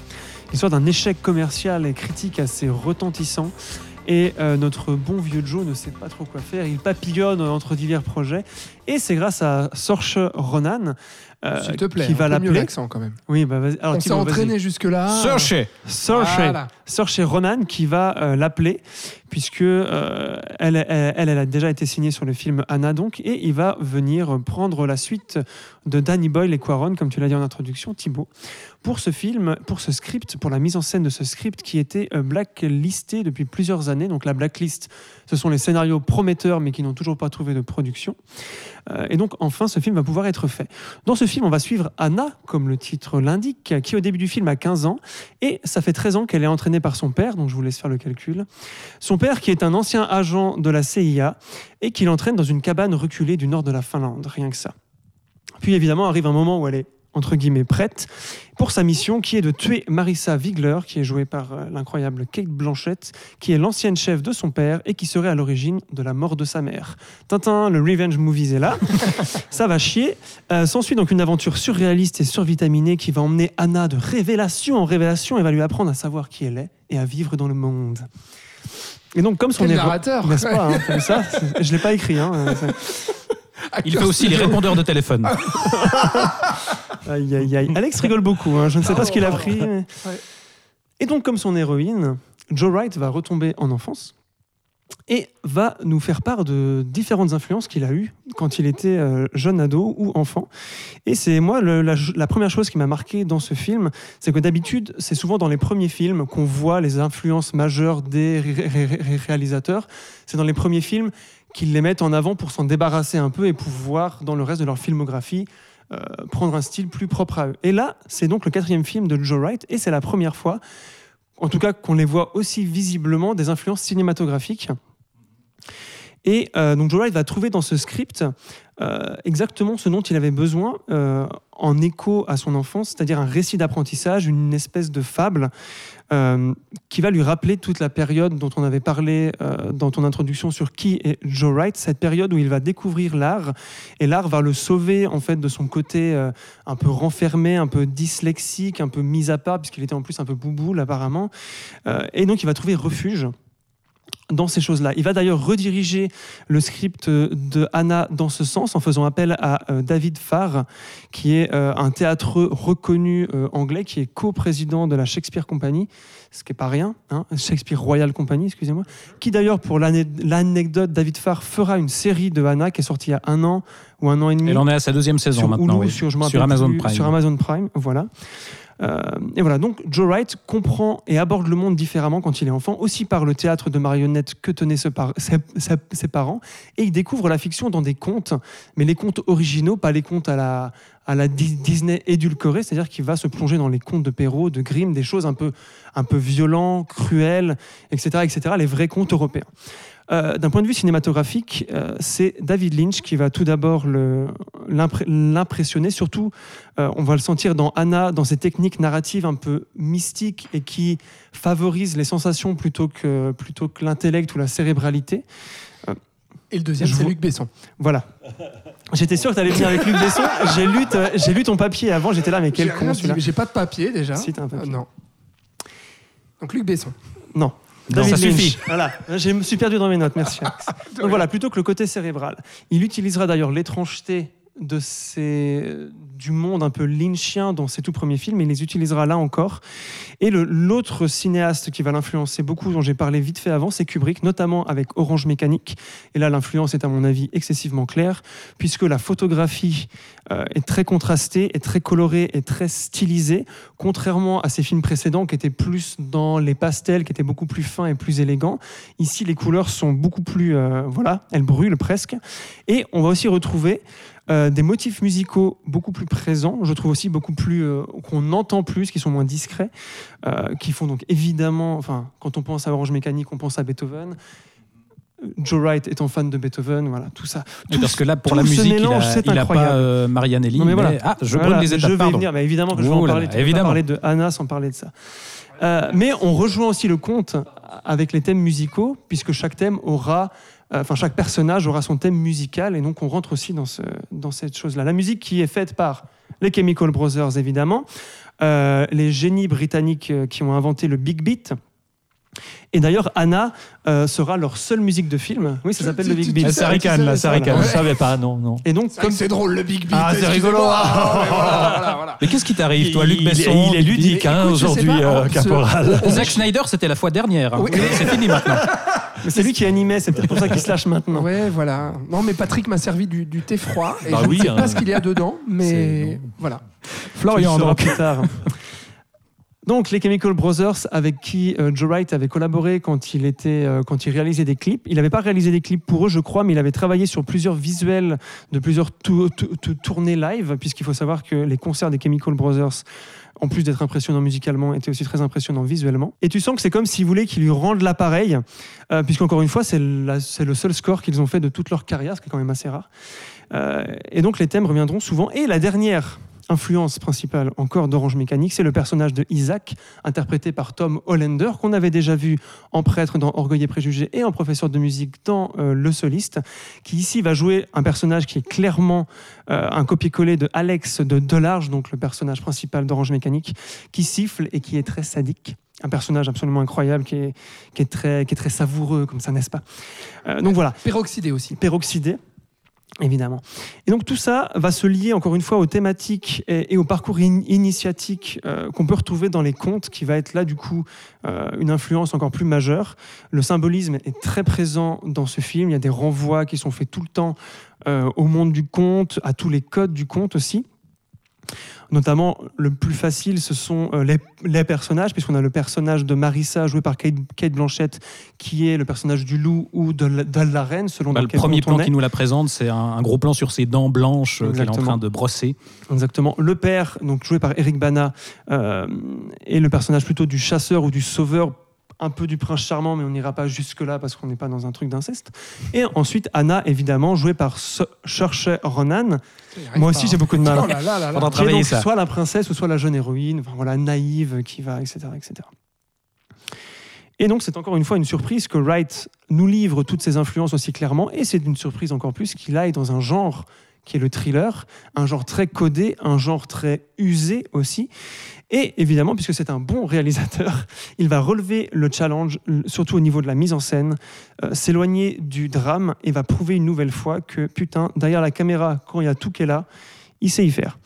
il d'un échec commercial et critique assez retentissant. Et notre bon vieux Joe ne sait pas trop quoi faire. Il papillonne entre divers projets. Et c'est grâce à Sorche Ronan S'il te plaît, qui va l'appeler. l'accent quand même. Oui, bah vas-y. Alors, On s'est entraîné jusque-là. Searchez Saoirse, Voilà. Saoirse Ronan qui va euh, l'appeler puisque euh, elle, elle, elle a déjà été signée sur le film Anna donc et il va venir prendre la suite de Danny Boyle et Quaron comme tu l'as dit en introduction Thibaut pour ce film, pour ce script, pour la mise en scène de ce script qui était euh, blacklisté depuis plusieurs années. Donc la blacklist, ce sont les scénarios prometteurs mais qui n'ont toujours pas trouvé de production. Euh, et donc enfin ce film va pouvoir être fait. Dans ce film, on va suivre Anna, comme le titre l'indique, qui au début du film a 15 ans et ça fait 13 ans qu'elle est entraînée par son père, donc je vous laisse faire le calcul. Son père qui est un ancien agent de la CIA et qui l'entraîne dans une cabane reculée du nord de la Finlande, rien que ça. Puis évidemment arrive un moment où elle est entre guillemets prête pour sa mission qui est de tuer Marissa Wigler, qui est jouée par euh, l'incroyable Kate Blanchett, qui est l'ancienne chef de son père et qui serait à l'origine de la mort de sa mère. Tintin, le revenge movies est là, ça va chier. Euh, S'ensuit donc une aventure surréaliste et survitaminée qui va emmener Anna de révélation en révélation et va lui apprendre à savoir qui elle est et à vivre dans le monde. Et donc comme son Quel héros- narrateur n'est-ce pas hein, ça? Je l'ai pas écrit. Hein, euh, Il fait aussi les répondeurs de téléphone. Aïe, aïe, aïe. Alex rigole beaucoup, hein, je ne sais pas ce qu'il a pris. mais- Ouais. Et donc, comme son héroïne, Joe Wright va retomber en enfance et va nous faire part de différentes influences qu'il a eues quand il était euh, jeune ado ou enfant. Et c'est moi, le- la, la première chose qui m'a marqué dans ce film, c'est que d'habitude, c'est souvent dans les premiers films qu'on voit les influences majeures des ré- ré- ré- réalisateurs. C'est dans les premiers films qu'ils les mettent en avant pour s'en débarrasser un peu et pouvoir, dans le reste de leur filmographie, euh, prendre un style plus propre à eux. Et là, c'est donc le quatrième film de Joe Wright, et c'est la première fois, en tout cas, qu'on les voit aussi visiblement des influences cinématographiques. Et euh, donc Joe Wright va trouver dans ce script euh, exactement ce dont il avait besoin en écho à son enfance, c'est-à-dire un récit d'apprentissage, une espèce de fable euh, qui va lui rappeler toute la période dont on avait parlé euh, dans ton introduction sur qui est Joe Wright, cette période où il va découvrir l'art. Et l'art va le sauver en fait de son côté euh, un peu renfermé, un peu dyslexique, un peu mis à part puisqu'il était en plus un peu bouboule apparemment, et donc il va trouver refuge dans ces choses-là. Il va d'ailleurs rediriger le script de Anna dans ce sens en faisant appel à euh, David Farr, qui est euh, un théâtreux reconnu euh, anglais, qui est co-président de la Shakespeare Company, ce qui n'est pas rien, hein, Shakespeare Royal Company, excusez-moi, qui d'ailleurs, pour l'ane- l'anecdote, David Farr fera une série de Anna qui est sortie il y a un an ou un an et demi Elle en est à sa deuxième saison sur maintenant. Hulu, oui. sur, Amazon plus, Prime. Sur Amazon Prime, voilà. Euh, et voilà, donc Joe Wright comprend et aborde le monde différemment quand il est enfant, aussi par le théâtre de marionnettes que tenaient ses, par- ses- ses- ses parents, et il découvre la fiction dans des contes, mais les contes originaux, pas les contes à la, Disney édulcorée, c'est-à-dire qu'il va se plonger dans les contes de Perrault, de Grimm, des choses un peu, un peu etc., etc., les vrais contes européens. Euh, D'un point de vue cinématographique, euh, c'est David Lynch qui va tout d'abord l'impressionner. Surtout, euh, on va le sentir dans Anna, dans ses techniques narratives un peu mystiques et qui favorisent les sensations plutôt que, plutôt que l'intellect ou la cérébralité. Et le deuxième, c'est Luc Besson. Voilà. J'étais sûr que tu allais venir avec Luc Besson. J'ai lu, ta- j'ai lu ton papier avant, j'étais là, mais quel con celui-là. J'ai pas de papier déjà. Si, un papier. Non. Donc Luc Besson. Non. Non, ça Lynch. suffit. Voilà, je me suis perdu dans mes notes, merci. Alex. Donc voilà, plutôt que le côté cérébral. Il utilisera d'ailleurs l'étrangeté de ces, du monde un peu lynchien dans ses tout premiers films, il les utilisera là encore. Et l'autre cinéaste qui va l'influencer beaucoup, dont j'ai parlé vite fait avant, c'est Kubrick, notamment avec Orange Mécanique. Et là, l'influence est à mon avis excessivement claire, puisque la photographie euh, est très contrastée, est très colorée, est très stylisée, contrairement à ses films précédents qui étaient plus dans les pastels, qui étaient beaucoup plus fins et plus élégants. Ici, les couleurs sont beaucoup plus, euh, voilà, elles brûlent presque. Et on va aussi retrouver euh, des motifs musicaux beaucoup plus présents, je trouve aussi beaucoup plus euh, qu'on entend plus, qui sont moins discrets, euh, qui font donc évidemment, enfin, quand on pense à Orange Mécanique, on pense à Beethoven. Joe Wright étant fan de Beethoven, voilà, tout ça. Tout parce que là, pour la musique, il mélange, il a pas euh, Marianelli. Non, mais mais- voilà. Ah, je Voilà, brûle les je étapes. vais y pardon. venir, mais évidemment que je vais Oh en parler. là, évidemment. parler de Anna sans parler de ça. Euh, mais on rejoint aussi le conte avec les thèmes musicaux, puisque chaque thème aura, enfin chaque personnage aura son thème musical, et donc on rentre aussi dans cette chose-là. La musique qui est faite par les Chemical Brothers, évidemment, euh, les génies britanniques euh, qui ont inventé le Big Beat. Et d'ailleurs, Anna euh, sera leur seule musique de film. Oui, ça s'appelle le Big Beat. Ça ricane, là, ça ricane. Je savais pas, non, non. Et donc, comme c'est drôle le Big Beat. Ah, c'est rigolo. Ah, ouais, voilà, voilà, voilà. Mais qu'est-ce qui t'arrive, toi, Il- Luc Besson Il est ludique hein, aujourd'hui, euh, hein, ce- Caporal. Zack Schneider, c'était la fois dernière. hein. Oui. C'est fini maintenant. Mais c'est lui qui animait, c'est peut-être pour ça qu'il se lâche maintenant. Ouais, voilà. Non, mais Patrick m'a servi du, du thé froid et Bah je oui, ne sais hein. pas ce qu'il y a dedans, mais voilà. Florian, donc. plus tard. Donc les Chemical Brothers, avec qui euh, Joe Wright avait collaboré quand il était, euh, quand il réalisait des clips. Il n'avait pas réalisé des clips pour eux, je crois, mais il avait travaillé sur plusieurs visuels de plusieurs tou- tou- tou- tournées live, puisqu'il faut savoir que les concerts des Chemical Brothers, en plus d'être impressionnants musicalement, étaient aussi très impressionnants visuellement. Et tu sens que c'est comme s'ils voulaient qu'ils lui rendent l'appareil, euh, puisqu'encore une fois, c'est le seul score qu'ils ont fait de toute leur carrière, ce qui est quand même assez rare. Et donc les thèmes reviendront souvent. Et la dernière influence principale encore d'Orange Mécanique, c'est le personnage de Isaac, interprété par Tom Hollander, qu'on avait déjà vu en prêtre dans Orgueil et Préjugés et en professeur de musique dans euh, Le Soliste, qui ici va jouer un personnage qui est clairement euh, un copier-coller de Alex de Delarge, donc le personnage principal d'Orange Mécanique, qui siffle et qui est très sadique. Un personnage absolument incroyable, qui est, qui est, très, qui est très savoureux, comme ça, n'est-ce pas? Euh, Donc voilà, Peroxydé aussi. peroxydé, évidemment. Et donc tout ça va se lier encore une fois aux thématiques et, au parcours in- initiatique euh, qu'on peut retrouver dans les contes, qui va être là du coup euh, une influence encore plus majeure. Le symbolisme est très présent dans ce film. Il y a des renvois qui sont faits tout le temps euh, au monde du conte, à tous les codes du conte aussi. Notamment, le plus facile, ce sont euh, les, les personnages, puisqu'on a le personnage de Marissa, joué par Kate, Kate Blanchett, qui est le personnage du loup ou de la, de la reine, selon Bah, le premier plan qui nous la présente, c'est un, un gros plan sur ses dents blanches euh, qu'elle est en train de brosser. Exactement. Le père, donc joué par Eric Bana, euh, est le personnage plutôt du chasseur ou du sauveur, un peu du prince charmant, mais on n'ira pas jusque-là parce qu'on n'est pas dans un truc d'inceste. Et ensuite, Anna, évidemment, jouée par Saoirse Ronan, Moi aussi, j'ai beaucoup de mal. Oh là. Faudra travailler donc ça. soit la princesse ou soit la jeune héroïne, enfin, voilà, naïve, qui va, etc., etc. Et donc, c'est encore une fois une surprise que Wright nous livre toutes ces influences aussi clairement, et c'est une surprise encore plus qu'il aille dans un genre qui est le thriller, un genre très codé, un genre très usé aussi. Et évidemment, puisque c'est un bon réalisateur, il va relever le challenge, surtout au niveau de la mise en scène, euh, s'éloigner du drame et va prouver une nouvelle fois que, putain, derrière la caméra, quand il y a tout qui est là, il sait y faire.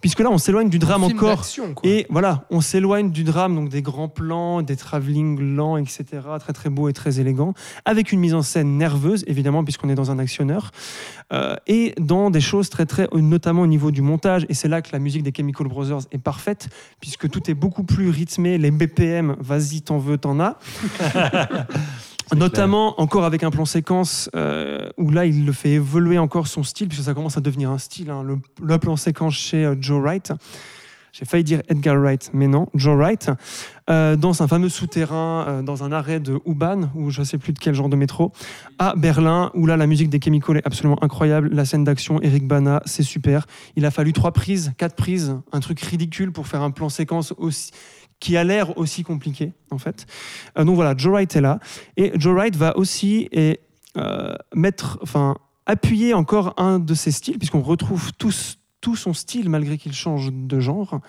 Puisque là, on s'éloigne du drame Film encore. Et voilà, on s'éloigne du drame, donc des grands plans, des travelling lents, etc. Très très beau et très élégant, avec une mise en scène nerveuse, évidemment, puisqu'on est dans un actionneur, euh, et dans des choses très très, notamment au niveau du montage. Et c'est là que la musique des Chemical Brothers est parfaite, puisque tout est beaucoup plus rythmé. Les BPM, vas-y, t'en veux, t'en as. Notamment encore avec un plan séquence euh, où là il le fait évoluer encore son style puisque ça commence à devenir un style. hein, le, plan séquence chez euh, Joe Wright. J'ai failli dire Edgar Wright, mais non, Joe Wright, euh, dans un fameux souterrain, dans un arrêt de U-Bahn, ou je ne sais plus de quel genre de métro, à Berlin, où là la musique des Chemical est absolument incroyable, la scène d'action, Eric Bana, c'est super. Il a fallu trois prises, quatre prises, un truc ridicule pour faire un plan séquence aussi qui a l'air aussi compliqué en fait. Euh, donc voilà, Joe Wright est là et Joe Wright va aussi et, euh, mettre, enfin appuyer encore un de ses styles puisqu'on retrouve tous tout son style malgré qu'il change de genre,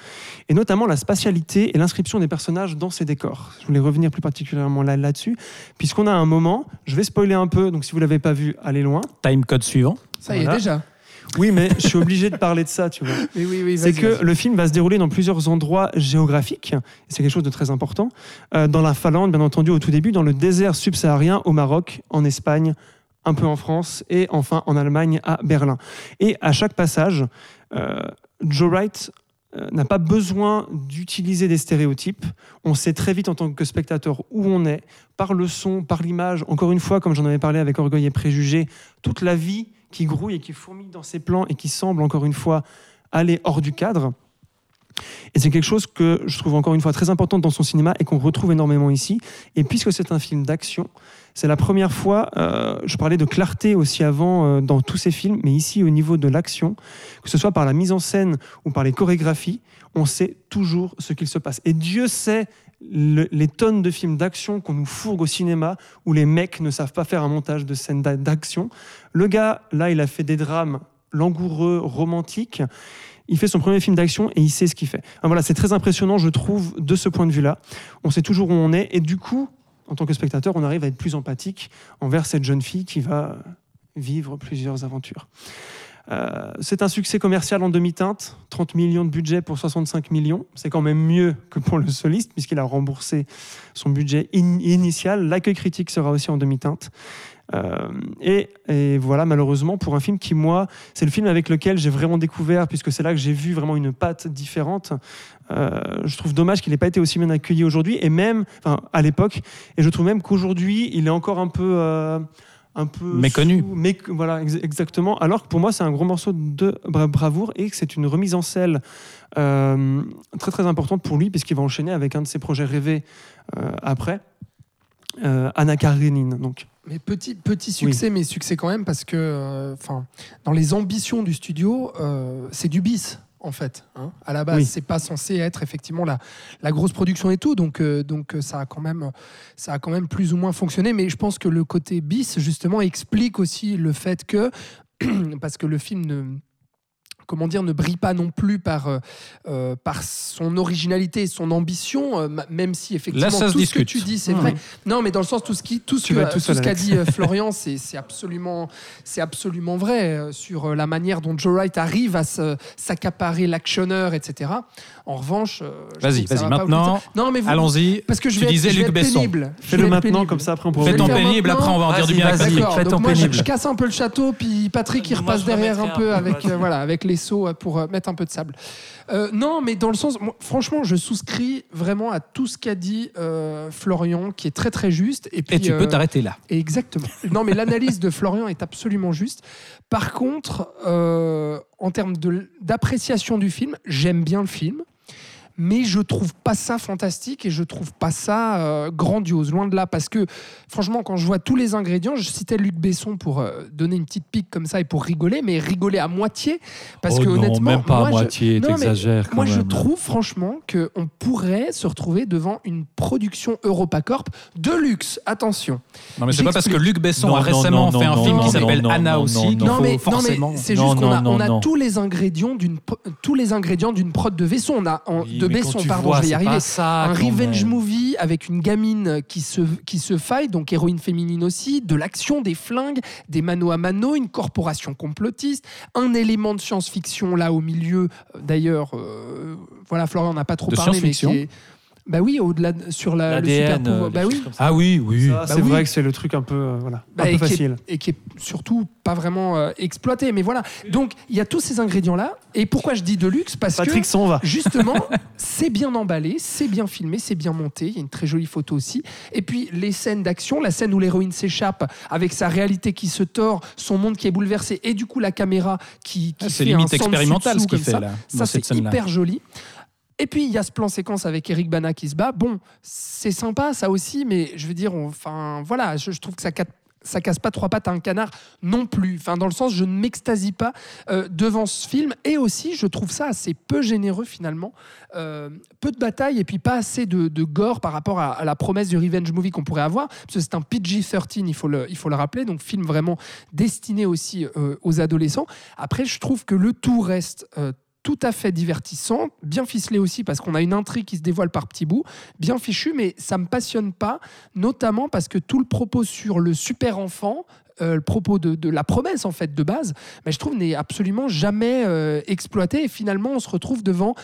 et notamment la spatialité et l'inscription des personnages dans ses décors. Je voulais revenir plus particulièrement là- là-dessus, puisqu'on a un moment, je vais spoiler un peu, donc si vous l'avez pas vu, allez loin. Time code suivant. Ça y est déjà. Oui, mais je suis obligé de parler de ça, tu vois. Mais oui, oui, C'est que le film va se dérouler dans plusieurs endroits géographiques, et c'est quelque chose de très important. Euh, dans la Finlande, bien entendu, au tout début, dans le désert subsaharien, au Maroc, en Espagne, un peu en France, et enfin en Allemagne, à Berlin. Et à chaque passage, euh, Joe Wright n'a pas besoin d'utiliser des stéréotypes. On sait très vite en tant que spectateur où on est, par le son, par l'image. Encore une fois, comme j'en avais parlé avec Orgueil et Préjugés, toute la vie qui grouille et qui fourmille dans ses plans et qui semble, encore une fois, aller hors du cadre. Et c'est quelque chose que je trouve encore une fois très important dans son cinéma et qu'on retrouve énormément ici. Et puisque c'est un film d'action, c'est la première fois, euh, je parlais de clarté aussi avant euh, dans tous ces films, mais ici au niveau de l'action, que ce soit par la mise en scène ou par les chorégraphies, on sait toujours ce qu'il se passe. Et Dieu sait le- les tonnes de films d'action qu'on nous fourgue au cinéma où les mecs ne savent pas faire un montage de scènes d'a- d'action. Le gars, là, il a fait des drames langoureux, romantiques. Il fait son premier film d'action et il sait ce qu'il fait. Voilà, c'est très impressionnant, je trouve, de ce point de vue-là. On sait toujours où on est et du coup, en tant que spectateur, on arrive à être plus empathique envers cette jeune fille qui va vivre plusieurs aventures. Euh, c'est un succès commercial en demi-teinte, 30 millions de budget pour 65 millions. C'est quand même mieux que pour le soliste, puisqu'il a remboursé son budget in- initial. L'accueil critique sera aussi en demi-teinte. Euh, et, et voilà, malheureusement, pour un film qui, moi, c'est le film avec lequel j'ai vraiment découvert, puisque c'est là que j'ai vu vraiment une patte différente. Euh, je trouve dommage qu'il n'ait pas été aussi bien accueilli aujourd'hui, et même enfin, à l'époque. Et je trouve même qu'aujourd'hui, il est encore un peu. euh, un peu Méconnu. sous- méc- voilà, ex- exactement. Alors que pour moi, c'est un gros morceau de bra- bravoure et que c'est une remise en selle euh, très très importante pour lui, puisqu'il va enchaîner avec un de ses projets rêvés après, euh, Anna Karenine. Donc, Mais petit, petit succès, mais succès quand même parce que, euh, dans les ambitions du studio, euh, c'est du bis en fait. hein. À la base, Oui. c'est pas censé être effectivement la, la grosse production et tout, donc euh, donc ça a quand même ça a quand même plus ou moins fonctionné. Mais je pense que le côté bis justement explique aussi le fait que parce que le film ne comment dire, ne brille pas non plus par, euh, euh, par son originalité et son ambition, euh, même si effectivement Là, ça se tout ce que tu dis, c'est Mmh. vrai. Non, mais dans le sens, tout ce qui, tout ce Tu que- vas tout tout seul, ce qu'a dit Florian, c'est absolument, c'est absolument vrai euh, sur la manière dont Joe Wright arrive à s'accaparer l'actionneur, etc. En revanche, euh, je Vas-y, vas-y, maintenant. Non, mais vous- Allons-y. Parce que je Tu vais, disais être, je vais Luc Besson. fais-le maintenant, pénible. comme ça après on pourra le faire pénible, maintenant. après on va en dire du bien avec. Patrick. Moi je, pénible. je casse un peu le château, puis Patrick il repasse derrière un peu voilà, avec les seaux euh, pour euh, mettre un peu de sable. Euh, non, mais dans le sens, moi, franchement, je souscris vraiment à tout ce qu'a dit euh, Florian, qui est très très juste. Et, puis, Et tu peux t'arrêter là. Exactement. Non, mais l'analyse de Florian est absolument juste. Par contre, en termes d'appréciation du film, j'aime bien le film. Mais je trouve pas ça fantastique et je trouve pas ça euh, grandiose, loin de là. Parce que, franchement, quand je vois tous les ingrédients, je citais Luc Besson pour euh, donner une petite pique comme ça et pour rigoler, mais rigoler à moitié. Parce oh que, non, honnêtement, même pas moi, à je- moitié, Non, mais t'exagères quand moi, je trouve franchement qu'on pourrait se retrouver devant une production EuropaCorp de luxe. Attention. Non, mais c'est pas parce que. Luc Besson Non, a récemment non, fait un non, film non, qui s'appelle Anna non, aussi. non, mais, non, forcément. mais c'est juste qu'on a, non, on a tous les ingrédients d'une pro- tous les ingrédients d'une prod de vaisseau. On a en- Oui, de mais quand Besson, tu pardon, vois, je vais y c'est arriver. pas ça, un revenge même. movie avec une gamine qui se qui se faille, donc héroïne féminine aussi, de l'action, des flingues, des mano à mano, une corporation complotiste, un élément de science-fiction là au milieu. Euh, D'ailleurs, euh, voilà, Florian n'a pas trop De parlé, mais qui science-fiction est bah oui, au-delà de- sur la, le super L'ADN. pouvoir. Bah oui. Ah oui, oui. ça, Bah c'est oui. vrai que c'est le truc un peu, euh, voilà, Bah, un et, peu qui est, facile. et qui est surtout pas vraiment euh, exploité. Mais voilà. Donc, il y a tous ces ingrédients-là. Et pourquoi je dis de luxe Parce Patrick que, s'en va. justement, c'est bien emballé, c'est bien filmé, c'est bien monté. Il y a une très jolie photo aussi. Et puis, les scènes d'action, la scène où l'héroïne s'échappe avec sa réalité qui se tord, son monde qui est bouleversé, et du coup, la caméra qui, qui Ah, C'est fait limite un sans expérimental ce qu'il fait comme là, ça. dans Ça, cette c'est scène-là. hyper joli. Et puis il y a ce plan séquence avec Eric Bana qui se bat. Bon, c'est sympa ça aussi, mais je veux dire, enfin voilà, je, trouve que ça casse, pas trois pattes à un canard non plus. Enfin dans le sens, je ne m'extasie pas euh, devant ce film. Et aussi, je trouve ça assez peu généreux finalement. Euh, peu de bataille et puis pas assez de, gore par rapport à, la promesse du revenge movie qu'on pourrait avoir. Parce que c'est un PG-13, il faut le, il faut le rappeler, donc film vraiment destiné aussi euh, aux adolescents. Après, je trouve que le tout reste tout à fait divertissant, bien ficelé aussi parce qu'on a une intrigue qui se dévoile par petits bouts, bien fichu, mais ça me passionne pas, notamment parce que tout le propos sur le super enfant, euh, le propos de, la promesse en fait de base, mais je trouve n'est absolument jamais euh, exploité et finalement on se retrouve devant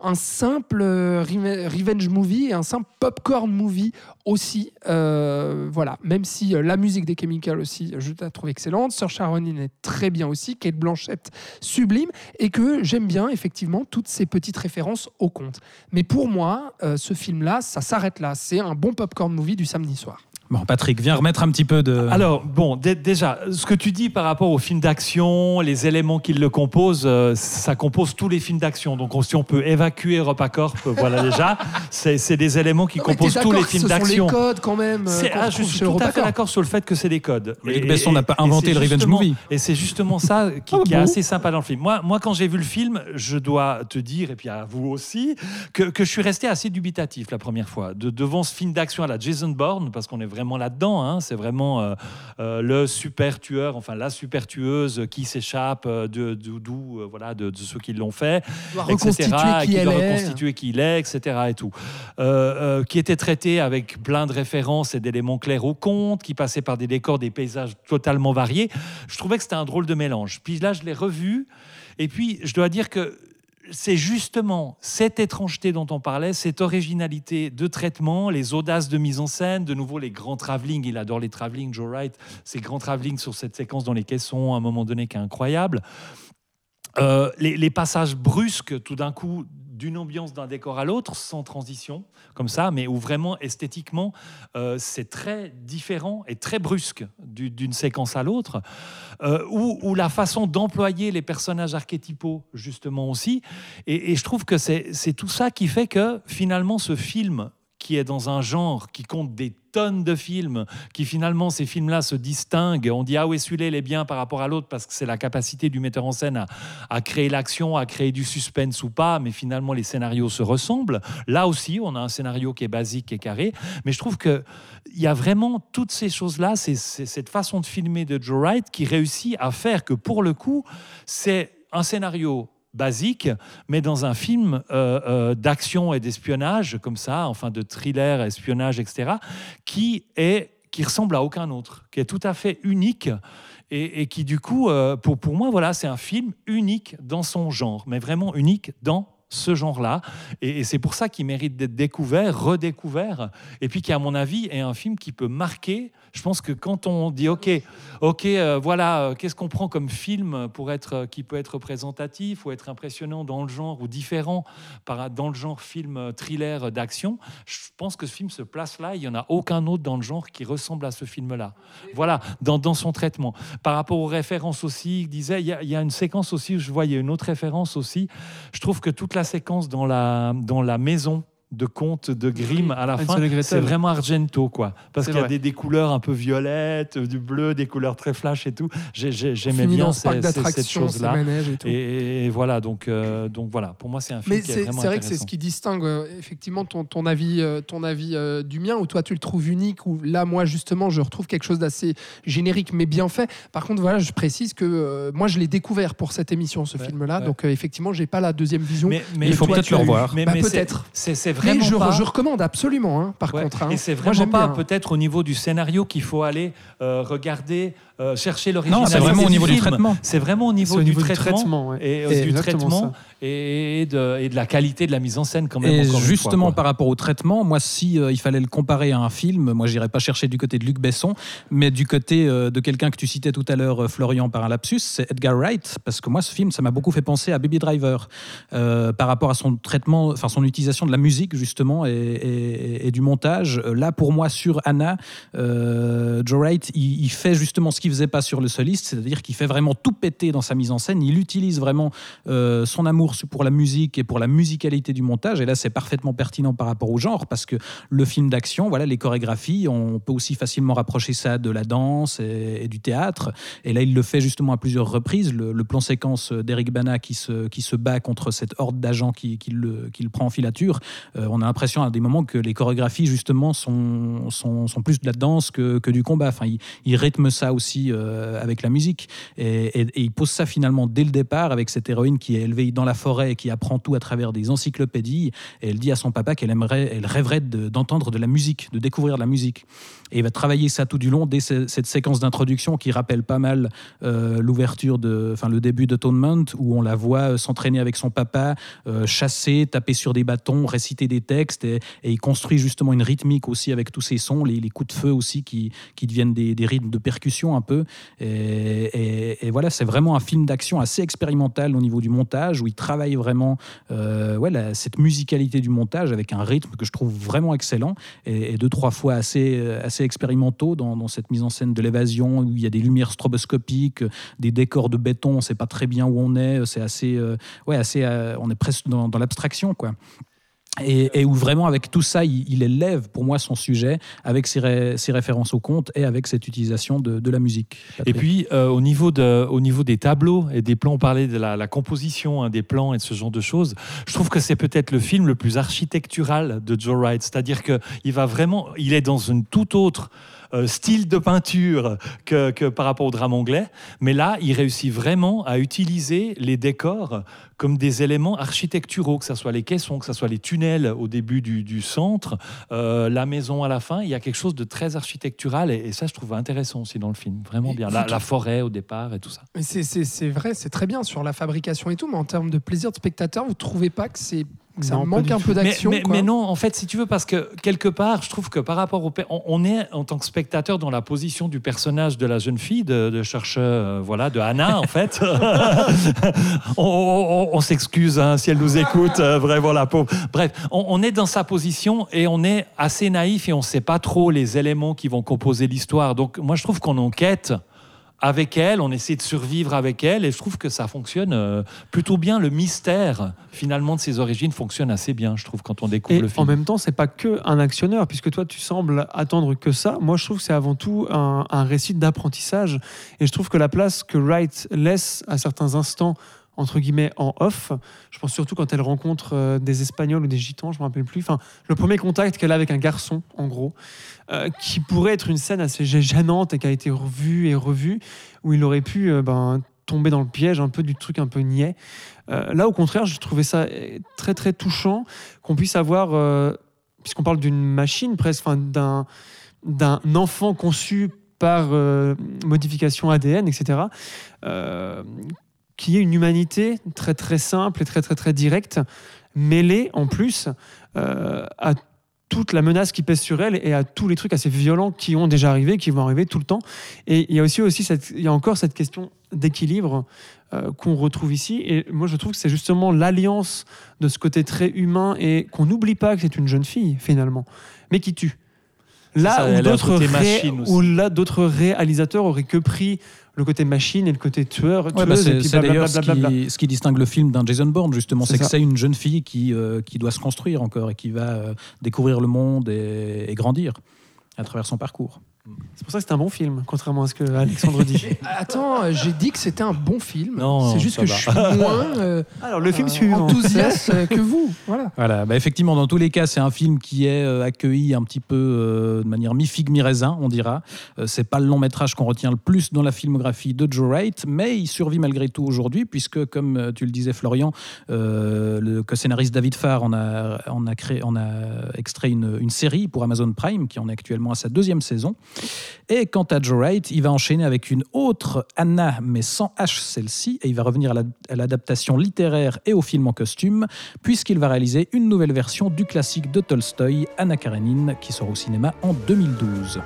un simple euh, reve- revenge movie et un simple popcorn movie aussi. Voilà, même si la musique des Chemicals aussi, je la trouve excellente. Sir Sharon est très bien aussi. Kate Blanchett, sublime. Et que j'aime bien effectivement toutes ces petites références au conte. Mais pour moi, ce film-là, ça s'arrête là. C'est un bon popcorn movie du samedi soir. Bon, Patrick, viens remettre un petit peu de. Alors, bon, dé- déjà, ce que tu dis par rapport aux films d'action, les éléments qui le composent, euh, ça compose tous les films d'action. Donc, on- si on peut évacuer EuropaCorp, euh, voilà déjà, c'est c'est des éléments qui Non, composent tous les films d'action. les codes quand même. C'est- qu'on ah, je suis tout à fait d'accord sur le fait que c'est des codes. Luc Et- Besson n'a pas inventé c'est le revenge movie. Et c'est justement ça qui, Ah qui est assez sympa dans le film. Moi, moi, quand j'ai vu le film, je dois te dire, et puis à vous aussi, que, que je suis resté assez dubitatif la première fois de, devant ce film d'action à la Jason Bourne, parce qu'on est vraiment là-dedans. hein. c'est vraiment euh, euh, le super tueur, enfin la super tueuse qui s'échappe euh, de, d'où, voilà, de, de ceux qui l'ont fait doit etc., qui qui elle doit est. reconstituer qui il est, etc. Et tout. Qui était traité avec plein de références et d'éléments clairs au conte, qui passait par des décors, des paysages totalement variés. Je trouvais que c'était un drôle de mélange. Puis là, je l'ai revu, et puis je dois dire que c'est justement cette étrangeté dont on parlait, cette originalité de traitement, les audaces de mise en scène, de nouveau les grands travelling, il adore les travelling, Joe Wright, ces grands travelling sur cette séquence dans les caissons à un moment donné qui est incroyable. Euh, les, les passages brusques, tout d'un coup, d'une ambiance d'un décor à l'autre, sans transition, comme ça, mais où vraiment esthétiquement, euh, c'est très différent et très brusque du- d'une séquence à l'autre, euh, où la façon d'employer les personnages archétypaux, justement aussi, et, et je trouve que c'est tout ça qui fait que finalement ce film qui est dans un genre qui compte des tonnes de films, qui finalement ces films-là se distinguent. On dit ah oui celui-là il est bien par rapport à l'autre parce que c'est la capacité du metteur en scène à, créer l'action, à créer du suspense ou pas, mais finalement les scénarios se ressemblent. Là aussi on a un scénario qui est basique et carré, mais je trouve que il y a vraiment toutes ces choses-là, c'est cette façon de filmer de Joe Wright qui réussit à faire que pour le coup c'est un scénario basique, mais dans un film euh, euh, d'action et d'espionnage comme ça, enfin de thriller, espionnage, etc., qui est qui ressemble à aucun autre, qui est tout à fait unique et, qui du coup, euh, pour, pour moi, voilà, c'est un film unique dans son genre, mais vraiment unique dans ce genre-là. Et, et c'est pour ça qu'il mérite d'être découvert, redécouvert, et puis qui, à mon avis, est un film qui peut marquer. Je pense que quand on dit OK, OK, euh, voilà, euh, qu'est-ce qu'on prend comme film pour être, euh, qui peut être représentatif ou être impressionnant dans le genre ou différent dans le genre film thriller d'action, je pense que ce film se place là. Il n'y en a aucun autre dans le genre qui ressemble à ce film-là. Voilà, dans, dans son traitement. Par rapport aux références aussi, il disait, il y, a, une séquence aussi, je voyais une autre référence aussi. Je trouve que toute la séquence dans la, dans la maison de conte de Grimm à la fin, c'est vraiment Argento, quoi. Parce qu'il y a vrai. des, des couleurs un peu violettes, du bleu, des couleurs très flash et tout. J'ai- j'ai- J'aimais Fini bien ces- cette chose-là. et tout. Et, et voilà, donc, euh, donc voilà, pour moi, c'est un film Mais qui est, c'est vraiment c'est vrai que c'est ce qui distingue euh, effectivement ton, ton avis, euh, ton avis euh, du mien, où toi tu le trouves unique, où là moi justement je retrouve quelque chose d'assez générique mais bien fait. Par contre voilà, je précise que euh, moi je l'ai découvert pour cette émission, ce Ouais, film-là, ouais. donc euh, effectivement j'ai pas la deuxième vision. Mais, Mais il faut peut-être tu le revoir. Mais, Bah, mais c'est- peut-être. Mais je, pas... je recommande absolument, hein, par Ouais, contre. hein. Et c'est vraiment pas peut-être au niveau du scénario qu'il faut aller euh, regarder, euh, chercher Non, l'originalité c'est vraiment au niveau du traitement. C'est vraiment au niveau, C'est au niveau du, du traitement, traitement, ouais. et euh, C'est du traitement et de, et de la qualité de la mise en scène quand même. Et justement, fois, par rapport au traitement, moi, si euh, il fallait le comparer à un film, moi, j'irais pas chercher du côté de Luc Besson, mais du côté euh, de quelqu'un que tu citais tout à l'heure, euh, Florian, par un lapsus, c'est Edgar Wright, parce que moi, ce film, ça m'a beaucoup fait penser à Baby Driver, euh, par rapport à son traitement, enfin son utilisation de la musique justement et, et- et du montage. Là, pour moi, sur Anna, euh, Joe Wright, il, il fait justement ce qu'il faisait pas sur le soliste, c'est-à-dire qu'il fait vraiment tout péter dans sa mise en scène. Il utilise vraiment euh, son amour pour la musique et pour la musicalité du montage. Et là, c'est parfaitement pertinent par rapport au genre, parce que le film d'action, voilà, les chorégraphies, on peut aussi facilement rapprocher ça de la danse et, du théâtre. Et là, il le fait justement à plusieurs reprises. Le, plan séquence d'Eric Bana qui se, qui se bat contre cette horde d'agents qui, qui, le, qui le prend en filature, euh, on a l'impression à des moments que les chorégraphies, justement, sont, sont, plus de la danse que, que du combat. Enfin, il rythme ça aussi euh, avec la musique. Et, il pose ça finalement dès le départ avec cette héroïne qui est élevée dans la forêt et qui apprend tout à travers des encyclopédies. Elle dit à son papa qu'elle aimerait, elle rêverait de- d'entendre de, la musique, de découvrir de la musique. Et il va travailler ça tout du long dès ce- cette séquence d'introduction qui rappelle pas mal euh, l'ouverture de, enfin le début d'Atonement où on la voit euh, s'entraîner avec son papa, chasser, taper sur des bâtons, réciter des textes et, il construit justement une rythmique aussi avec tous ces sons, les, coups de feu aussi qui, qui deviennent des, rythmes de percussion peu. Et, voilà, c'est vraiment un film d'action assez expérimental au niveau du montage où il travaille vraiment euh, ouais, cette musicalité du montage avec un rythme que je trouve vraiment excellent et, deux, trois fois assez, euh, assez expérimentaux dans, cette mise en scène de l'évasion où il y a des lumières stroboscopiques, des décors de béton, on ne sait pas très bien où on est, c'est assez, euh, ouais, assez, on est presque dans l'abstraction, quoi. Et, où vraiment avec tout ça, il, élève pour moi son sujet avec ses, ré- ses références au conte et avec cette utilisation de, la musique. Et puis, euh, au, niveau de, au niveau des tableaux et des plans, on parlait de la, composition hein, des plans et de ce genre de choses. Je trouve que c'est peut-être le film le plus architectural de Joe Wright. C'est-à-dire qu'il va vraiment, il est dans une toute autre euh, style de peinture que par rapport au drame anglais. Mais là, il réussit vraiment à utiliser les décors comme des éléments architecturaux, que ce soit les caissons, que ce soit les tunnels au début du, du centre, euh, la maison à la fin. Il y a quelque chose de très architectural et, et ça, je trouve intéressant aussi dans le film. Vraiment Et bien. La, forêt au départ et tout ça. Mais c'est- c'est c'est vrai, c'est très bien sur la fabrication et tout, mais en termes de plaisir de spectateur, vous trouvez pas que c'est ça Non, manque un tout. peu d'action mais- quoi mais non, en fait, si tu veux, parce que quelque part, je trouve que par rapport au. On, on est en tant que spectateur dans la position du personnage de la jeune fille, de, de chercheur, euh, voilà, de Anna, en fait. on on- on s'excuse hein, si elle nous écoute, euh, vraiment la pauvre. Bref, on, on est dans sa position et on est assez naïf et on ne sait pas trop les éléments qui vont composer l'histoire. Donc, moi, je trouve qu'on enquête avec elle, on essaie de survivre avec elle, et je trouve que ça fonctionne euh, plutôt bien. Le mystère, finalement, de ses origines fonctionne assez bien, je trouve, quand on découvre Et le en film. même temps, c'est pas que un actionneur, puisque toi, tu sembles attendre que ça. Moi, je trouve que c'est avant tout un, un récit d'apprentissage. Et je trouve que la place que Wright laisse à certains instants, entre guillemets, en off, je pense surtout quand elle rencontre euh, des Espagnols ou des Gitans, je me rappelle plus. Enfin, le premier contact qu'elle a avec un garçon, en gros, euh, qui pourrait être une scène assez gênante et qui a été revue et revue, où il aurait pu euh, ben, tomber dans le piège un peu du truc un peu niais. Là, au contraire, je trouvais ça euh, très très touchant qu'on puisse avoir, puisqu'on parle d'une machine presque, d'un d'un enfant conçu par modification ADN, etc., euh, qui ait une humanité très très simple et très très très directe, mêlée en plus euh, à toute la menace qui pèse sur elle et à tous les trucs assez violents qui ont déjà arrivé, qui vont arriver tout le temps. Et il y a aussi, aussi cette, il y a encore cette question d'équilibre euh, qu'on retrouve ici. Et moi, je trouve que c'est justement l'alliance de ce côté très humain et qu'on n'oublie pas que c'est une jeune fille finalement, mais qui tue. Là ça, où d'autres ré- où là d'autres réalisateurs auraient que pris le côté machine et le côté tueur, Ouais, tueuse, bah, et c'est puis c'est d'ailleurs ce qui, ce qui distingue le film d'un Jason Bourne, justement. C'est C'est que c'est une jeune fille qui, euh, qui doit se construire encore et qui va euh, découvrir le monde et, et grandir à travers son parcours. C'est pour ça que c'est un bon film, contrairement à ce que Alexandre dit. Attends, j'ai dit que c'était un bon film. Non, c'est juste que va. je suis moins euh, Alors le film euh, suivant. enthousiaste que vous. Voilà. Voilà, bah effectivement, dans tous les cas, c'est un film qui est euh, accueilli un petit peu euh, de manière mi-figue, mi-raisin, on dira. Euh, c'est pas le long métrage qu'on retient le plus dans la filmographie de Joe Wright, mais il survit malgré tout aujourd'hui, puisque, comme tu le disais, Florian, euh, le co-scénariste David Farr en a, en a, créé, en a extrait une, une série pour Amazon Prime, qui en est actuellement à sa deuxième saison. Et quant à Joe Wright, il va enchaîner avec une autre Anna, mais sans H celle-ci, et il va revenir à la- à l'adaptation littéraire et au film en costume, puisqu'il va réaliser une nouvelle version du classique de Tolstoï, Anna Karenine, qui sort au cinéma en 2012.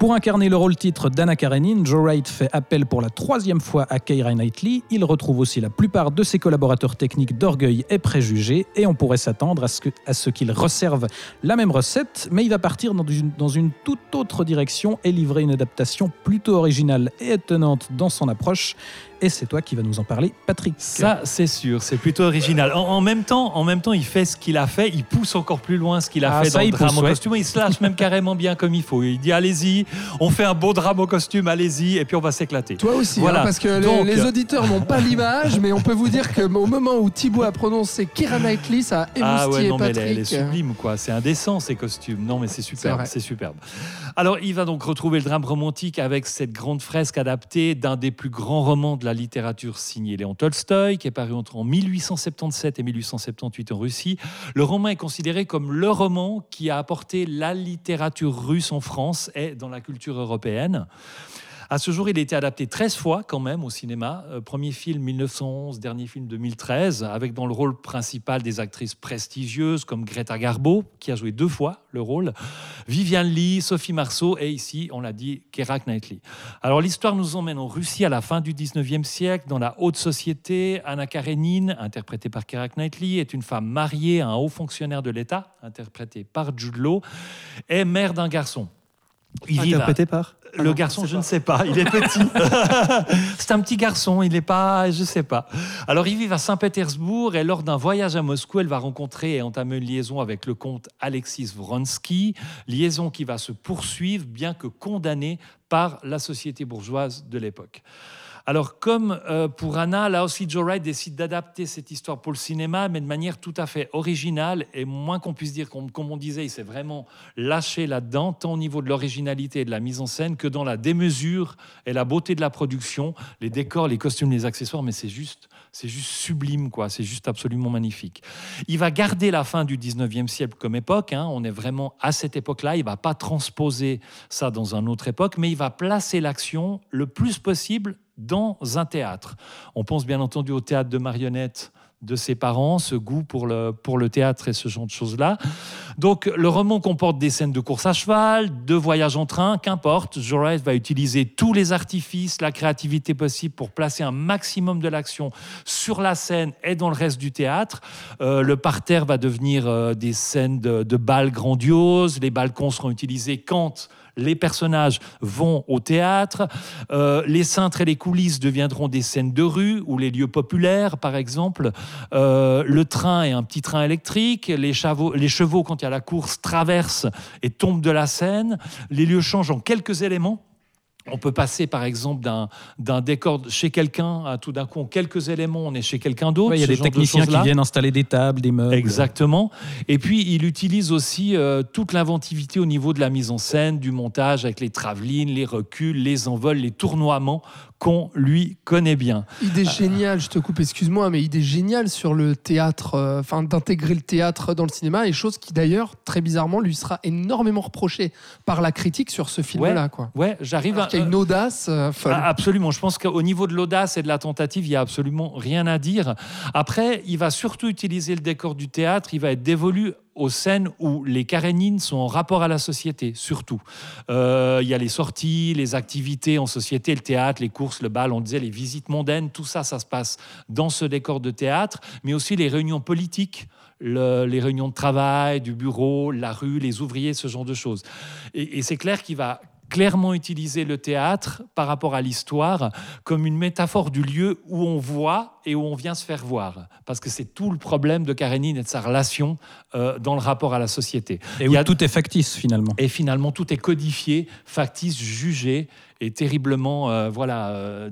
Pour incarner le rôle-titre d'Anna Karenine, Joe Wright fait appel pour la troisième fois à Keira Knightley. Il retrouve aussi la plupart de ses collaborateurs techniques d'orgueil et préjugés, et on pourrait s'attendre à ce, que- à ce qu'il resserve la même recette, mais il va partir dans une, dans une toute autre direction et livrer une adaptation plutôt originale et étonnante dans son approche. Et c'est toi qui vas nous en parler, Patrick. Ça, c'est sûr, c'est plutôt original. En, en même temps, en même temps, il fait ce qu'il a fait, il pousse encore plus loin ce qu'il a Ah, fait ça, dans le drame pousse, au ouais. costume. Il se lâche même carrément bien comme il faut. Il dit allez-y, on fait un beau drame au costume, allez-y, et puis on va s'éclater. Toi aussi, Voilà. hein, parce que les- Donc- les, auditeurs n'ont pas l'image, mais on peut vous dire que au moment où Thibaut a prononcé Keira Knightley, ça a Ah ouais, non, mais elle, est- elle est sublime, quoi. C'est indécent, ces costumes. Non, mais c'est superbe, c'est superbe. Alors, il va donc retrouver le drame romantique avec cette grande fresque adaptée d'un des plus grands romans de la littérature signé Léon Tolstoï, qui est paru entre en 1877 et 1878 en Russie. Le roman est considéré comme le roman qui a apporté la littérature russe en France et dans la culture européenne. À ce jour, il a été adapté 13 fois quand même au cinéma. Euh, premier film 1911, dernier film 2013, avec dans le rôle principal des actrices prestigieuses comme Greta Garbo, qui a joué deux fois le rôle, Viviane Lee, Sophie Marceau et ici, on l'a dit, Keira Knightley. Alors l'histoire nous emmène en Russie à la fin du 19e siècle, dans la haute société. Anna Karenine, interprétée par Keira Knightley, est une femme mariée à un haut fonctionnaire de l'État, interprété par Jude Law, est mère d'un garçon. Il Interprété par le garçon, je ne sais pas, il est petit. c'est un petit garçon, il n'est pas, je ne sais pas. Alors, ils vivent à Saint-Pétersbourg et lors d'un voyage à Moscou, elle va rencontrer et entamer une liaison avec le comte Alexis Vronsky, liaison qui va se poursuivre, bien que condamnée par la société bourgeoise de l'époque. Alors, comme euh, pour Anna, là aussi, Joe Wright décide d'adapter cette histoire pour le cinéma, mais de manière tout à fait originale, et moins qu'on puisse dire, comme, comme on disait, il s'est vraiment lâché là-dedans, tant au niveau de l'originalité et de la mise en scène que dans la démesure et la beauté de la production, les décors, les costumes, les accessoires, mais c'est juste, c'est juste sublime, quoi. C'est juste absolument magnifique. Il va garder la fin du 19e siècle comme époque. hein. On est vraiment à cette époque-là. Il va pas transposer ça dans une autre époque, mais il va placer l'action le plus possible dans un théâtre. On pense bien entendu au théâtre de marionnettes de ses parents, ce goût pour le, pour le théâtre et ce genre de choses-là. Donc le roman comporte des scènes de course à cheval, de voyage en train, qu'importe. Joris va utiliser tous les artifices, la créativité possible pour placer un maximum de l'action sur la scène et dans le reste du théâtre. Euh, le parterre va devenir euh, des scènes de, de balles grandioses, les balcons seront utilisés quand les personnages vont au théâtre, Euh, les cintres et les coulisses deviendront des scènes de rue ou les lieux populaires, par exemple. Euh, le train est un petit train électrique, les chevaux, les chevaux, quand il y a la course, traversent et tombent de la scène. Les lieux changent en quelques éléments. On peut passer, par exemple, d'un décor chez quelqu'un à tout d'un coup, quelques éléments, on est chez quelqu'un d'autre. Ouais, il y a des de techniciens qui viennent installer des tables, des meubles. Exactement. Et puis, il utilise aussi euh, toute l'inventivité au niveau de la mise en scène, du montage avec les travelines, les reculs, les envols, les tournoiements qu'on lui connaît bien. Idée géniale, je te coupe, excuse-moi, mais idée géniale sur le théâtre, euh, enfin d'intégrer le théâtre dans le cinéma, et chose qui d'ailleurs, très bizarrement, lui sera énormément reprochée par la critique sur ce film-là. quoi. Ouais, j'arrive à. qu'il y a une audace euh, folle. Ah, absolument. Je pense qu'au niveau de l'audace et de la tentative, il y a absolument rien à dire. Après, il va surtout utiliser le décor du théâtre. Il va être dévolu aux scènes où les Karénines sont en rapport à la société, surtout. Euh, il y a les sorties, les activités en société, le théâtre, les courses, le bal, on disait les visites mondaines, tout ça, ça se passe dans ce décor de théâtre, mais aussi les réunions politiques, le- les réunions de travail, du bureau, la rue, les ouvriers, ce genre de choses. Et, et c'est clair qu'il va clairement utiliser le théâtre par rapport à l'histoire comme une métaphore du lieu où on voit et où on vient se faire voir. Parce que c'est tout le problème de Karénine et de sa relation euh, dans le rapport à la société. Et Il où y a- tout est factice finalement. et finalement, tout est codifié, factice, jugé et terriblement, euh, voilà, euh,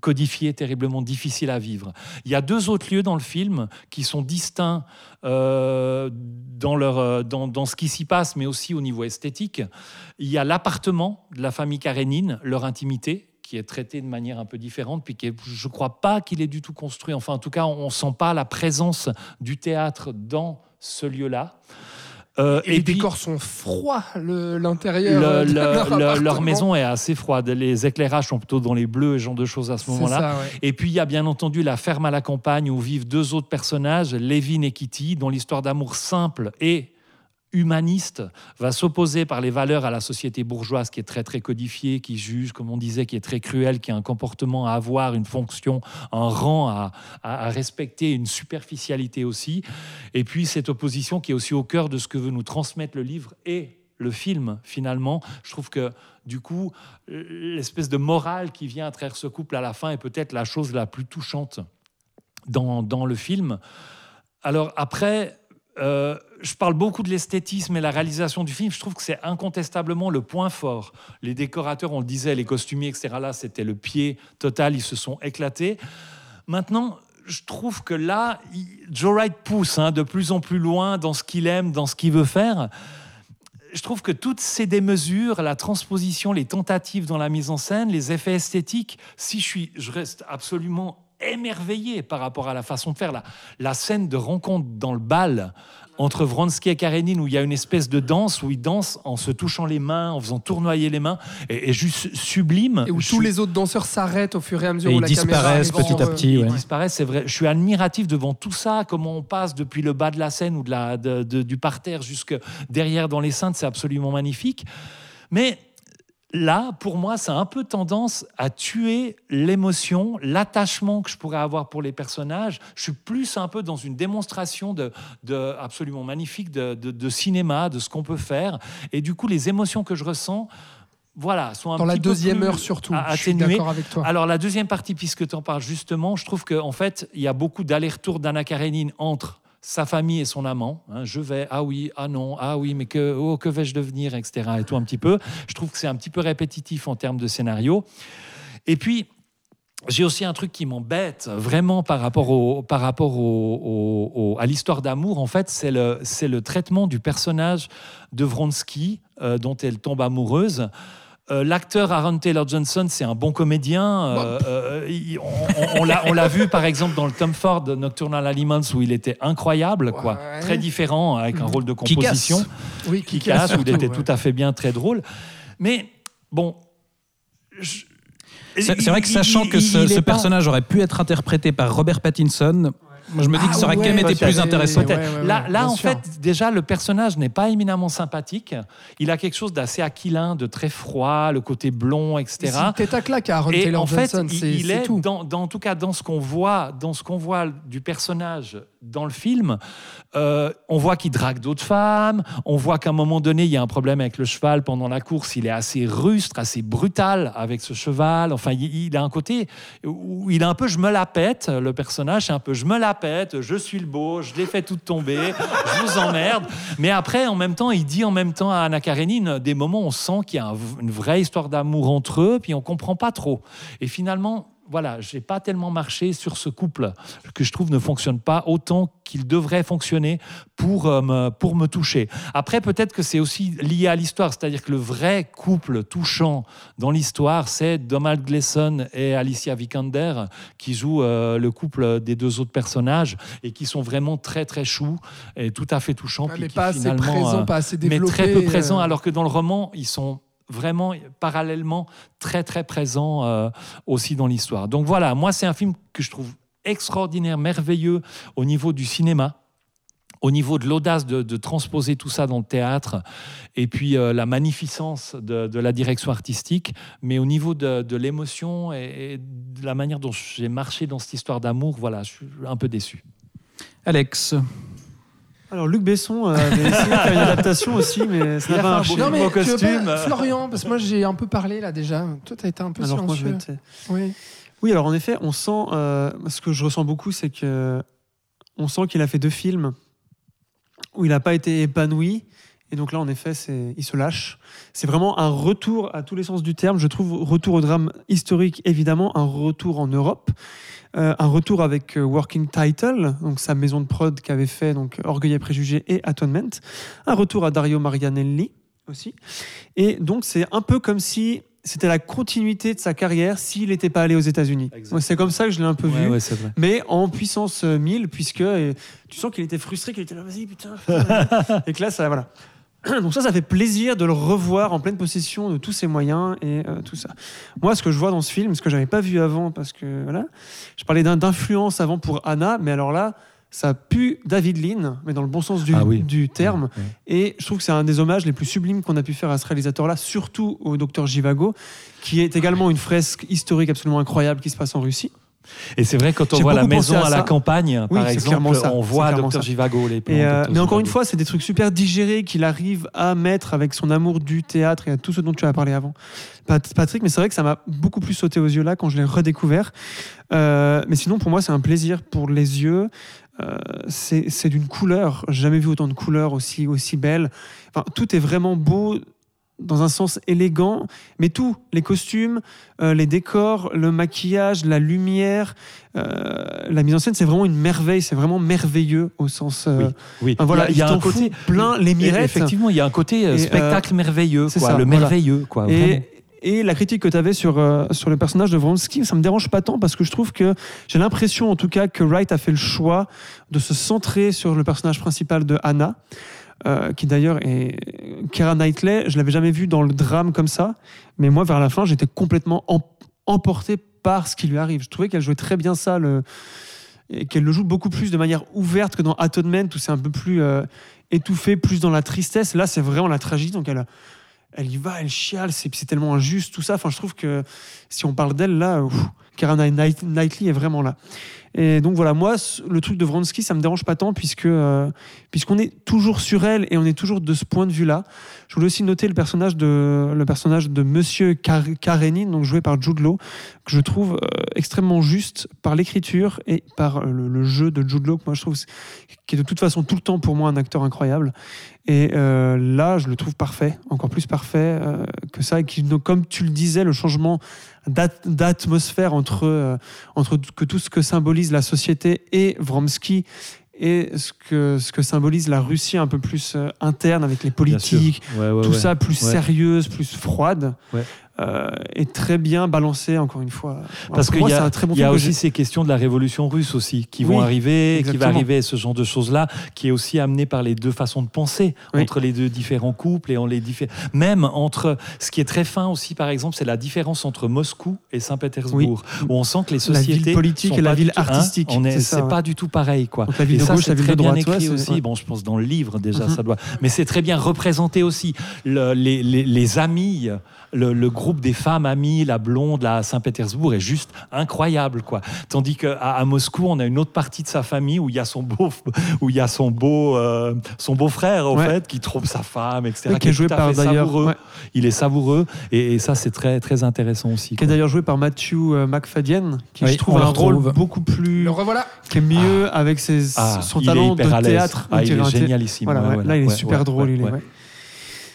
codifié, terriblement difficile à vivre. Il y a deux autres lieux dans le film qui sont distincts euh, dans, leur, dans, dans ce qui s'y passe, mais aussi au niveau esthétique. Il y a l'appartement de la famille Karénine, leur intimité qui est traité de manière un peu différente, puis qui est- je ne crois pas qu'il est du tout construit. Enfin, en tout cas, on ne sent pas la présence du théâtre dans ce lieu-là. Euh, et les puis- décors sont froids, l'intérieur. le- euh, le- leur maison est assez froide. Les éclairages sont plutôt dans les bleus et ce genre de choses à ce moment-là. ouais. Et puis il y a bien entendu la ferme à la campagne où vivent deux autres personnages, Levin et Kitty, dont l'histoire d'amour simple et humaniste va s'opposer par les valeurs à la société bourgeoise qui est très très codifiée, qui juge, comme on disait, qui est très cruelle, qui a un comportement à avoir, une fonction, un rang à, à- à respecter, une superficialité aussi. Et puis cette opposition qui est aussi au cœur de ce que veut nous transmettre le livre et le film finalement. Je trouve que du coup, l'espèce de morale qui vient à travers ce couple à la fin est peut-être la chose la plus touchante dans, dans le film. Alors après, euh, je parle beaucoup de l'esthétisme et la réalisation du film. Je trouve que c'est incontestablement le point fort. Les décorateurs, on le disait, les costumiers, etc. Là, c'était le pied total. Ils se sont éclatés. Maintenant, je trouve que là, Joe Wright pousse hein, de plus en plus loin dans ce qu'il aime, dans ce qu'il veut faire. Je trouve que toutes ces démesures, la transposition, les tentatives dans la mise en scène, les effets esthétiques, si je suis, je reste absolument émerveillé par rapport à la façon de faire. La, la scène de rencontre dans le bal entre Vronsky et Karenine, où il y a une espèce de danse, où ils dansent en se touchant les mains, en faisant tournoyer les mains, et, juste sublime. Et où tous les autres danseurs s'arrêtent au fur et à mesure et où ils la disparaissent caméra petit à petit. ouais. Ils disparaissent, c'est vrai. Je suis admiratif devant tout ça, comment on passe depuis le bas de la scène ou de la, de- de- du parterre jusque derrière dans les cintres, c'est absolument magnifique. Mais là, pour moi, ça a un peu tendance à tuer l'émotion, l'attachement que je pourrais avoir pour les personnages. Je suis plus un peu dans une démonstration de, de- absolument magnifique de, de- de cinéma, de ce qu'on peut faire. Et du coup, les émotions que je ressens, voilà, sont un Dans la peu deuxième plus heure surtout. a- Je suis atténuées. d'accord avec toi. Alors la deuxième partie, puisque tu en parles justement, je trouve qu'en fait, il y a beaucoup d'allers-retours d'Anna Karenine entre sa famille et son amant. hein. je vais, ah oui, ah non, ah oui, mais que, oh, vais-je devenir, etc. Et tout un petit peu. Je trouve que c'est un petit peu répétitif en termes de scénario. Et puis, j'ai aussi un truc qui m'embête vraiment par rapport, au, par rapport au- à l'histoire d'amour, en fait, c'est le, le traitement du personnage de Vronsky, euh, dont elle tombe amoureuse. Euh, L'acteur Aaron Taylor Johnson, c'est un bon comédien. Euh, euh, il- on on- on l'a vu par exemple dans le Tom Ford Nocturnal Aliments où il était incroyable, quoi. Très différent avec un rôle de Qui casse. composition Oui, qui casse casse, où il était ouais. tout à fait bien, très drôle. Mais bon. je- C'est vrai que sachant il- que ce, pas- personnage aurait pu être interprété par Robert Pattinson, moi, je me dis que ça aurait quand même été plus intéressant. Là, là en sûr. fait, déjà, le personnage n'est pas éminemment sympathique. Il a quelque chose d'assez aquilin, de très froid, le côté blond, etc. C'est tête à Aaron Et Taylor en fait, Johnson, il, est, tout. dans, dans- en tout cas dans ce qu'on voit, dans ce qu'on voit du personnage dans le film, euh, on voit qu'il drague d'autres femmes. On voit qu'à un moment donné, il y a un problème avec le cheval pendant la course. Il est assez rustre, assez brutal avec ce cheval. Enfin, il, a un côté où il est un peu je me la pète. Le personnage, c'est un peu je me la pète. Je suis le beau. Je l'ai fait toute tomber. je vous emmerde. Mais après, en même temps, il dit en même temps à Anna Karenine des moments où on sent qu'il y a un- une vraie histoire d'amour entre eux, puis on comprend pas trop. Et finalement, voilà, j'ai pas tellement marché sur ce couple que je trouve ne fonctionne pas autant qu'il devrait fonctionner pour, euh, me, pour me toucher. Après, peut-être que c'est aussi lié à l'histoire, c'est-à-dire que le vrai couple touchant dans l'histoire, c'est Donald Gleason et Alicia Vikander qui jouent euh, le couple des deux autres personnages et qui sont vraiment très très choux et tout à fait touchants. Ouais, puis mais qui pas assez finalement, présent, euh, pas assez mais développé. très peu présents, alors que dans le roman, ils sont vraiment parallèlement très très présents euh, aussi dans l'histoire. Donc voilà, moi c'est un film que je trouve extraordinaire, merveilleux au niveau du cinéma au niveau de l'audace de, transposer tout ça dans le théâtre, et puis euh, la magnificence de, la direction artistique, mais au niveau de, l'émotion et de la manière dont j'ai marché dans cette histoire d'amour, voilà, je suis un peu déçu. Alex, Alors, Luc Besson avait essayé de faire une adaptation aussi, mais ça n'a pas marché. Non, mais tu veux costume. pas- Florian, parce que moi j'ai un peu parlé là déjà. Toi, t'as été un peu Alors, silencieux. Oui. Oui, alors en effet, on sent. euh, ce que je ressens beaucoup, c'est que on sent qu'il a fait deux films où il n'a pas été épanoui. Et donc là, en effet, il se lâche. C'est vraiment un retour à tous les sens du terme. Je trouve retour au drame historique, évidemment, un retour en Europe, euh, un retour avec euh, Working Title, donc sa maison de prod qui avait fait donc Orgueil et Préjugés et Atonement, un retour à Dario Marianelli aussi. Et donc c'est un peu comme si c'était la continuité de sa carrière s'il n'était pas allé aux États-Unis. C'est comme ça que je l'ai un peu vu mais en puissance euh, 1000, puisque euh, tu sens qu'il était frustré, qu'il était là, vas-y, putain. putain. et que là, ça, voilà. Donc ça, ça fait plaisir de le revoir en pleine possession de tous ses moyens et euh, tout ça. Moi, ce que je vois dans ce film, ce que j'avais pas vu avant, parce que voilà, je parlais d'influence avant pour Anna, mais alors là, ça pue David Lean, mais dans le bon sens du, Ah oui. du terme. Et je trouve que c'est un des hommages les plus sublimes qu'on a pu faire à ce réalisateur-là, surtout au docteur Givago, qui est également une fresque historique absolument incroyable qui se passe en Russie. Et c'est vrai, quand on voit la maison à à, la campagne, Oui, par exemple, ça. on voit ça. Jivago. Les plans Et, de euh, mais encore une fois, c'est des trucs super digérés qu'il arrive à mettre avec son amour du théâtre et à tout ce dont tu as parlé avant, Pat- Patrick. Mais c'est vrai que ça m'a beaucoup plus sauté aux yeux là quand je l'ai redécouvert. Euh, mais sinon, pour moi, c'est un plaisir pour les yeux. Euh, c'est c'est d'une couleur. J'ai jamais vu autant de couleurs aussi, aussi belles. Enfin, tout est vraiment beau dans un sens élégant, mais tout, les costumes, euh, les décors, le maquillage, la lumière, euh, la mise en scène, c'est vraiment une merveille, c'est vraiment merveilleux au sens... euh, Oui, enfin, voilà, il y a, il y a ton un côté plein les mirettes. Effectivement, il y a un côté spectacle merveilleux, c'est quoi, ça, le voilà. merveilleux. Quoi. Et, et la critique que tu avais sur, sur le personnage de Vronsky, ça me dérange pas tant parce que je trouve que j'ai l'impression en tout cas que Wright a fait le choix de se centrer sur le personnage principal de Anna, euh, qui d'ailleurs est Keira Knightley. Je l'avais jamais vue dans le drame comme ça, mais moi vers la fin j'étais complètement em- emporté par ce qui lui arrive. Je trouvais qu'elle jouait très bien ça, et qu'elle le joue beaucoup plus de manière ouverte que dans Atonement où c'est un peu plus euh, étouffé, plus dans la tristesse. Là c'est vraiment la tragédie, donc elle y va, elle chiale, c'est tellement injuste, tout ça. Enfin, je trouve que si on parle d'elle, là, ouf, Knight- Knightley est vraiment là. Et donc voilà, moi, le truc de Vronsky, ça me dérange pas tant puisque euh, puisqu'on est toujours sur elle et on est toujours de ce point de vue-là. Je voulais aussi noter le personnage de le personnage de Monsieur Kar Karenin, donc joué par Jude Law, que je trouve euh, extrêmement juste par l'écriture et par le, jeu de Jude Law, moi je trouve qui est de toute façon tout le temps pour moi un acteur incroyable. Et euh, là, je le trouve parfait, encore plus parfait que ça. Et qui, donc, comme tu le disais, le changement d'atmosphère entre, euh, entre que tout ce que symbolise la société et Vronsky et ce que, ce que symbolise la Russie un peu plus euh, interne avec les politiques, Ouais, ouais, tout ouais. ça plus sérieuse, plus froide. Euh, est très bien balancé encore une fois. Parce qu'il y a, un très bon il y a film que aussi ces questions de la révolution russe aussi qui vont arriver, qui va arriver ce genre de choses-là, qui est aussi amené par les deux façons de penser Oui. entre les deux différents couples et en les diffé- même entre ce qui est très fin aussi par exemple, c'est la différence entre Moscou et Saint-Pétersbourg où on sent que les La sociétés ville politique et la ville hein, artistique, on est, c'est ouais. pas du tout pareil quoi. Donc la ville Et de ça, gauche, c'est la ville très de droite, bien écrit ouais, aussi. ouais. Bon, je pense dans le livre déjà, Mhm. ça doit. Mais c'est très bien représenté aussi. Le- les, les, les amis, le, le groupe des femmes amies, la blonde, la Saint-Pétersbourg est juste incroyable, quoi. Tandis qu'à à Moscou, on a une autre partie de sa famille où il y a son beau, où il y a son beau, euh, son beau frère en Ouais. fait, qui trompe sa femme, etc. Oui, qui est joué tout à par d'ailleurs. ouais. Il est savoureux et, et ça, c'est très très intéressant aussi. qui est d'ailleurs joué par Matthew euh, McFadden, qui Oui, je trouve un rôle beaucoup plus, Le revoilà. qui est mieux avec ses, Ah, son est talent de à théâtre. Ah, il est génialissime. Voilà, ouais, ouais, voilà. là il est Ouais, super ouais, drôle. ouais, il est, ouais. ouais.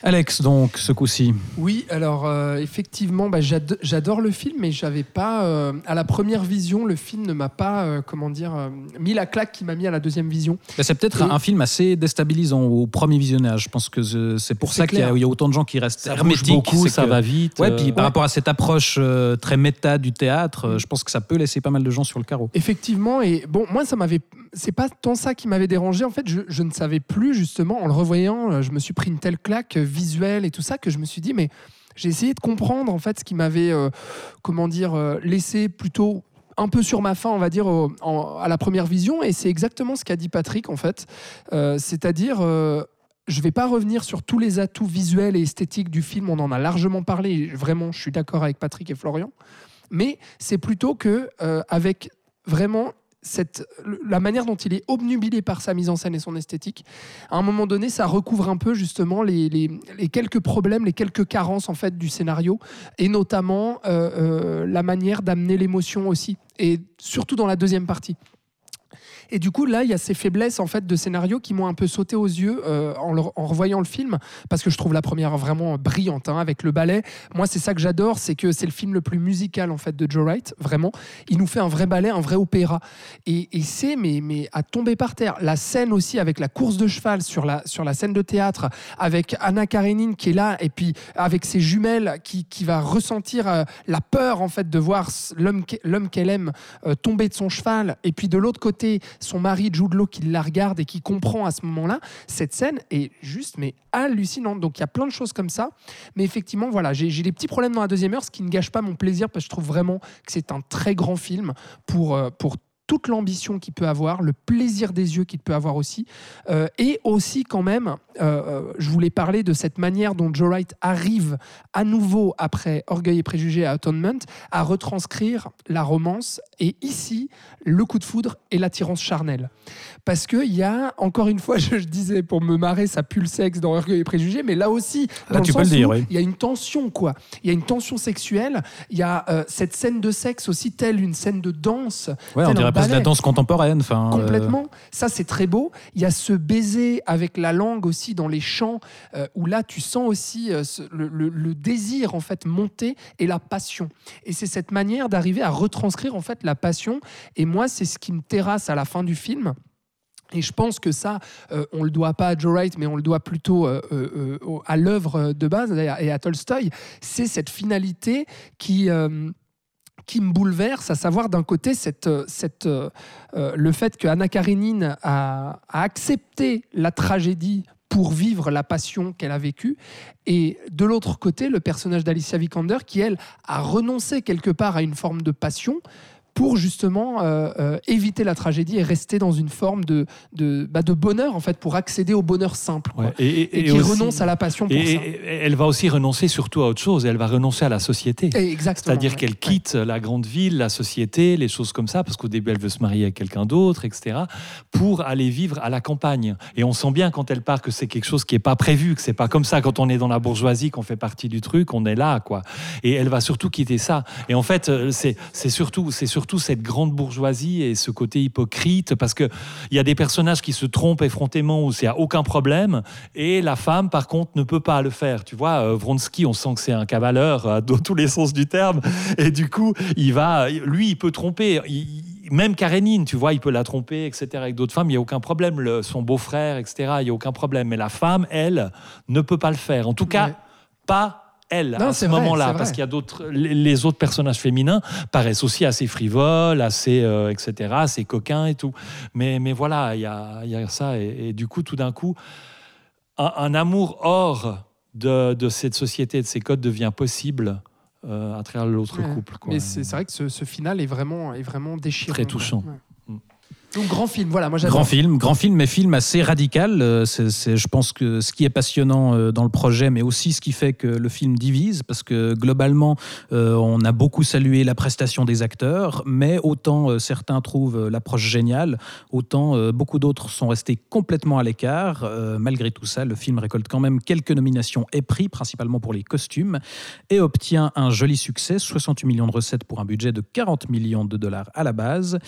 Alex, donc, ce coup-ci. Oui, alors euh, effectivement, bah, j'ado- j'adore le film, mais j'avais pas euh, à la première vision, le film ne m'a pas, euh, comment dire, euh, mis la claque qui m'a mis à la deuxième vision. Bah, C'est peut-être un, Et- un film assez déstabilisant au premier visionnage. Je pense que c'est pour C'est ça qu'il y, a- clair. il y a autant de gens qui restent Ça hermétiques. beaucoup, ça que- va vite. Ouais, euh, puis par rapport à cette approche euh, très méta du théâtre, euh, je pense que ça peut laisser pas mal de gens sur le carreau. Effectivement, et bon, moi, ça m'avait, c'est pas tant ça qui m'avait dérangé. En fait, je, ne savais plus justement, en le revoyant, euh, je me suis pris une telle claque euh, visuelle et tout ça que je me suis dit, mais j'ai essayé de comprendre en fait ce qui m'avait, euh, comment dire, laissé plutôt un peu sur ma faim, on va dire, à la première vision. Et c'est exactement ce qu'a dit Patrick, en fait. C'est-à-dire. je vais pas revenir sur tous les atouts visuels et esthétiques du film, on en a largement parlé, vraiment, je suis d'accord avec Patrick et Florian. Mais c'est plutôt que, avec vraiment la manière dont il est obnubilé par sa mise en scène et son esthétique, à un moment donné, ça recouvre un peu justement les quelques problèmes, les quelques carences en fait du scénario, et notamment euh, euh, la manière d'amener l'émotion aussi, et surtout dans la deuxième partie. Et du coup, là, il y a ces faiblesses en fait de scénario qui m'ont un peu sauté aux yeux euh, en, revoyant le film, parce que je trouve la première vraiment brillante hein, avec le ballet. Moi, c'est ça que j'adore, c'est que c'est le film le plus musical en fait de Joe Wright, vraiment. Il nous fait un vrai ballet, un vrai opéra, et, c'est mais, mais à tomber par terre. La scène aussi avec la course de cheval sur la sur la scène de théâtre, avec Anna Karenine qui est là, et puis avec ses jumelles qui, qui va ressentir euh, la peur en fait de voir l'homme qu'elle aime euh, tomber de son cheval, et puis de l'autre côté son mari Jude Law qui la regarde et qui comprend à ce moment-là, cette scène est juste mais hallucinante. Donc il y a plein de choses comme ça. Mais effectivement, voilà, j'ai des petits problèmes dans la deuxième heure, ce qui ne gâche pas mon plaisir parce que je trouve vraiment que c'est un très grand film pour, euh, pour toute l'ambition qu'il peut avoir, le plaisir des yeux qu'il peut avoir aussi, euh, et aussi quand même, euh, euh, je voulais parler de cette manière dont Joe Wright arrive à nouveau après Orgueil et Préjugés à Atonement à retranscrire la romance et ici le coup de foudre et l'attirance charnelle. Parce qu'il y a, encore une fois, je, je disais pour me marrer, ça pue le sexe dans Orgueil et Préjugés, mais là aussi, Là, dans tu le peux le sens dire, où oui. il y a une tension, quoi. Il y a une tension sexuelle, il y a euh, cette scène de sexe aussi, telle une scène de danse. Ouais, on dirait de la danse contemporaine. Enfin, euh, Complètement. Ça, c'est très beau. Il y a ce baiser avec la langue aussi dans les chants, euh, où là, tu sens aussi euh, ce- le, le- le désir, en fait, monter et la passion. Et c'est cette manière d'arriver à retranscrire, en fait, la passion. Et moi, c'est ce qui me terrasse à la fin du film. Et je pense que ça, euh, on le doit pas à Joe Wright, mais on le doit plutôt euh, euh, euh, à l'œuvre de base et à, et à Tolstoï. C'est cette finalité qui, qui me bouleverse, à savoir d'un côté euh, euh, euh, le fait que Anna Karenine a, a accepté la tragédie pour vivre la passion qu'elle a vécue, et de l'autre côté, le personnage d'Alicia Vikander qui, elle, a renoncé quelque part à une forme de passion pour justement euh, euh, éviter la tragédie et rester dans une forme de, de, bah, de bonheur, en fait, pour accéder au bonheur simple. Ouais. Et, et- qui aussi- renonce à la passion pour et- ça. elle va aussi renoncer surtout à autre chose. Elle va renoncer à la société. C'est-à-dire ouais. qu'elle Ouais. quitte la grande ville, la société, les choses comme ça, parce qu'au début elle veut se marier avec quelqu'un d'autre, etc., pour aller vivre à la campagne. Et on sent bien quand elle part que c'est quelque chose qui n'est pas prévu, que c'est pas comme ça quand on est dans la bourgeoisie, qu'on fait partie du truc, on est là, quoi. Et elle va surtout quitter ça. Et en fait, euh, c'est surtout, c'est surtout cette grande bourgeoisie et ce côté hypocrite, parce que il y a des personnages qui se trompent effrontément où c'est à aucun problème, et la femme, par contre, ne peut pas le faire. Tu vois, euh, Vronsky, on sent que c'est un cavaleur euh, dans tous les sens du terme, et du coup, il va, lui, il peut tromper. Il- même Karénine, tu vois, il peut la tromper, etc. Avec d'autres femmes, il n'y a aucun problème. Le- son beau-frère, etc. Il n'y a aucun problème. Mais la femme, elle, ne peut pas le faire. En tout cas, Ouais. pas elle Non, à ce moment-là, parce qu'il y a d'autres, les, autres personnages féminins paraissent aussi assez frivoles, assez, euh, etc., assez coquins et tout. Mais, mais voilà, il y a, il y a ça. Et, et du coup, tout d'un coup, un, un amour hors de, de cette société, de ces codes devient possible euh, à travers l'autre Ouais. couple. quoi. Mais c'est c'est vrai que ce, ce final est vraiment, est vraiment déchirant. Très touchant. Ouais. Donc grand film, voilà, moi. Grand film, grand film, mais film assez radical. Euh, c'est- je pense que ce qui est passionnant euh, dans le projet, mais aussi ce qui fait que le film divise, parce que globalement, euh, on a beaucoup salué la prestation des acteurs, mais autant certains trouvent l'approche géniale, autant beaucoup d'autres sont restés complètement à l'écart. Malgré tout ça, le film récolte quand même quelques nominations et prix, principalement pour les costumes, et obtient un joli succès, 68 millions de recettes pour un budget de 40 millions de dollars à la base.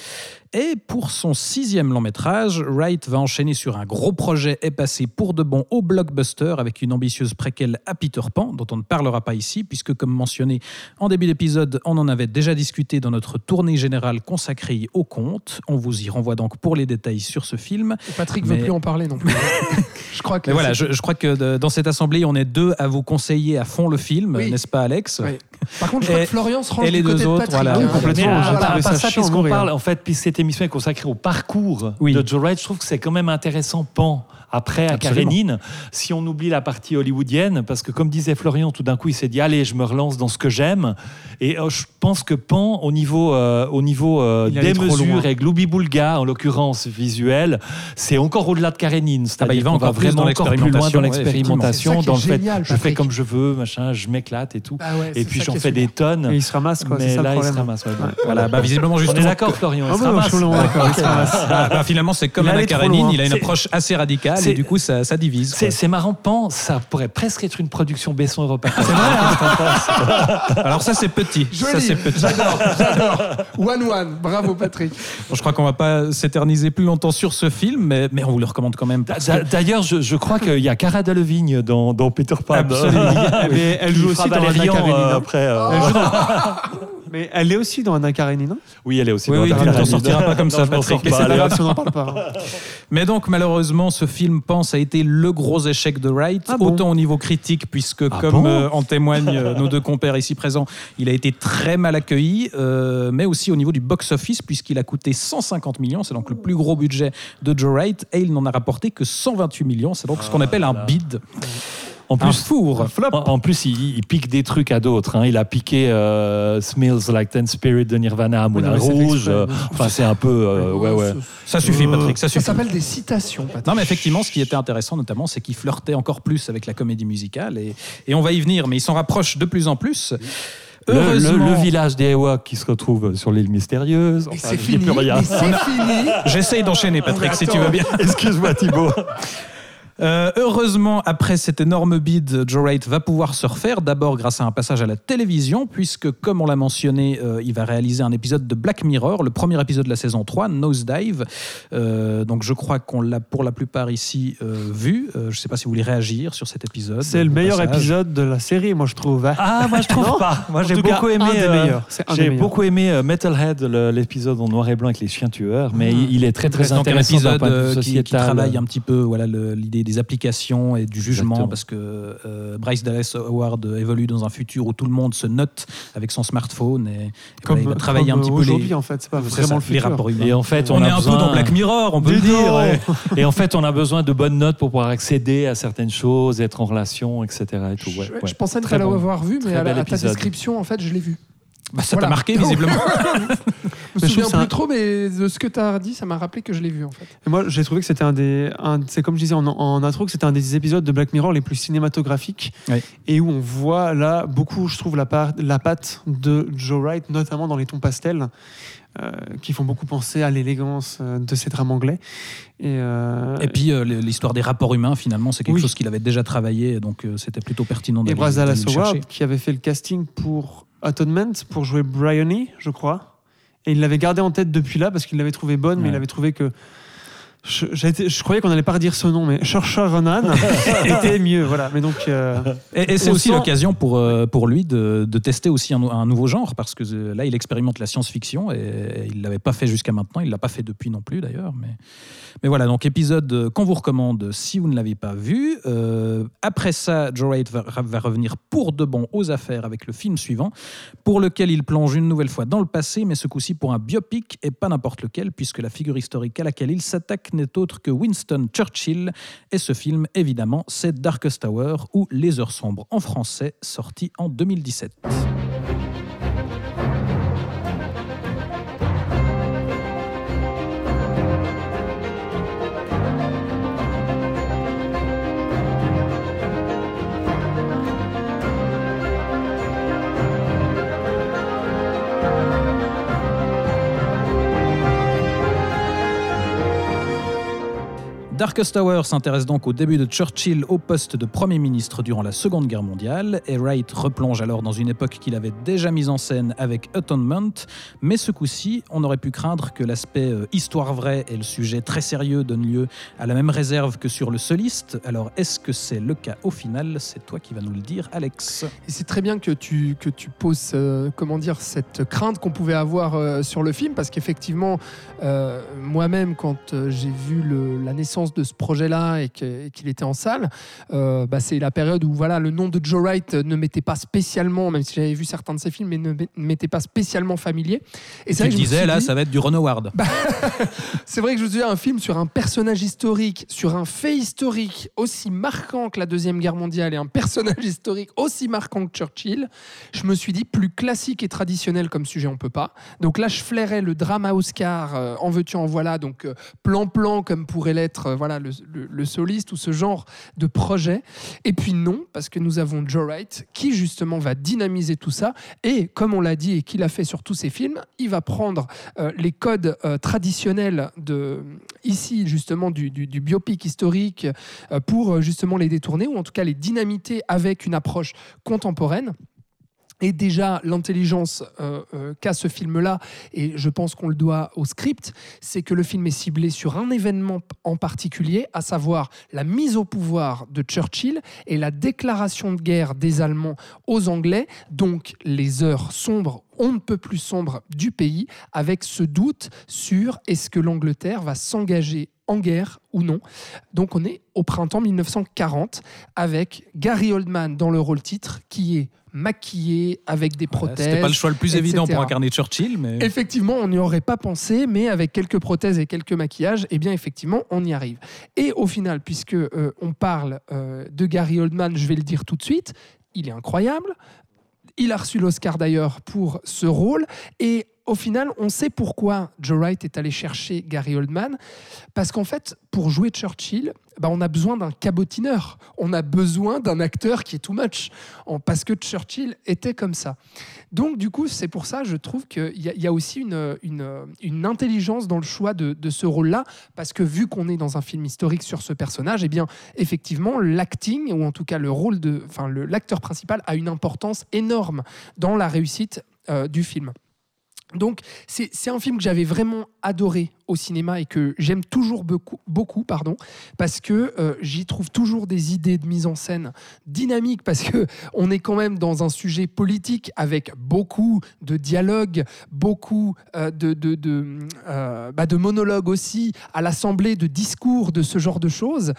Et pour son sixième long métrage, Wright va enchaîner sur un gros projet et passer pour de bon au blockbuster avec une ambitieuse préquelle à Peter Pan, dont on ne parlera pas ici, puisque comme mentionné en début d'épisode, on en avait déjà discuté dans notre tournée générale consacrée au conte. On vous y renvoie donc pour les détails sur ce film. Et Patrick veut Mais- plus en parler non plus. je crois que. Mais voilà, je, je crois que dans cette assemblée, on est deux à vous conseiller à fond le film, Oui. n'est-ce pas Alex? Oui. Par contre, je crois Et- que Florian se range et les du côté deux de autres, Patrick. voilà. Oui, complètement. Mais j'ai à, trouvé à part ça ça, puisqu'on parle, en fait, puis cette émission est consacrée au parcours Oui. de Joe Wright, je trouve que c'est quand même intéressant, Pan. Après, à. Karénine, si on oublie la partie hollywoodienne, parce que comme disait Florian, tout d'un coup, il s'est dit allez, je me relance dans ce que j'aime. Et euh, je pense que Pan, au niveau, euh, au niveau euh, des mesures et Gloubi-Boulga, en l'occurrence visuelle, c'est encore au-delà de Karénine. Ah bah, il va encore plus vraiment dans encore plus loin dans l'expérimentation, dans le fait génial, je fais comme je veux, machin, je m'éclate et tout. Ah ouais, et puis j'en fais super. des tonnes. Et il se ramasse, quoi. C'est mais ça là, le il se ramasse. ouais, bon. Voilà, bah, visiblement On est d'accord, Florian. il Ah se ramasse. il se ramasse. Ah, bah, finalement, c'est comme Anna Karenine, il a une C'est- approche assez radicale c'est- et du coup, ça, ça divise. C'est c'est marrant, Pan, ça pourrait presque être une production Besson Europa. Alors ça, c'est petit. Ça, Joli, c'est petit. j'adore, j'adore. One one, bravo Patrick. Je crois qu'on va pas s'éterniser plus longtemps sur ce film, mais, mais on vous le recommande quand même. D'ailleurs, je, je crois qu'il y a Cara Delevingne dans, dans Peter Pan. Absolument. Mais elle Qui joue aussi dans Anna Karenine. hein. Après. euh, Elle joue dans- Mais elle est aussi dans Anna Karenine, non? Oui, elle est aussi Oui, dans oui, Anna tu ne t'en Karenine. sortiras pas comme Non, ça, je m'en Patrick. sors Mais pas, c'est pas allez, grave hop. si on n'en parle pas. hein. Mais donc, malheureusement, ce film, pense, a été le gros échec de Wright, Ah bon autant au niveau critique, puisque, Ah comme bon euh, en témoignent euh, nos deux compères ici présents, il a été très mal accueilli, euh, mais aussi au niveau du box-office, puisqu'il a coûté 150 millions, c'est donc le plus gros budget de Joe Wright, et il n'en a rapporté que 128 millions, c'est donc ce qu'on appelle un bid. En Un plus, four. En, en plus, il, il pique des trucs à d'autres. hein. Il a piqué euh, Smells Like Teen Spirit de Nirvana à Moulin Rouge. euh, Enfin, c'est un peu. euh, ouais, ouais. Ça suffit, Patrick, ça s'appelle des citations. Patrick. Non, mais effectivement, ce qui était intéressant, notamment, c'est qu'il flirtait encore plus avec la comédie musicale. Et, et on va y venir, mais il s'en rapproche de plus en plus. Le, le- Heureusement, le village des Ewoks qui se retrouve sur l'île mystérieuse. Et Enfin, c'est fini. j'essaye d'enchaîner, Patrick, si tu veux bien. Excuse-moi, Thibaut. Euh, heureusement, après cet énorme bid, Joe Wright va pouvoir se refaire, d'abord grâce à un passage à la télévision, puisque, comme on l'a mentionné, euh, il va réaliser un épisode de Black Mirror, le premier épisode de la saison 3, Nosedive. Euh, donc je crois qu'on l'a pour la plupart ici euh, vu. Euh, je ne sais pas si vous voulez réagir sur cet épisode. C'est le meilleur passage. épisode de la série, moi je trouve. hein. Ah, moi je trouve pas. Moi j'ai beaucoup aimé. un euh, un J'ai beaucoup aimé euh, Metalhead, l'épisode en noir et blanc avec les chiens tueurs, mais Mmh. il est très très Donc un intéressant d'un épisode qui, qui travaille un petit peu voilà l'idée des applications et du jugement Exactement. parce que euh, Bryce Dallas Howard évolue dans un futur où tout le monde se note avec son smartphone et, et voilà, il va travailler un comme petit peu aujourd'hui les, en fait, c'est pas vraiment ça, le les futur. rapports humains. Et en fait, on, on, est a un besoin- peu dans Black Mirror, on peut le dire. ouais. Et en fait, on a besoin de bonnes notes pour pouvoir accéder à certaines choses, être en relation, etc. Et tout. Ouais, je, ouais. je pensais ne pas l'avoir vu, mais à, la- à ta description, en fait, je l'ai vu. Bah, ça t'a marqué visiblement. Je me Mais je trouve plus un- trop, mais de ce que tu as dit, ça m'a rappelé que je l'ai vu, en fait. Et moi, j'ai trouvé que c'était un des. un- c'est comme je disais en, en intro, que c'était un des épisodes de Black Mirror les plus cinématographiques. Ouais. Et où on voit là beaucoup, je trouve, la, part, la patte de Joe Wright, notamment dans les tons pastels, euh, qui font beaucoup penser à l'élégance euh, de ces drames anglais. Et, euh, Et puis euh, l'histoire des rapports humains, finalement, c'est quelque Oui. chose qu'il avait déjà travaillé, donc c'était plutôt pertinent et d'aller le chercher. Howard, qui avait fait le casting pour Atonement, pour jouer Bryony, je crois. Et il l'avait gardé en tête depuis là, parce qu'il l'avait trouvé bonne, mais il avait trouvé que. Je, j'ai été- je croyais qu'on n'allait pas redire ce nom, mais Saoirse Ronan était mieux. Voilà. Mais donc, euh, Et, et c'est aussi l'occasion pour, euh, pour lui de, de tester aussi un, un nouveau genre, parce que euh, là, il expérimente la science-fiction et, il ne l'avait pas fait jusqu'à maintenant, il ne l'a pas fait depuis non plus d'ailleurs. Mais, mais voilà, donc épisode qu'on vous recommande si vous ne l'avez pas vu. Euh, après ça, Joe Wright va, va revenir pour de bon aux affaires avec le film suivant, pour lequel il plonge une nouvelle fois dans le passé, mais ce coup-ci pour un biopic et pas n'importe lequel, puisque la figure historique à laquelle il s'attaque n'est autre que Winston Churchill. Et ce film, évidemment, c'est Darkest Hour ou Les Heures Sombres en français, sorti en 2017. Darkest Hour s'intéresse donc au début de Churchill au poste de Premier ministre durant la Seconde Guerre mondiale, et Wright replonge alors dans une époque qu'il avait déjà mise en scène avec Atonement, mais ce coup-ci, on aurait pu craindre que l'aspect euh, histoire vraie et le sujet très sérieux donnent lieu à la même réserve que sur le soliste. Alors est-ce que c'est le cas au final? C'est toi qui vas nous le dire, Alex. C'est très bien que tu, que tu poses, euh, comment dire, cette crainte qu'on pouvait avoir euh, sur le film, parce qu'effectivement, moi-même, quand j'ai vu la naissance de ce projet-là et qu'il était en salle, euh, bah, c'est la période où voilà, le nom de Joe Wright ne m'était pas spécialement, même si j'avais vu certains de ses films, mais ne m'était pas spécialement familier. Et Tu vrai que disais, là, dit- ça va être du Ron Howard. c'est vrai que je me suis dit, un film sur un personnage historique, sur un fait historique aussi marquant que la Deuxième Guerre mondiale et un personnage historique aussi marquant que Churchill, je me suis dit, plus classique et traditionnel comme sujet, on peut pas. Donc là, je flairais le drama Oscar, euh, en veux-tu, en voilà, donc euh, plan-plan comme pourrait l'être voilà, le, soliste ou ce genre de projet. Et puis non, parce que nous avons Joe Wright qui justement va dynamiser tout ça. Et comme on l'a dit et qu'il a fait sur tous ses films, il va prendre euh, les codes euh, traditionnels de ici justement du, biopic historique euh, pour justement les détourner ou en tout cas les dynamiter avec une approche contemporaine. Et déjà, l'intelligence euh, euh, qu'a ce film-là, et je pense qu'on le doit au script, c'est que le film est ciblé sur un événement en particulier, à savoir la mise au pouvoir de Churchill et la déclaration de guerre des Allemands aux Anglais, donc les heures sombres, on ne peut plus sombres du pays, avec ce doute sur est-ce que l'Angleterre va s'engager en guerre ou non. Donc on est au printemps 1940 avec Gary Oldman dans le rôle titre qui est maquillé avec des prothèses. C'était pas le choix le plus évident pour incarner Churchill, mais Effectivement, on n'y aurait pas pensé, mais avec quelques prothèses et quelques maquillages, eh bien effectivement, on y arrive. Et au final, puisque euh, on parle euh, de Gary Oldman, je vais le dire tout de suite, il est incroyable. Il a reçu l'Oscar d'ailleurs pour ce rôle. Et au final, on sait pourquoi Joe Wright est allé chercher Gary Oldman. Parce qu'en fait, pour jouer Churchill, bah, on a besoin d'un cabotineur. On a besoin d'un acteur qui est too much. Parce que Churchill était comme ça. Donc, du coup, c'est pour ça, je trouve qu'il y, a- aussi une, intelligence dans le choix de, ce rôle-là. Parce que vu qu'on est dans un film historique sur ce personnage, eh bien, effectivement, l'acting, ou en tout cas le rôle de. Enfin, l'acteur principal a une importance énorme dans la réussite euh, du film. Donc, c'est un film que j'avais vraiment adoré au cinéma et que j'aime toujours beaucoup, beaucoup pardon, parce que euh, j'y trouve toujours des idées de mise en scène dynamiques, parce que on est quand même dans un sujet politique avec beaucoup de dialogues, beaucoup euh, de, de, de, euh, bah, de monologues aussi à l'Assemblée, de discours, de ce genre de choses.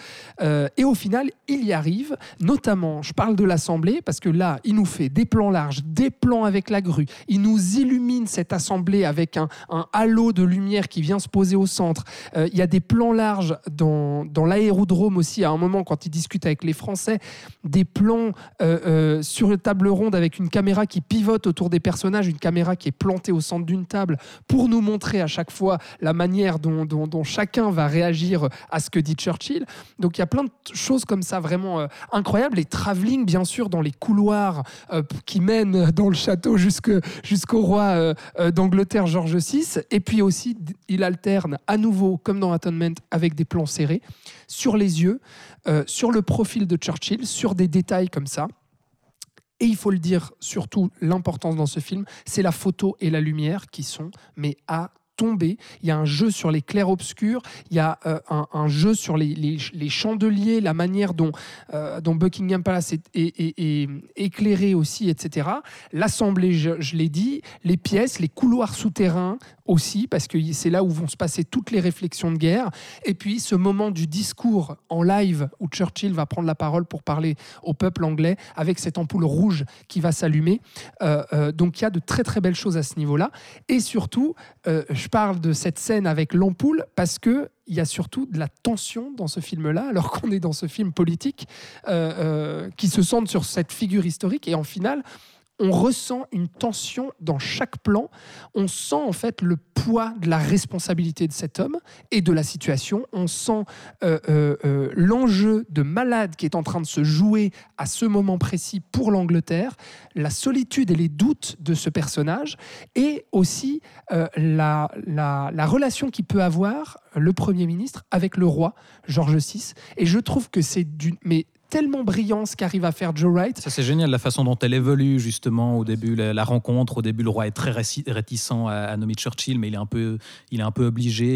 Et au final, il y arrive, notamment, je parle de l'Assemblée, parce que là, il nous fait des plans larges, des plans avec la grue, il nous illumine cette Assemblée avec un, halo de lumière qui vient se poser au centre. Euh, il y a des plans larges dans, l'aérodrome aussi, à un moment, quand il discute avec les Français, des plans euh, euh, sur une table ronde avec une caméra qui pivote autour des personnages, une caméra qui est plantée au centre d'une table pour nous montrer à chaque fois la manière dont, chacun va réagir à ce que dit Churchill. Donc il y a plein de choses comme ça vraiment incroyables. Les travelling, bien sûr, dans les couloirs qui mènent dans le château jusqu'au roi d'Angleterre, George VI. Et puis aussi, il alterne à nouveau, comme dans Atonement, avec des plans serrés sur les yeux, euh, sur le profil de Churchill, sur des détails comme ça. Et il faut le dire, surtout, l'importance dans ce film, c'est la photo et la lumière qui sont, mais à Il y a un jeu sur les clairs-obscurs, il y a euh, un, jeu sur les, chandeliers, la manière dont, euh, Buckingham Palace est, éclairé aussi, etc. L'assemblée, je, je l'ai dit, les pièces, les couloirs souterrains aussi, parce que c'est là où vont se passer toutes les réflexions de guerre. Et puis ce moment du discours en live où Churchill va prendre la parole pour parler au peuple anglais avec cette ampoule rouge qui va s'allumer. Euh, donc il y a de très très belles choses à ce niveau-là. Et surtout, euh, je parle de cette scène avec l'ampoule parce que il y a surtout de la tension dans ce film-là, alors qu'on est dans ce film politique euh, euh, qui se centre sur cette figure historique. Et en finale, on ressent une tension dans chaque plan. On sent en fait le poids de la responsabilité de cet homme et de la situation. On sent euh, euh, euh, l'enjeu de malade qui est en train de se jouer à ce moment précis pour l'Angleterre, la solitude et les doutes de ce personnage, et aussi la, la, la relation qu'il peut avoir le Premier ministre avec le roi George VI. Et je trouve que c'est d'une mais tellement brillant ce qu'arrive à faire Joe Wright. Ça, c'est génial, la façon dont elle évolue, justement, au début, la, la rencontre. Au début, le roi est très réticent à, à nommer Churchill, mais il est un peu, il est un peu obligé.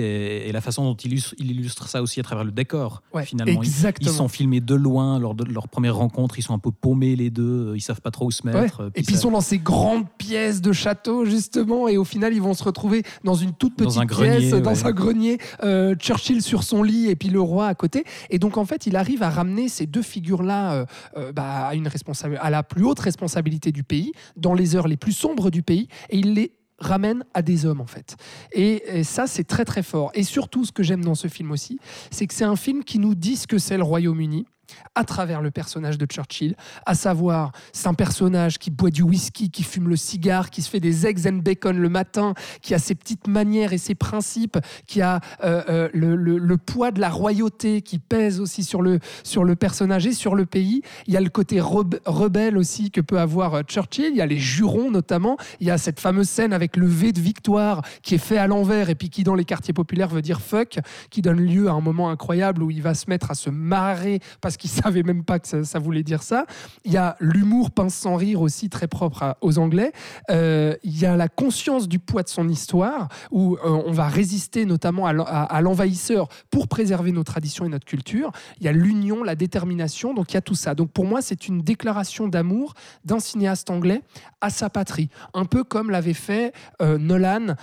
Et, et la façon dont il illustre, il illustre ça aussi à travers le décor. Ouais, finalement, Ils- exactement. Ils, sont filmés de loin lors de leur première rencontre. Ils sont un peu paumés, les deux. Ils savent pas trop où se mettre. Ouais. Et puis ils sont dans ces grandes pièces de château justement, et au final ils vont se retrouver dans une toute Dans petite un grenier, pièce, dans un grenier, euh, Churchill sur son lit et puis le roi à côté. Et donc en fait il arrive à ramener ces deux figures là bah, à une responsable, à la plus haute responsabilité du pays, dans les heures les plus sombres du pays, et il les ramène à des hommes en fait. Et, et ça c'est très très fort. Et surtout ce que j'aime dans ce film aussi, c'est que c'est un film qui nous dit ce que c'est le Royaume-Uni à travers le personnage de Churchill, à savoir c'est un personnage qui boit du whisky, qui fume le cigare, qui se fait des eggs and bacon le matin, qui a ses petites manières et ses principes, qui a euh, euh, le, le- poids de la royauté qui pèse aussi sur le, sur le personnage et sur le pays. Il y a le côté rebe- rebelle aussi que peut avoir euh, Churchill, il y a les jurons notamment, il y a cette fameuse scène avec le V de victoire qui est fait à l'envers et puis qui dans les quartiers populaires veut dire fuck, qui donne lieu à un moment incroyable où il va se mettre à se marrer parce qu'il savait même pas que ça, ça voulait dire ça. Il y a l'humour pince sans rire aussi très propre à- aux Anglais. Euh, il y a la conscience du poids de son histoire où euh, on va résister notamment à l'en- à à l'envahisseur pour préserver nos traditions et notre culture. Il y a l'union, la détermination, donc il y a tout ça. Donc pour moi, c'est une déclaration d'amour d'un cinéaste anglais à sa patrie, un peu comme l'avait fait euh, Nolan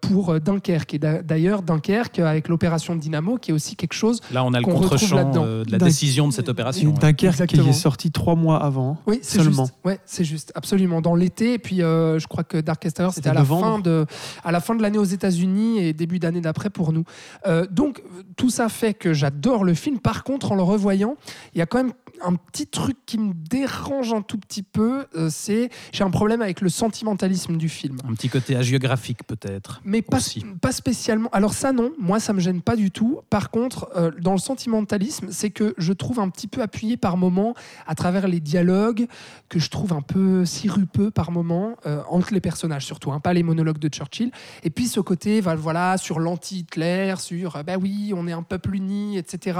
pour Dunkerque. Et d'a- d'ailleurs, Dunkerque, avec l'opération Dynamo, qui est aussi quelque chose Là, on a le contre-champ de la décision de cette cette Et opération. ouais. Dunkerque qui Exactement. est sorti trois mois avant. Oui, c'est Seulement. juste. Ouais, c'est juste, absolument. Dans l'été, et puis euh, je crois que Darkest Hour, c'était à la fin de, à la fin de l'année aux États-Unis et début d'année d'après pour nous. Euh, donc tout ça fait que j'adore le film. Par contre, en le revoyant, il y a quand même un petit truc qui me dérange un tout petit peu. euh, c'est j'ai un problème avec le sentimentalisme du film. Un petit côté hagiographique peut-être. Mais pas, pas spécialement. Alors ça, non, moi, ça me gêne pas du tout. Par contre, euh, dans le sentimentalisme, c'est que je trouve un petit peu appuyé par moments à travers les dialogues, que je trouve un peu sirupeux par moments, euh, entre les personnages surtout, hein, pas les monologues de Churchill. Et puis ce côté, va- voilà, sur l'anti-Hitler, sur, euh, bah oui, on est un peuple uni, etc.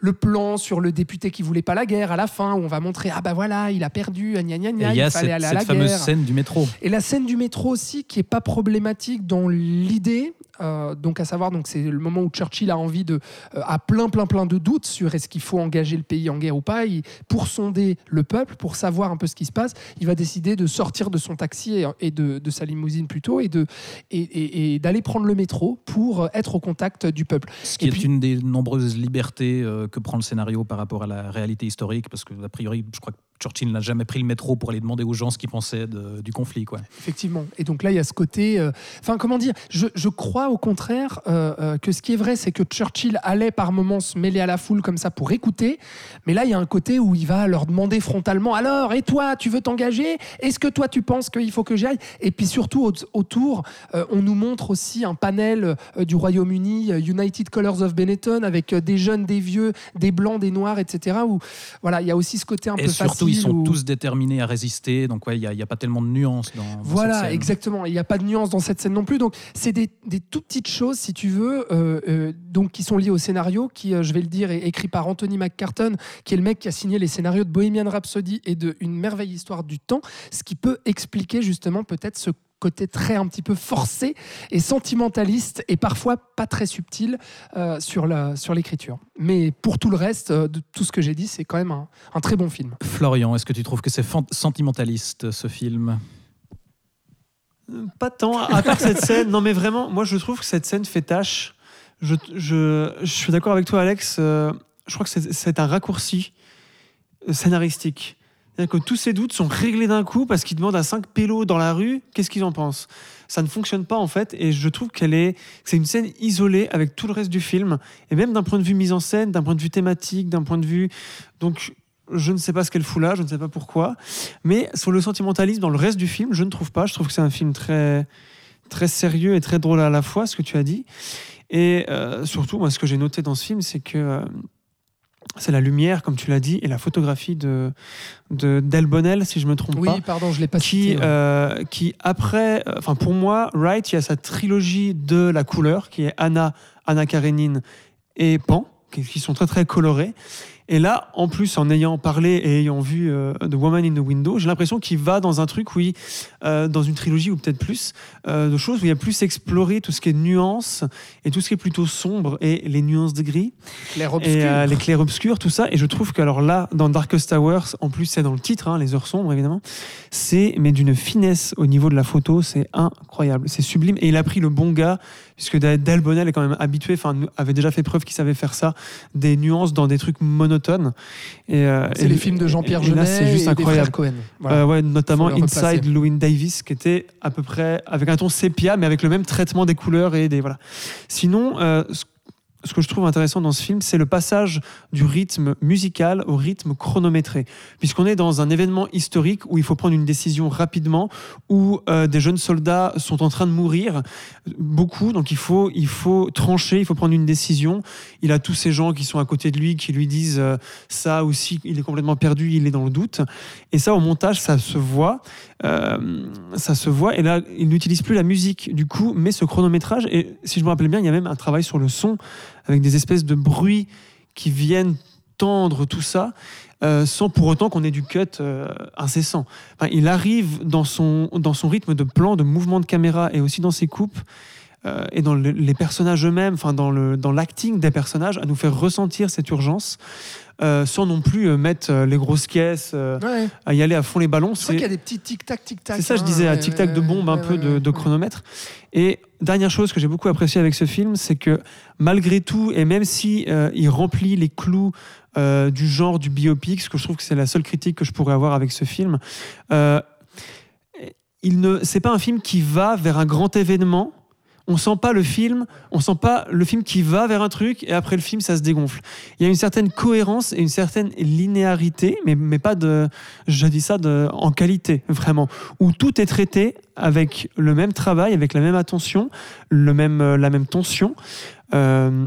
Le plan sur le député qui voulait pas la guerre à la fin, où on va montrer, ah bah voilà, il a perdu, gna gna gna, il y a il fallait cette, aller à cette la fameuse guerre. scène du métro. Et la scène du métro aussi, qui est pas problématique dans l'idée, euh, donc à savoir, donc c'est le moment où Churchill a envie de, euh, a plein plein plein de doutes sur est-ce qu'il faut engager le pays en guerre ou pas. Pour sonder le peuple, pour savoir un peu ce qui se passe, il va décider de sortir de son taxi et, et de, de sa limousine plutôt et de et, et- et d'aller prendre le métro pour être au contact du peuple. Ce qui est puis- une des nombreuses libertés euh, que prend le scénario par rapport à la réalité historique, parce que a priori, je crois que Churchill n'a jamais pris le métro pour aller demander aux gens ce qu'ils pensaient de- du conflit. Quoi. Effectivement. Et donc là, il y a ce côté. euh, Enfin, comment dire je, je crois au contraire euh, euh, que ce qui est vrai, c'est que Churchill allait par moments se mêler à la foule comme ça pour écouter. Mais là, il y a un côté où il va leur demander frontalement Alors, et toi, tu veux t'engager? Est-ce que toi, tu penses qu'il faut que j'y aille Et puis surtout, au- autour, euh, on nous montre aussi un panel du Royaume-Uni, United Colors of Benetton, avec des jeunes, des vieux, des blancs, des noirs, etc. Où voilà, il y a aussi ce côté un Et peu surtout, ils sont tous déterminés à résister, donc ouais, il n'y a, pas tellement de nuances dans, dans cette Voilà, scène. exactement. Il n'y a pas de nuance dans cette scène non plus. Donc, c'est des, des toutes petites choses, si tu veux, euh, euh, donc, qui sont liées au scénario, qui, euh, je vais le dire, est écrit par Anthony McCarton, qui est le mec qui a signé les scénarios de Bohemian Rhapsody et de Une merveille histoire du temps, ce qui peut expliquer justement peut-être ce côté très un petit peu forcé et sentimentaliste et parfois pas très subtil euh, sur la sur l'écriture. Mais pour tout le reste, euh, de tout ce que j'ai dit, c'est quand même un, un très bon film. Florian, est-ce que tu trouves que c'est sentimentaliste ce film? Pas tant, à part cette scène. Non, mais vraiment, moi, je trouve que cette scène fait tâche. Je, je, je suis d'accord avec toi, Alex. euh, je crois que c'est- c'est un raccourci euh, scénaristique. Que tous ces doutes sont réglés d'un coup parce qu'ils demandent à cinq pélos dans la rue qu'est-ce qu'ils en pensent? Ça ne fonctionne pas en fait, et je trouve qu'elle est, c'est une scène isolée avec tout le reste du film, et même d'un point de vue mise en scène, d'un point de vue thématique, d'un point de vue, donc je ne sais pas ce qu'elle fout là, je ne sais pas pourquoi, mais sur le sentimentalisme dans le reste du film, je ne trouve pas. Je trouve que c'est un film très très sérieux et très drôle à la fois, ce que tu as dit. Et euh, surtout, moi, ce que j'ai noté dans ce film, c'est que euh, c'est la lumière, comme tu l'as dit, et la photographie de, de Del Bonnell, si je me trompe Oui, pas pardon, je l'ai pas qui, cité. ouais. euh, qui après, euh, enfin pour moi, Wright, il y a sa trilogie de la couleur, qui est Anna, Anna Karenine et Pan, qui, qui sont très très colorés. Et là, en plus, en ayant parlé et ayant vu euh, The Woman in the Window, j'ai l'impression qu'il va dans un truc, oui, euh, dans une trilogie ou peut-être plus, euh, de choses où il y a plus exploré tout ce qui est nuances et tout ce qui est plutôt sombre et les nuances de gris Clair et euh, les clairs obscurs, tout ça. Et je trouve que alors là, dans Darkest Hours, en plus c'est dans le titre, hein, les heures sombres évidemment, c'est mais d'une finesse au niveau de la photo, c'est incroyable, c'est sublime. Et il a pris le bon gars, puisque Dal Bonnell est quand même habitué, enfin avait déjà fait preuve qu'il savait faire ça, des nuances dans des trucs monotones. Et euh, C'est et- les films de Jean-Pierre Jeunet c'est juste et incroyable. Cohen. Voilà. Euh, ouais, notamment. Inside Llewyn Davis, qui était à peu près avec un ton sépia, mais avec le même traitement des couleurs et des voilà. Sinon, euh, ce ce que je trouve intéressant dans ce film, c'est le passage du rythme musical au rythme chronométré. Puisqu'on est dans un événement historique où il faut prendre une décision rapidement, où euh, des jeunes soldats sont en train de mourir, beaucoup, donc il faut, il faut trancher, il faut prendre une décision. Il a tous ces gens qui sont à côté de lui, qui lui disent euh, ça aussi, il est complètement perdu, il est dans le doute. Et ça, au montage, ça se voit. Euh, ça se voit. Et là, il n'utilise plus la musique, du coup, mais ce chronométrage. Et si je me rappelle bien, il y a même un travail sur le son, avec des espèces de bruits qui viennent tendre tout ça, euh, sans pour autant qu'on ait du cut euh, incessant. Il arrive dans son, dans son rythme de plan, de mouvement de caméra et aussi dans ses coupes euh, et dans le- les personnages eux-mêmes, enfin dans le dans l'acting des personnages, à nous faire ressentir cette urgence, euh, sans non plus euh, mettre euh, les grosses caisses, Ouais. à y aller à fond les ballons. Je crois qu'il y a des petits tic-tac, tic-tac. C'est ça, je hein, disais, un ouais, tic-tac de bombe, un peu de, de chronomètre. Et dernière chose que j'ai beaucoup apprécié avec ce film, c'est que malgré tout, et même si il remplit les clous du genre du biopic, ce que je trouve que c'est la seule critique que je pourrais avoir avec ce film, il ne, c'est pas un film qui va vers un grand événement. On sent pas le film, on sent pas le film qui va vers un truc et après le film ça se dégonfle. Il y a une certaine cohérence et une certaine linéarité, mais, mais pas de, je dis ça en qualité vraiment, où tout est traité avec le même travail, avec la même attention, le même, euh, la même tension. Euh,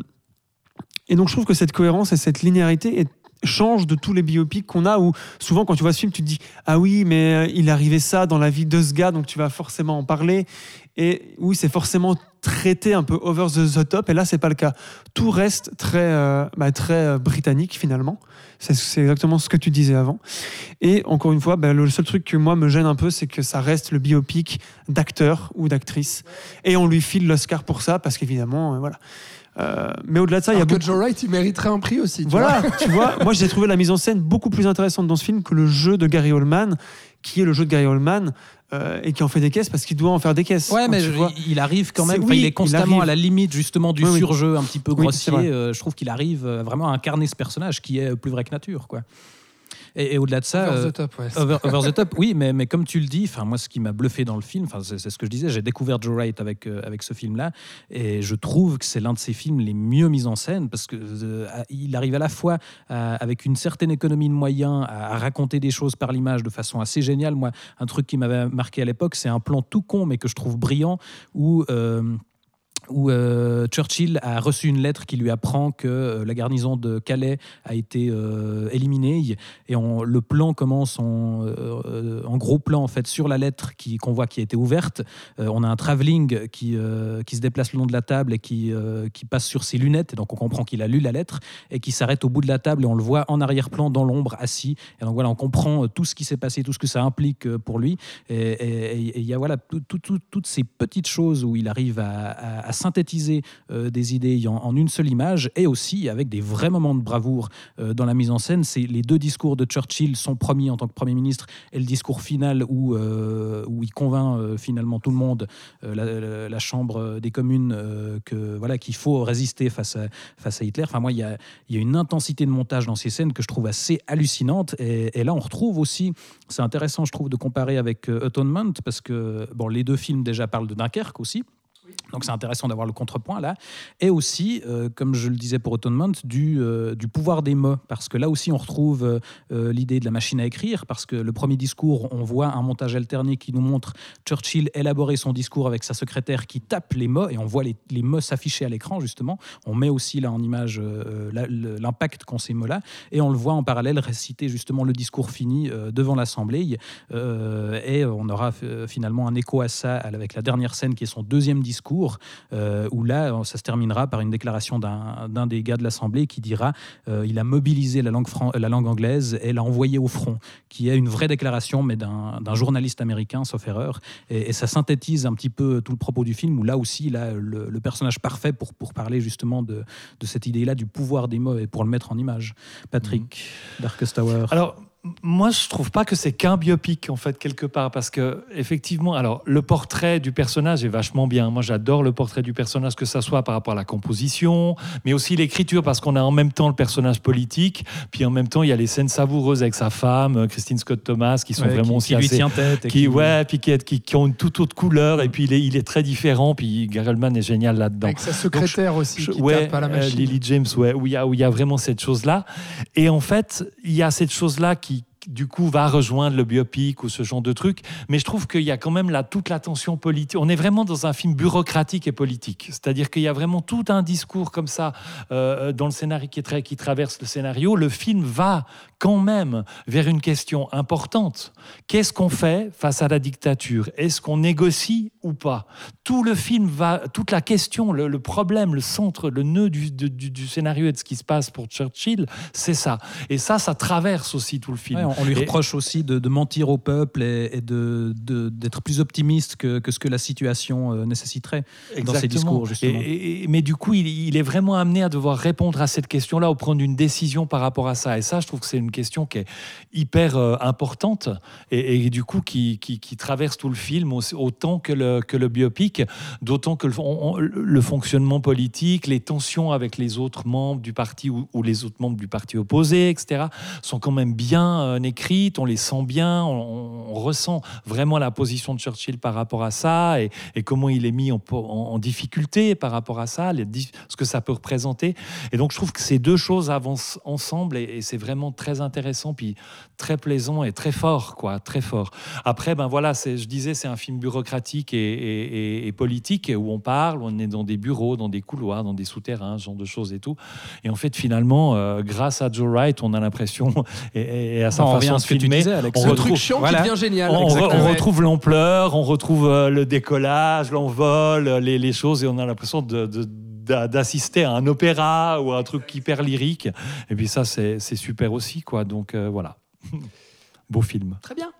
et donc je trouve que cette cohérence et cette linéarité change de tous les biopics qu'on a où souvent quand tu vois ce film tu te dis ah oui mais euh, il arrivait ça dans la vie de ce gars donc tu vas forcément en parler et oui c'est forcément traité un peu over the, top et là c'est pas le cas tout reste très euh, bah, très euh, britannique finalement c'est exactement ce que tu disais avant et encore une fois bah, le seul truc que moi me gêne un peu c'est que ça reste le biopic d'acteur ou d'actrice et on lui file l'Oscar pour ça parce qu'évidemment euh, voilà Euh, mais au-delà de ça il y a que beaucoup Joe Wright, il mériterait un prix aussi. tu voilà, vois. tu vois, moi j'ai trouvé la mise en scène beaucoup plus intéressante dans ce film que le jeu de Gary Oldman, qui est le jeu de Gary Oldman euh, et qui en fait des caisses parce qu'il doit en faire des caisses. Ouais, mais je- vois. il arrive quand même. Oui, il est constamment à la limite justement du Oui, surjeu un petit peu grossier. Euh, je trouve qu'il arrive euh, vraiment à incarner ce personnage qui est plus vrai que nature, quoi. Et, et au-delà de ça, Over euh, the top, ouais. Over, over the top, oui, mais, mais comme tu le dis, enfin moi, ce qui m'a bluffé dans le film, enfin c'est ce que je disais, j'ai découvert Joe Wright avec euh, avec ce film-là, et je trouve que c'est l'un de ses films les mieux mis en scène parce que euh, il arrive à la fois à- avec une certaine économie de moyens à, à raconter des choses par l'image de façon assez géniale. Moi, un truc qui m'avait marqué à l'époque, c'est un plan tout con mais que je trouve brillant où euh, où euh, Churchill a reçu une lettre qui lui apprend que euh, la garnison de Calais a été euh, éliminée. Et le plan commence en, gros plan en fait sur la lettre qui- qu'on voit qui a été ouverte. On a un travelling qui, qui se déplace le long de la table et qui, qui passe sur ses lunettes. Et donc on comprend qu'il a lu la lettre et qui s'arrête au bout de la table et on le voit en arrière-plan dans l'ombre assis. Et donc voilà on comprend tout ce qui s'est passé, tout ce que ça implique pour lui. Et il y a voilà tout- tout- tout- toutes ces petites choses où il arrive à, à- à synthétiser euh, des idées en, une seule image et aussi avec des vrais moments de bravoure euh, dans la mise en scène. C'est les deux discours de Churchill, son premier en tant que Premier ministre et le discours final où, euh, où il convainc finalement tout le monde, la, Chambre des communes, que voilà qu'il faut résister face à, face à Hitler. Enfin moi, il y a, y a une intensité de montage dans ces scènes que je trouve assez hallucinante. Et, là, on retrouve aussi, c'est intéressant, je trouve, de comparer avec Atonement parce que bon, les deux films déjà parlent de Dunkerque aussi. Donc c'est intéressant d'avoir le contrepoint là. Et aussi, euh, comme je le disais pour Atonement, du, euh, du pouvoir des mots. Parce que là aussi, on retrouve euh, l'idée de la machine à écrire. Parce que le premier discours, on voit un montage alterné qui nous montre Churchill élaborer son discours avec sa secrétaire qui tape les mots. Et on voit les, les mots s'afficher à l'écran, justement. On met aussi là en image l'impact qu'ont ces mots-là. Et on le voit en parallèle réciter justement le discours fini devant l'Assemblée. Et on aura finalement un écho à ça avec la dernière scène qui est son deuxième discours, euh, où là, ça se terminera par une déclaration d'un d'un des gars de l'Assemblée qui dira euh, il a mobilisé la langue, la langue anglaise et l'a envoyé au front, qui est une vraie déclaration, mais d'un journaliste américain, sauf erreur. Et, et ça synthétise un petit peu tout le propos du film, où là aussi, il a le, le personnage parfait pour, pour parler justement de, de cette idée-là, du pouvoir des mots, et pour le mettre en image. Patrick, Darkest Tower. Alors, m- moi, je trouve pas que c'est qu'un biopic, en fait, quelque part, parce que, effectivement, alors, le portrait du personnage est vachement bien. Moi, j'adore le portrait du personnage, que ça soit par rapport à la composition, mais aussi l'écriture, parce qu'on a en même temps le personnage politique, puis en même temps, il y a les scènes savoureuses avec sa femme, euh, Christine Scott Thomas, qui sont Ouais, vraiment qui, aussi qui lui assez- tient tête. et qui, ouais, puis qui, qui, qui ont une toute autre couleur, et puis il est, il est très différent, puis Gary Oldman est génial là-dedans. Avec sa secrétaire aussi Je- qui ouais, tape à la euh, machine. Lily James, ouais, où il y a, où il y a vraiment cette chose-là. Et en fait, il y a cette chose-là qui, du coup, va rejoindre le biopic ou ce genre de truc. Mais je trouve qu'il y a quand même là toute la tension politique. On est vraiment dans un film bureaucratique et politique. C'est-à-dire qu'il y a vraiment tout un discours comme ça euh, dans le scénario qui, traverse le scénario. Le film va quand même vers une question importante. Qu'est-ce qu'on fait face à la dictature? Est-ce qu'on négocie ou pas? Tout le film va, toute la question, le, problème, le centre, le nœud du, scénario et de ce qui se passe pour Churchill, c'est ça. Et ça, ça traverse aussi tout le film. On lui Et- reproche aussi de, de mentir au peuple et, et de, d'être plus optimiste que, que ce que la situation euh, nécessiterait dans ses discours, justement. Et- mais du coup, il, il est vraiment amené à devoir répondre à cette question-là ou prendre une décision par rapport à ça. Et ça, je trouve que c'est une question qui est hyper euh, importante et, du coup qui, qui- qui traverse tout le film autant que le, que le biopic, d'autant que le, on- on- le fonctionnement politique, les tensions avec les autres membres du parti ou, ou les autres membres du parti opposé, etc., sont quand même bien écrites, on les sent bien, on, ressent vraiment la position de Churchill par rapport à ça et, comment il est mis en, difficulté par rapport à ça, ce que ça peut représenter. Et donc je trouve que ces deux choses avancent ensemble et, c'est vraiment très intéressant, puis très plaisant et très fort, quoi, très fort. Après, ben voilà, je disais, c'est un film bureaucratique et, politique où on parle, on est dans des bureaux, dans des couloirs, dans des souterrains, ce genre de choses et tout. Et en fait, finalement, euh, grâce à Joe Wright, on a l'impression, et, à sa façon on retrouve- truc chiant voilà. qui devient génial. on, re- Exactement. on retrouve l'ampleur, on retrouve euh, le décollage, l'envol, euh, les, les choses, et on a l'impression de- de- d'a- d'assister à un opéra ou à un truc hyper lyrique. Et puis ça, c'est c'est super aussi, quoi. Donc euh, voilà. Beau film. Très bien.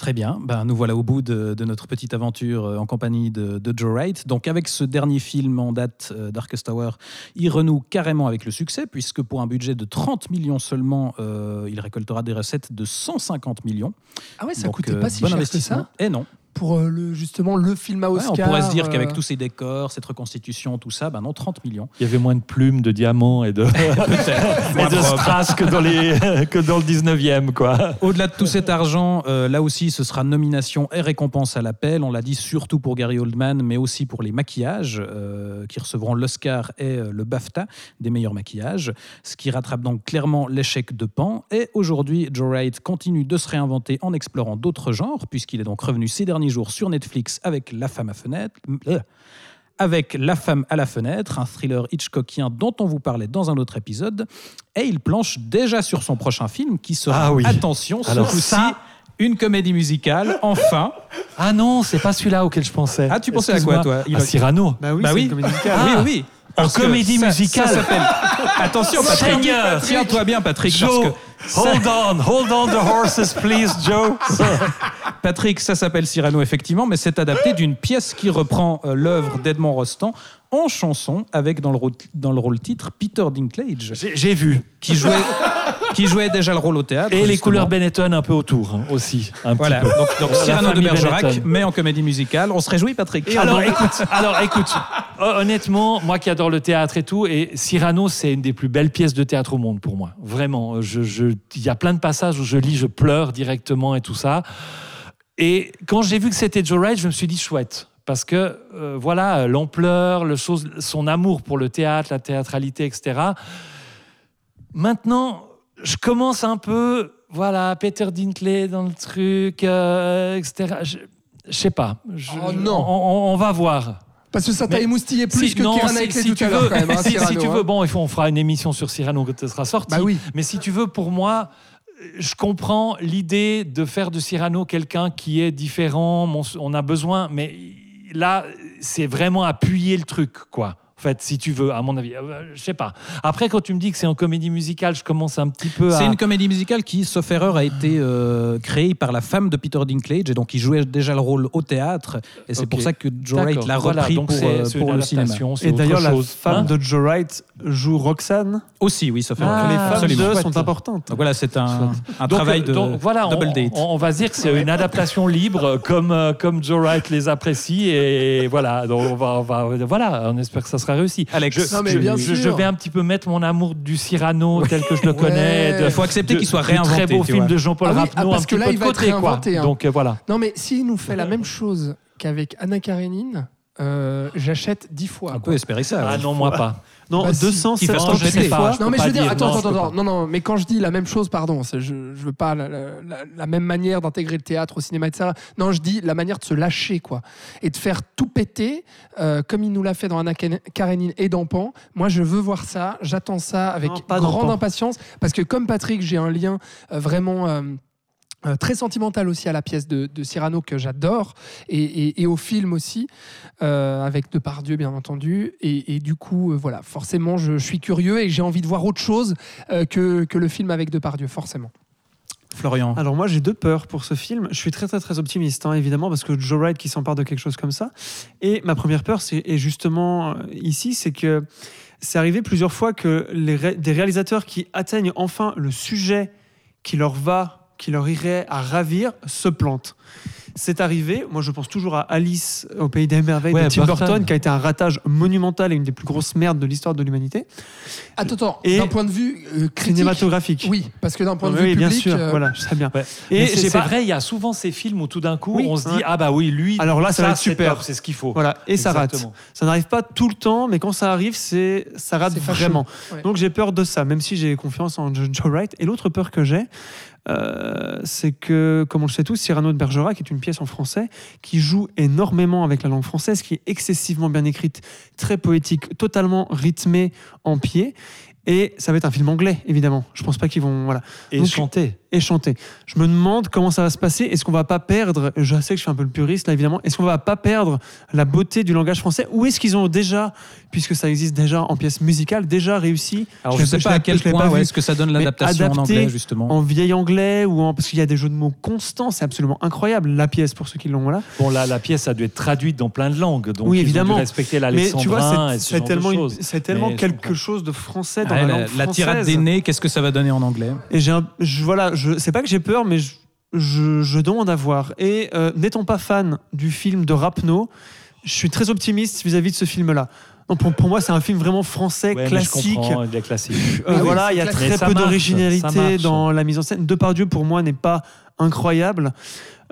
Très bien, ben, nous voilà au bout de, de notre petite aventure euh, en compagnie de, de Joe Wright. Donc avec ce dernier film en date, euh, Darkest Tower, il renoue carrément avec le succès, puisque pour un budget de 30 millions seulement, euh, il récoltera des recettes de 150 millions. Ah ouais, ça Donc, coûtait euh, pas si bon cher que ça Et non. Pour euh, le, justement le film à Ouais, Oscar. on pourrait se dire qu'avec euh, tous ces décors, cette reconstitution, tout ça, ben non, 30 millions. Il y avait moins de plumes, de diamants et de, et de strass que dans, les, que dans le 19e, quoi. Au-delà de tout cet argent, euh, là aussi, ce sera nomination et récompense à l'appel. On l'a dit surtout pour Gary Oldman, mais aussi pour les maquillages, euh, qui recevront l'Oscar et le BAFTA des meilleurs maquillages, ce qui rattrape donc clairement l'échec de Pan. Et aujourd'hui, Joe Wright continue de se réinventer en explorant d'autres genres, puisqu'il est donc revenu ces derniers jours sur Netflix avec La femme à fenêtre. euh, avec La femme à la fenêtre, un thriller Hitchcockien dont on vous parlait dans un autre épisode. Et il planche déjà sur son prochain film qui sera, Ah oui. attention, ce Alors coup-ci, ça- une comédie musicale, enfin. Ah non, c'est pas celui-là auquel je pensais. Ah, tu pensais à quoi, toi Il À va- Cyrano. Bah oui, Bah c'est oui. une comédie musicale. oui, Ah. oui. En comédie ça- musicale. Ça s'appelle. Attention, Patrick. Seigneur. Tiens-toi bien, Patrick. parce que ça- hold on, hold on the horses, please, Joe. Patrick, ça s'appelle Cyrano, effectivement, mais c'est adapté d'une pièce qui reprend euh, l'œuvre d'Edmond Rostand en chanson, avec dans le rôle, dans le rôle titre Peter Dinklage, J'ai j'ai vu. qui jouait, qui jouait déjà le rôle au théâtre. Et les couleurs Benetton un peu autour hein, aussi. Un Voilà, petit peu. donc, Cyrano de Bergerac, Benetton. mais en comédie musicale. On se réjouit, Patrick. Alors écoute, alors écoute, hon- honnêtement, moi qui adore le théâtre et tout, et Cyrano, c'est une des plus belles pièces de théâtre au monde pour moi. Vraiment, je, je- il y a plein de passages où je lis, je pleure directement et tout ça. Et quand j'ai vu que c'était Joe Wright, je me suis dit chouette. Parce que euh, voilà, l'ampleur, le chose, son amour pour le théâtre, la théâtralité, etc. Maintenant, je commence un peu, voilà, Peter Dinklage dans le truc, euh, etc. Je, je sais pas. Je- Oh non. on- on- on va voir. Parce que ça t'a émoustillé plus Si- que non, si- Knightley si tout tu à l'heure veux, quand même. hein, si, Cyrano, tu hein. veux, bon, il faut, on fera une émission sur Cyrano quand elle sera sortie. Bah oui. Mais si tu veux, pour moi, je comprends l'idée de faire de Cyrano quelqu'un qui est différent. On a besoin, mais là, c'est vraiment appuyer le truc, quoi. En fait, si tu veux, à mon avis, Euh, je sais pas. Après, quand tu me dis que c'est en comédie musicale, je commence un petit peu à. C'est une comédie musicale qui, sauf erreur, a été euh, créée par la femme de Peter Dinklage et donc il jouait déjà le rôle au théâtre et c'est pour ça que Joe Wright l'a voilà, repris donc pour, euh, pour le cinéma. Et d'ailleurs, la femme hein. de Joe Wright joue Roxane. Aussi, oui, sauf Ah, erreur. les femmes Absolument. d'eux sont importantes. Donc voilà, c'est un, un Donc, travail de donc, voilà, on, double date. on- on va se dire que c'est une adaptation libre, comme, euh, comme Joe Wright les apprécie. Et voilà, donc on, va, on va- voilà, on espère que ça sera réussi. Alex, je, Non, mais je- bien je- sûr. je vais un petit peu mettre mon amour du Cyrano tel que je le connais. de- Il faut accepter de- qu'il soit du Très réinventé, beau film vois. de Jean-Paul Ah oui, Rapneau, ah, parce un que petit là, peu il de va être côté, quoi. réinventé, hein. Donc euh, voilà. Non, mais s'il nous fait la même chose qu'avec Anna Karenine, euh, j'achète dix fois. On quoi. peut espérer ça. Ah non, moi pas. Non, Bah, si. Qui fait 278 changer fois. Je peux Non mais pas je veux dire, dire, attends, attends, attends, pas. non, non, mais quand je dis la même chose, pardon, c'est- je, je veux pas la, la- la- la même manière d'intégrer le théâtre au cinéma, etc. Non, je dis la manière de se lâcher, quoi, et de faire tout péter, euh, comme il nous l'a fait dans Anna Karenine et dans Pan. Moi, je veux voir ça, j'attends ça avec Non, pas grande impatience, parce que comme Patrick, j'ai un lien euh, vraiment. euh, euh, très sentimental aussi à la pièce de, de Cyrano que j'adore et, et- et au film aussi euh, avec Depardieu bien entendu et, et du coup euh, voilà forcément je, je suis curieux et j'ai envie de voir autre chose euh, que, que le film avec Depardieu forcément Florian Alors moi j'ai deux peurs pour ce film. Je suis très très très optimiste hein, évidemment parce que Joe Wright qui s'empare de quelque chose comme ça. Et ma première peur c'est et justement ici c'est que c'est arrivé plusieurs fois que les ré- des réalisateurs qui atteignent enfin le sujet qui leur va, qui leur irait à ravir, se plantent. C'est arrivé, moi je pense toujours à Alice au pays des merveilles Ouais, de Tim Burton. Burton, qui a été un ratage monumental et une des plus grosses merdes de l'histoire de l'humanité, Attends, attends. Et- D'un point de vue euh, critique. cinématographique. Oui, parce que d'un point de Oui, vue oui, bien public. sûr, euh, voilà, je sais bien. Ouais. Et c'est pas- vrai, il y a souvent ces films où tout d'un coup, Oui, on se dit ah bah oui, lui. Alors là, ça va être c'est super. C'est ce qu'il faut. Voilà, et ça rate. Ça n'arrive pas tout le temps, mais quand ça arrive, c'est ça rate vraiment. Ouais. Donc j'ai peur de ça, même si j'ai confiance en Jo- Joe Wright. Et l'autre peur que j'ai, euh, c'est que, comme on le sait tous, Cyrano de Bergerac est une pièce en français qui joue énormément avec la langue française, qui est excessivement bien écrite, très poétique, totalement rythmée en pied. Et ça va être un film anglais, évidemment. Je pense pas qu'ils vont. Voilà. Et Donc- chanter. Et chanter. Je me demande comment ça va se passer. Est-ce qu'on va pas perdre, je sais que je suis un peu le puriste là évidemment, est-ce qu'on va pas perdre la beauté du langage français? Ou est-ce qu'ils ont déjà, puisque ça existe déjà en pièce musicale, déjà réussi? Alors, je ne sais pas je à quel je point pas ouais, est-ce que ça donne l'adaptation en anglais, justement. en vieil anglais ou en parce qu'il y a des jeux de mots constants, c'est absolument incroyable la pièce pour ceux qui l'ont voilà. Bon, là, la pièce a dû être traduite dans plein de langues. Donc Oui, ils ont évidemment. dû respecter Mais tu vois, l'alexandrin et c'est ce genre de tellement, choses. c'est tellement Mais quelque chose de français dans la, la, langue la tirade française. des nez, qu'est-ce que ça va donner en anglais? Et j'ai un, je, voilà, je, c'est pas que j'ai peur, mais je, je, je demande à voir. Et euh, n'étant pas fan du film de Rapno, je suis très optimiste vis-à-vis de ce film-là. Pour, pour moi, c'est un film vraiment français, Ouais, mais je classique. comprends, il est classique. Euh, oui, voilà, il y a classique. Mais très peu d'originalité dans la mise en scène. Depardieu, pour moi, n'est pas incroyable.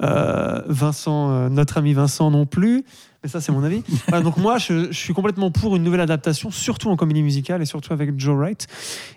Euh, Vincent, euh, notre ami Vincent non plus. Mais ça, c'est mon avis. Voilà, donc moi, je, je suis complètement pour une nouvelle adaptation, surtout en comédie musicale et surtout avec Joe Wright.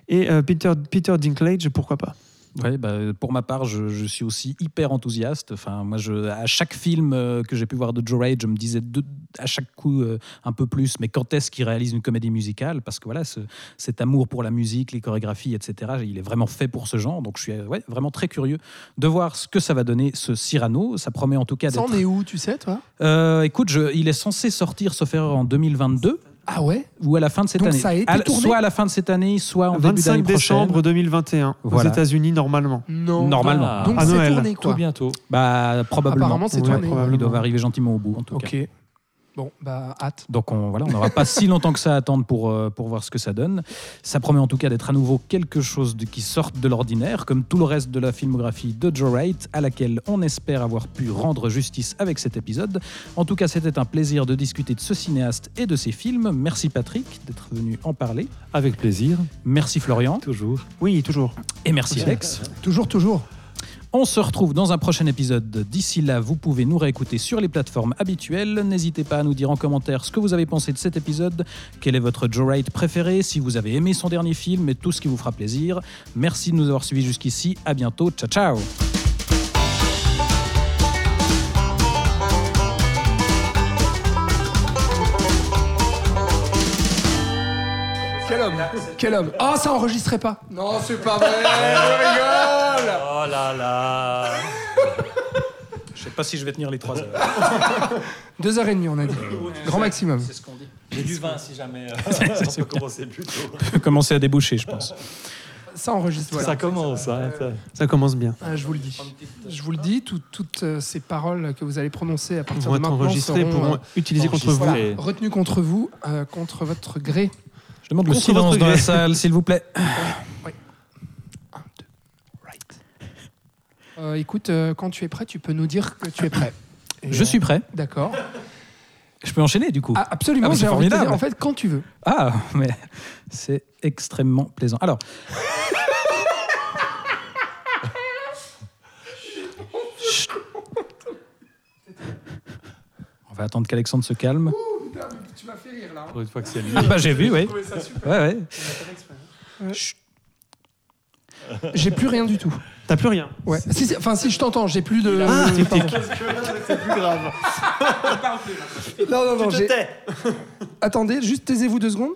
Et euh, Peter, Peter Dinklage, pourquoi pas Ouais, bah, pour ma part, je, je suis aussi hyper enthousiaste. Enfin, moi, je, à chaque film euh, que j'ai pu voir de Joe Wright, je me disais de- à chaque coup euh, un peu plus, mais quand est-ce qu'il réalise une comédie musicale? Parce que voilà, ce- cet amour pour la musique, les chorégraphies, etc., il est vraiment fait pour ce genre. Donc, je suis euh, ouais, vraiment très curieux de voir ce que ça va donner, ce Cyrano. Ça promet en tout cas Ça d'être. en est où, tu sais, toi? Euh, écoute, je- il est censé sortir, sauf erreur, en 2022 Ah ouais ou à la fin de cette Donc année. ça a été À- tourné soit à la fin de cette année, soit en début 25 d'année prochaine. décembre 2021 Voilà. aux États-Unis normalement. Non. Normalement. Ah. Donc À c'est Noël. tourné, Tout quoi. bientôt. Bah, probablement. Apparemment, c'est Ouais, tourné. probablement. Ils doivent arriver gentiment au bout, en tout cas. Bon, bah, hâte. Donc on voilà, on n'aura pas si longtemps que ça à attendre pour, euh, pour voir ce que ça donne. Ça promet en tout cas d'être à nouveau quelque chose de, qui sorte de l'ordinaire, comme tout le reste de la filmographie de Joe Wright, à laquelle on espère avoir pu rendre justice avec cet épisode. En tout cas, c'était un plaisir de discuter de ce cinéaste et de ses films. Merci Patrick d'être venu en parler. Avec plaisir, Merci Florian. toujours. Oui, toujours. Et merci Alex. Toujours, toujours. On se retrouve dans un prochain épisode. D'ici là, vous pouvez nous réécouter sur les plateformes habituelles. N'hésitez pas à nous dire en commentaire ce que vous avez pensé de cet épisode, quel est votre Joe Wright préféré, si vous avez aimé son dernier film et tout ce qui vous fera plaisir. Merci de nous avoir suivis jusqu'ici. À bientôt. Ciao, ciao. Quel homme Quel homme Ah, ça enregistrait pas Non, c'est pas vrai Je rigole Oh là là Je sais pas si je vais tenir les trois heures. Deux heures et demie, on a dit. Grand maximum. C'est ce qu'on dit. J'ai du vin si jamais euh, on peut commencer plus tôt. peut commencer à déboucher, je pense. Ça enregistre, voilà. Ça commence. hein, ça. Ça commence bien. Ah, je vous le dis. Je vous le dis, tout- toutes euh, ces paroles que vous allez prononcer à partir Vont de maintenant seront pourront euh, utiliser contre vous. voilà, retenues contre vous, euh, contre votre gré. Je demande le silence dans la salle, s'il vous plaît. Euh, écoute, euh, quand tu es prêt, tu peux nous dire que tu es prêt. Et, Je euh, suis prêt. D'accord. Je peux enchaîner du coup. Ah, absolument, Ah, c'est te dire, formidable. en fait, quand tu veux. Ah, mais c'est extrêmement plaisant. Alors. On va attendre qu'Alexandre se calme. Tu m'as fait rire là. Pour une fois que c'est lui. Ah bah j'ai vu, oui. Ouais, ouais. Chut. J'ai plus rien du tout. T'as plus rien. Ouais. Si, si, enfin, si je t'entends, j'ai plus de. Ah, Pardon. C'est plus grave. Non, non, non. Tu te tais. Attendez, juste taisez-vous deux secondes.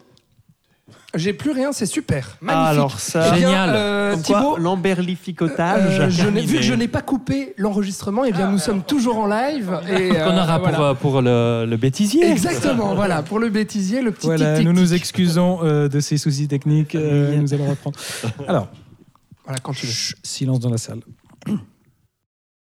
J'ai plus rien, c'est super. Magnifique. Ah, alors ça. Eh bien, Génial. euh, Comme quoi, Thibaut, l'emberlificotage. euh, je n'ai- vu que je n'ai pas coupé l'enregistrement, et bien nous sommes toujours en live. Et, euh, Qu'on aura pour, voilà. euh, pour le, le bêtisier. Exactement, voilà, pour le bêtisier, le petit Voilà, tic-tic-tic. nous nous excusons euh, de ces soucis techniques. euh, Oui. nous allons reprendre. Alors, Voilà, quand tu veux. chut, silence dans la salle.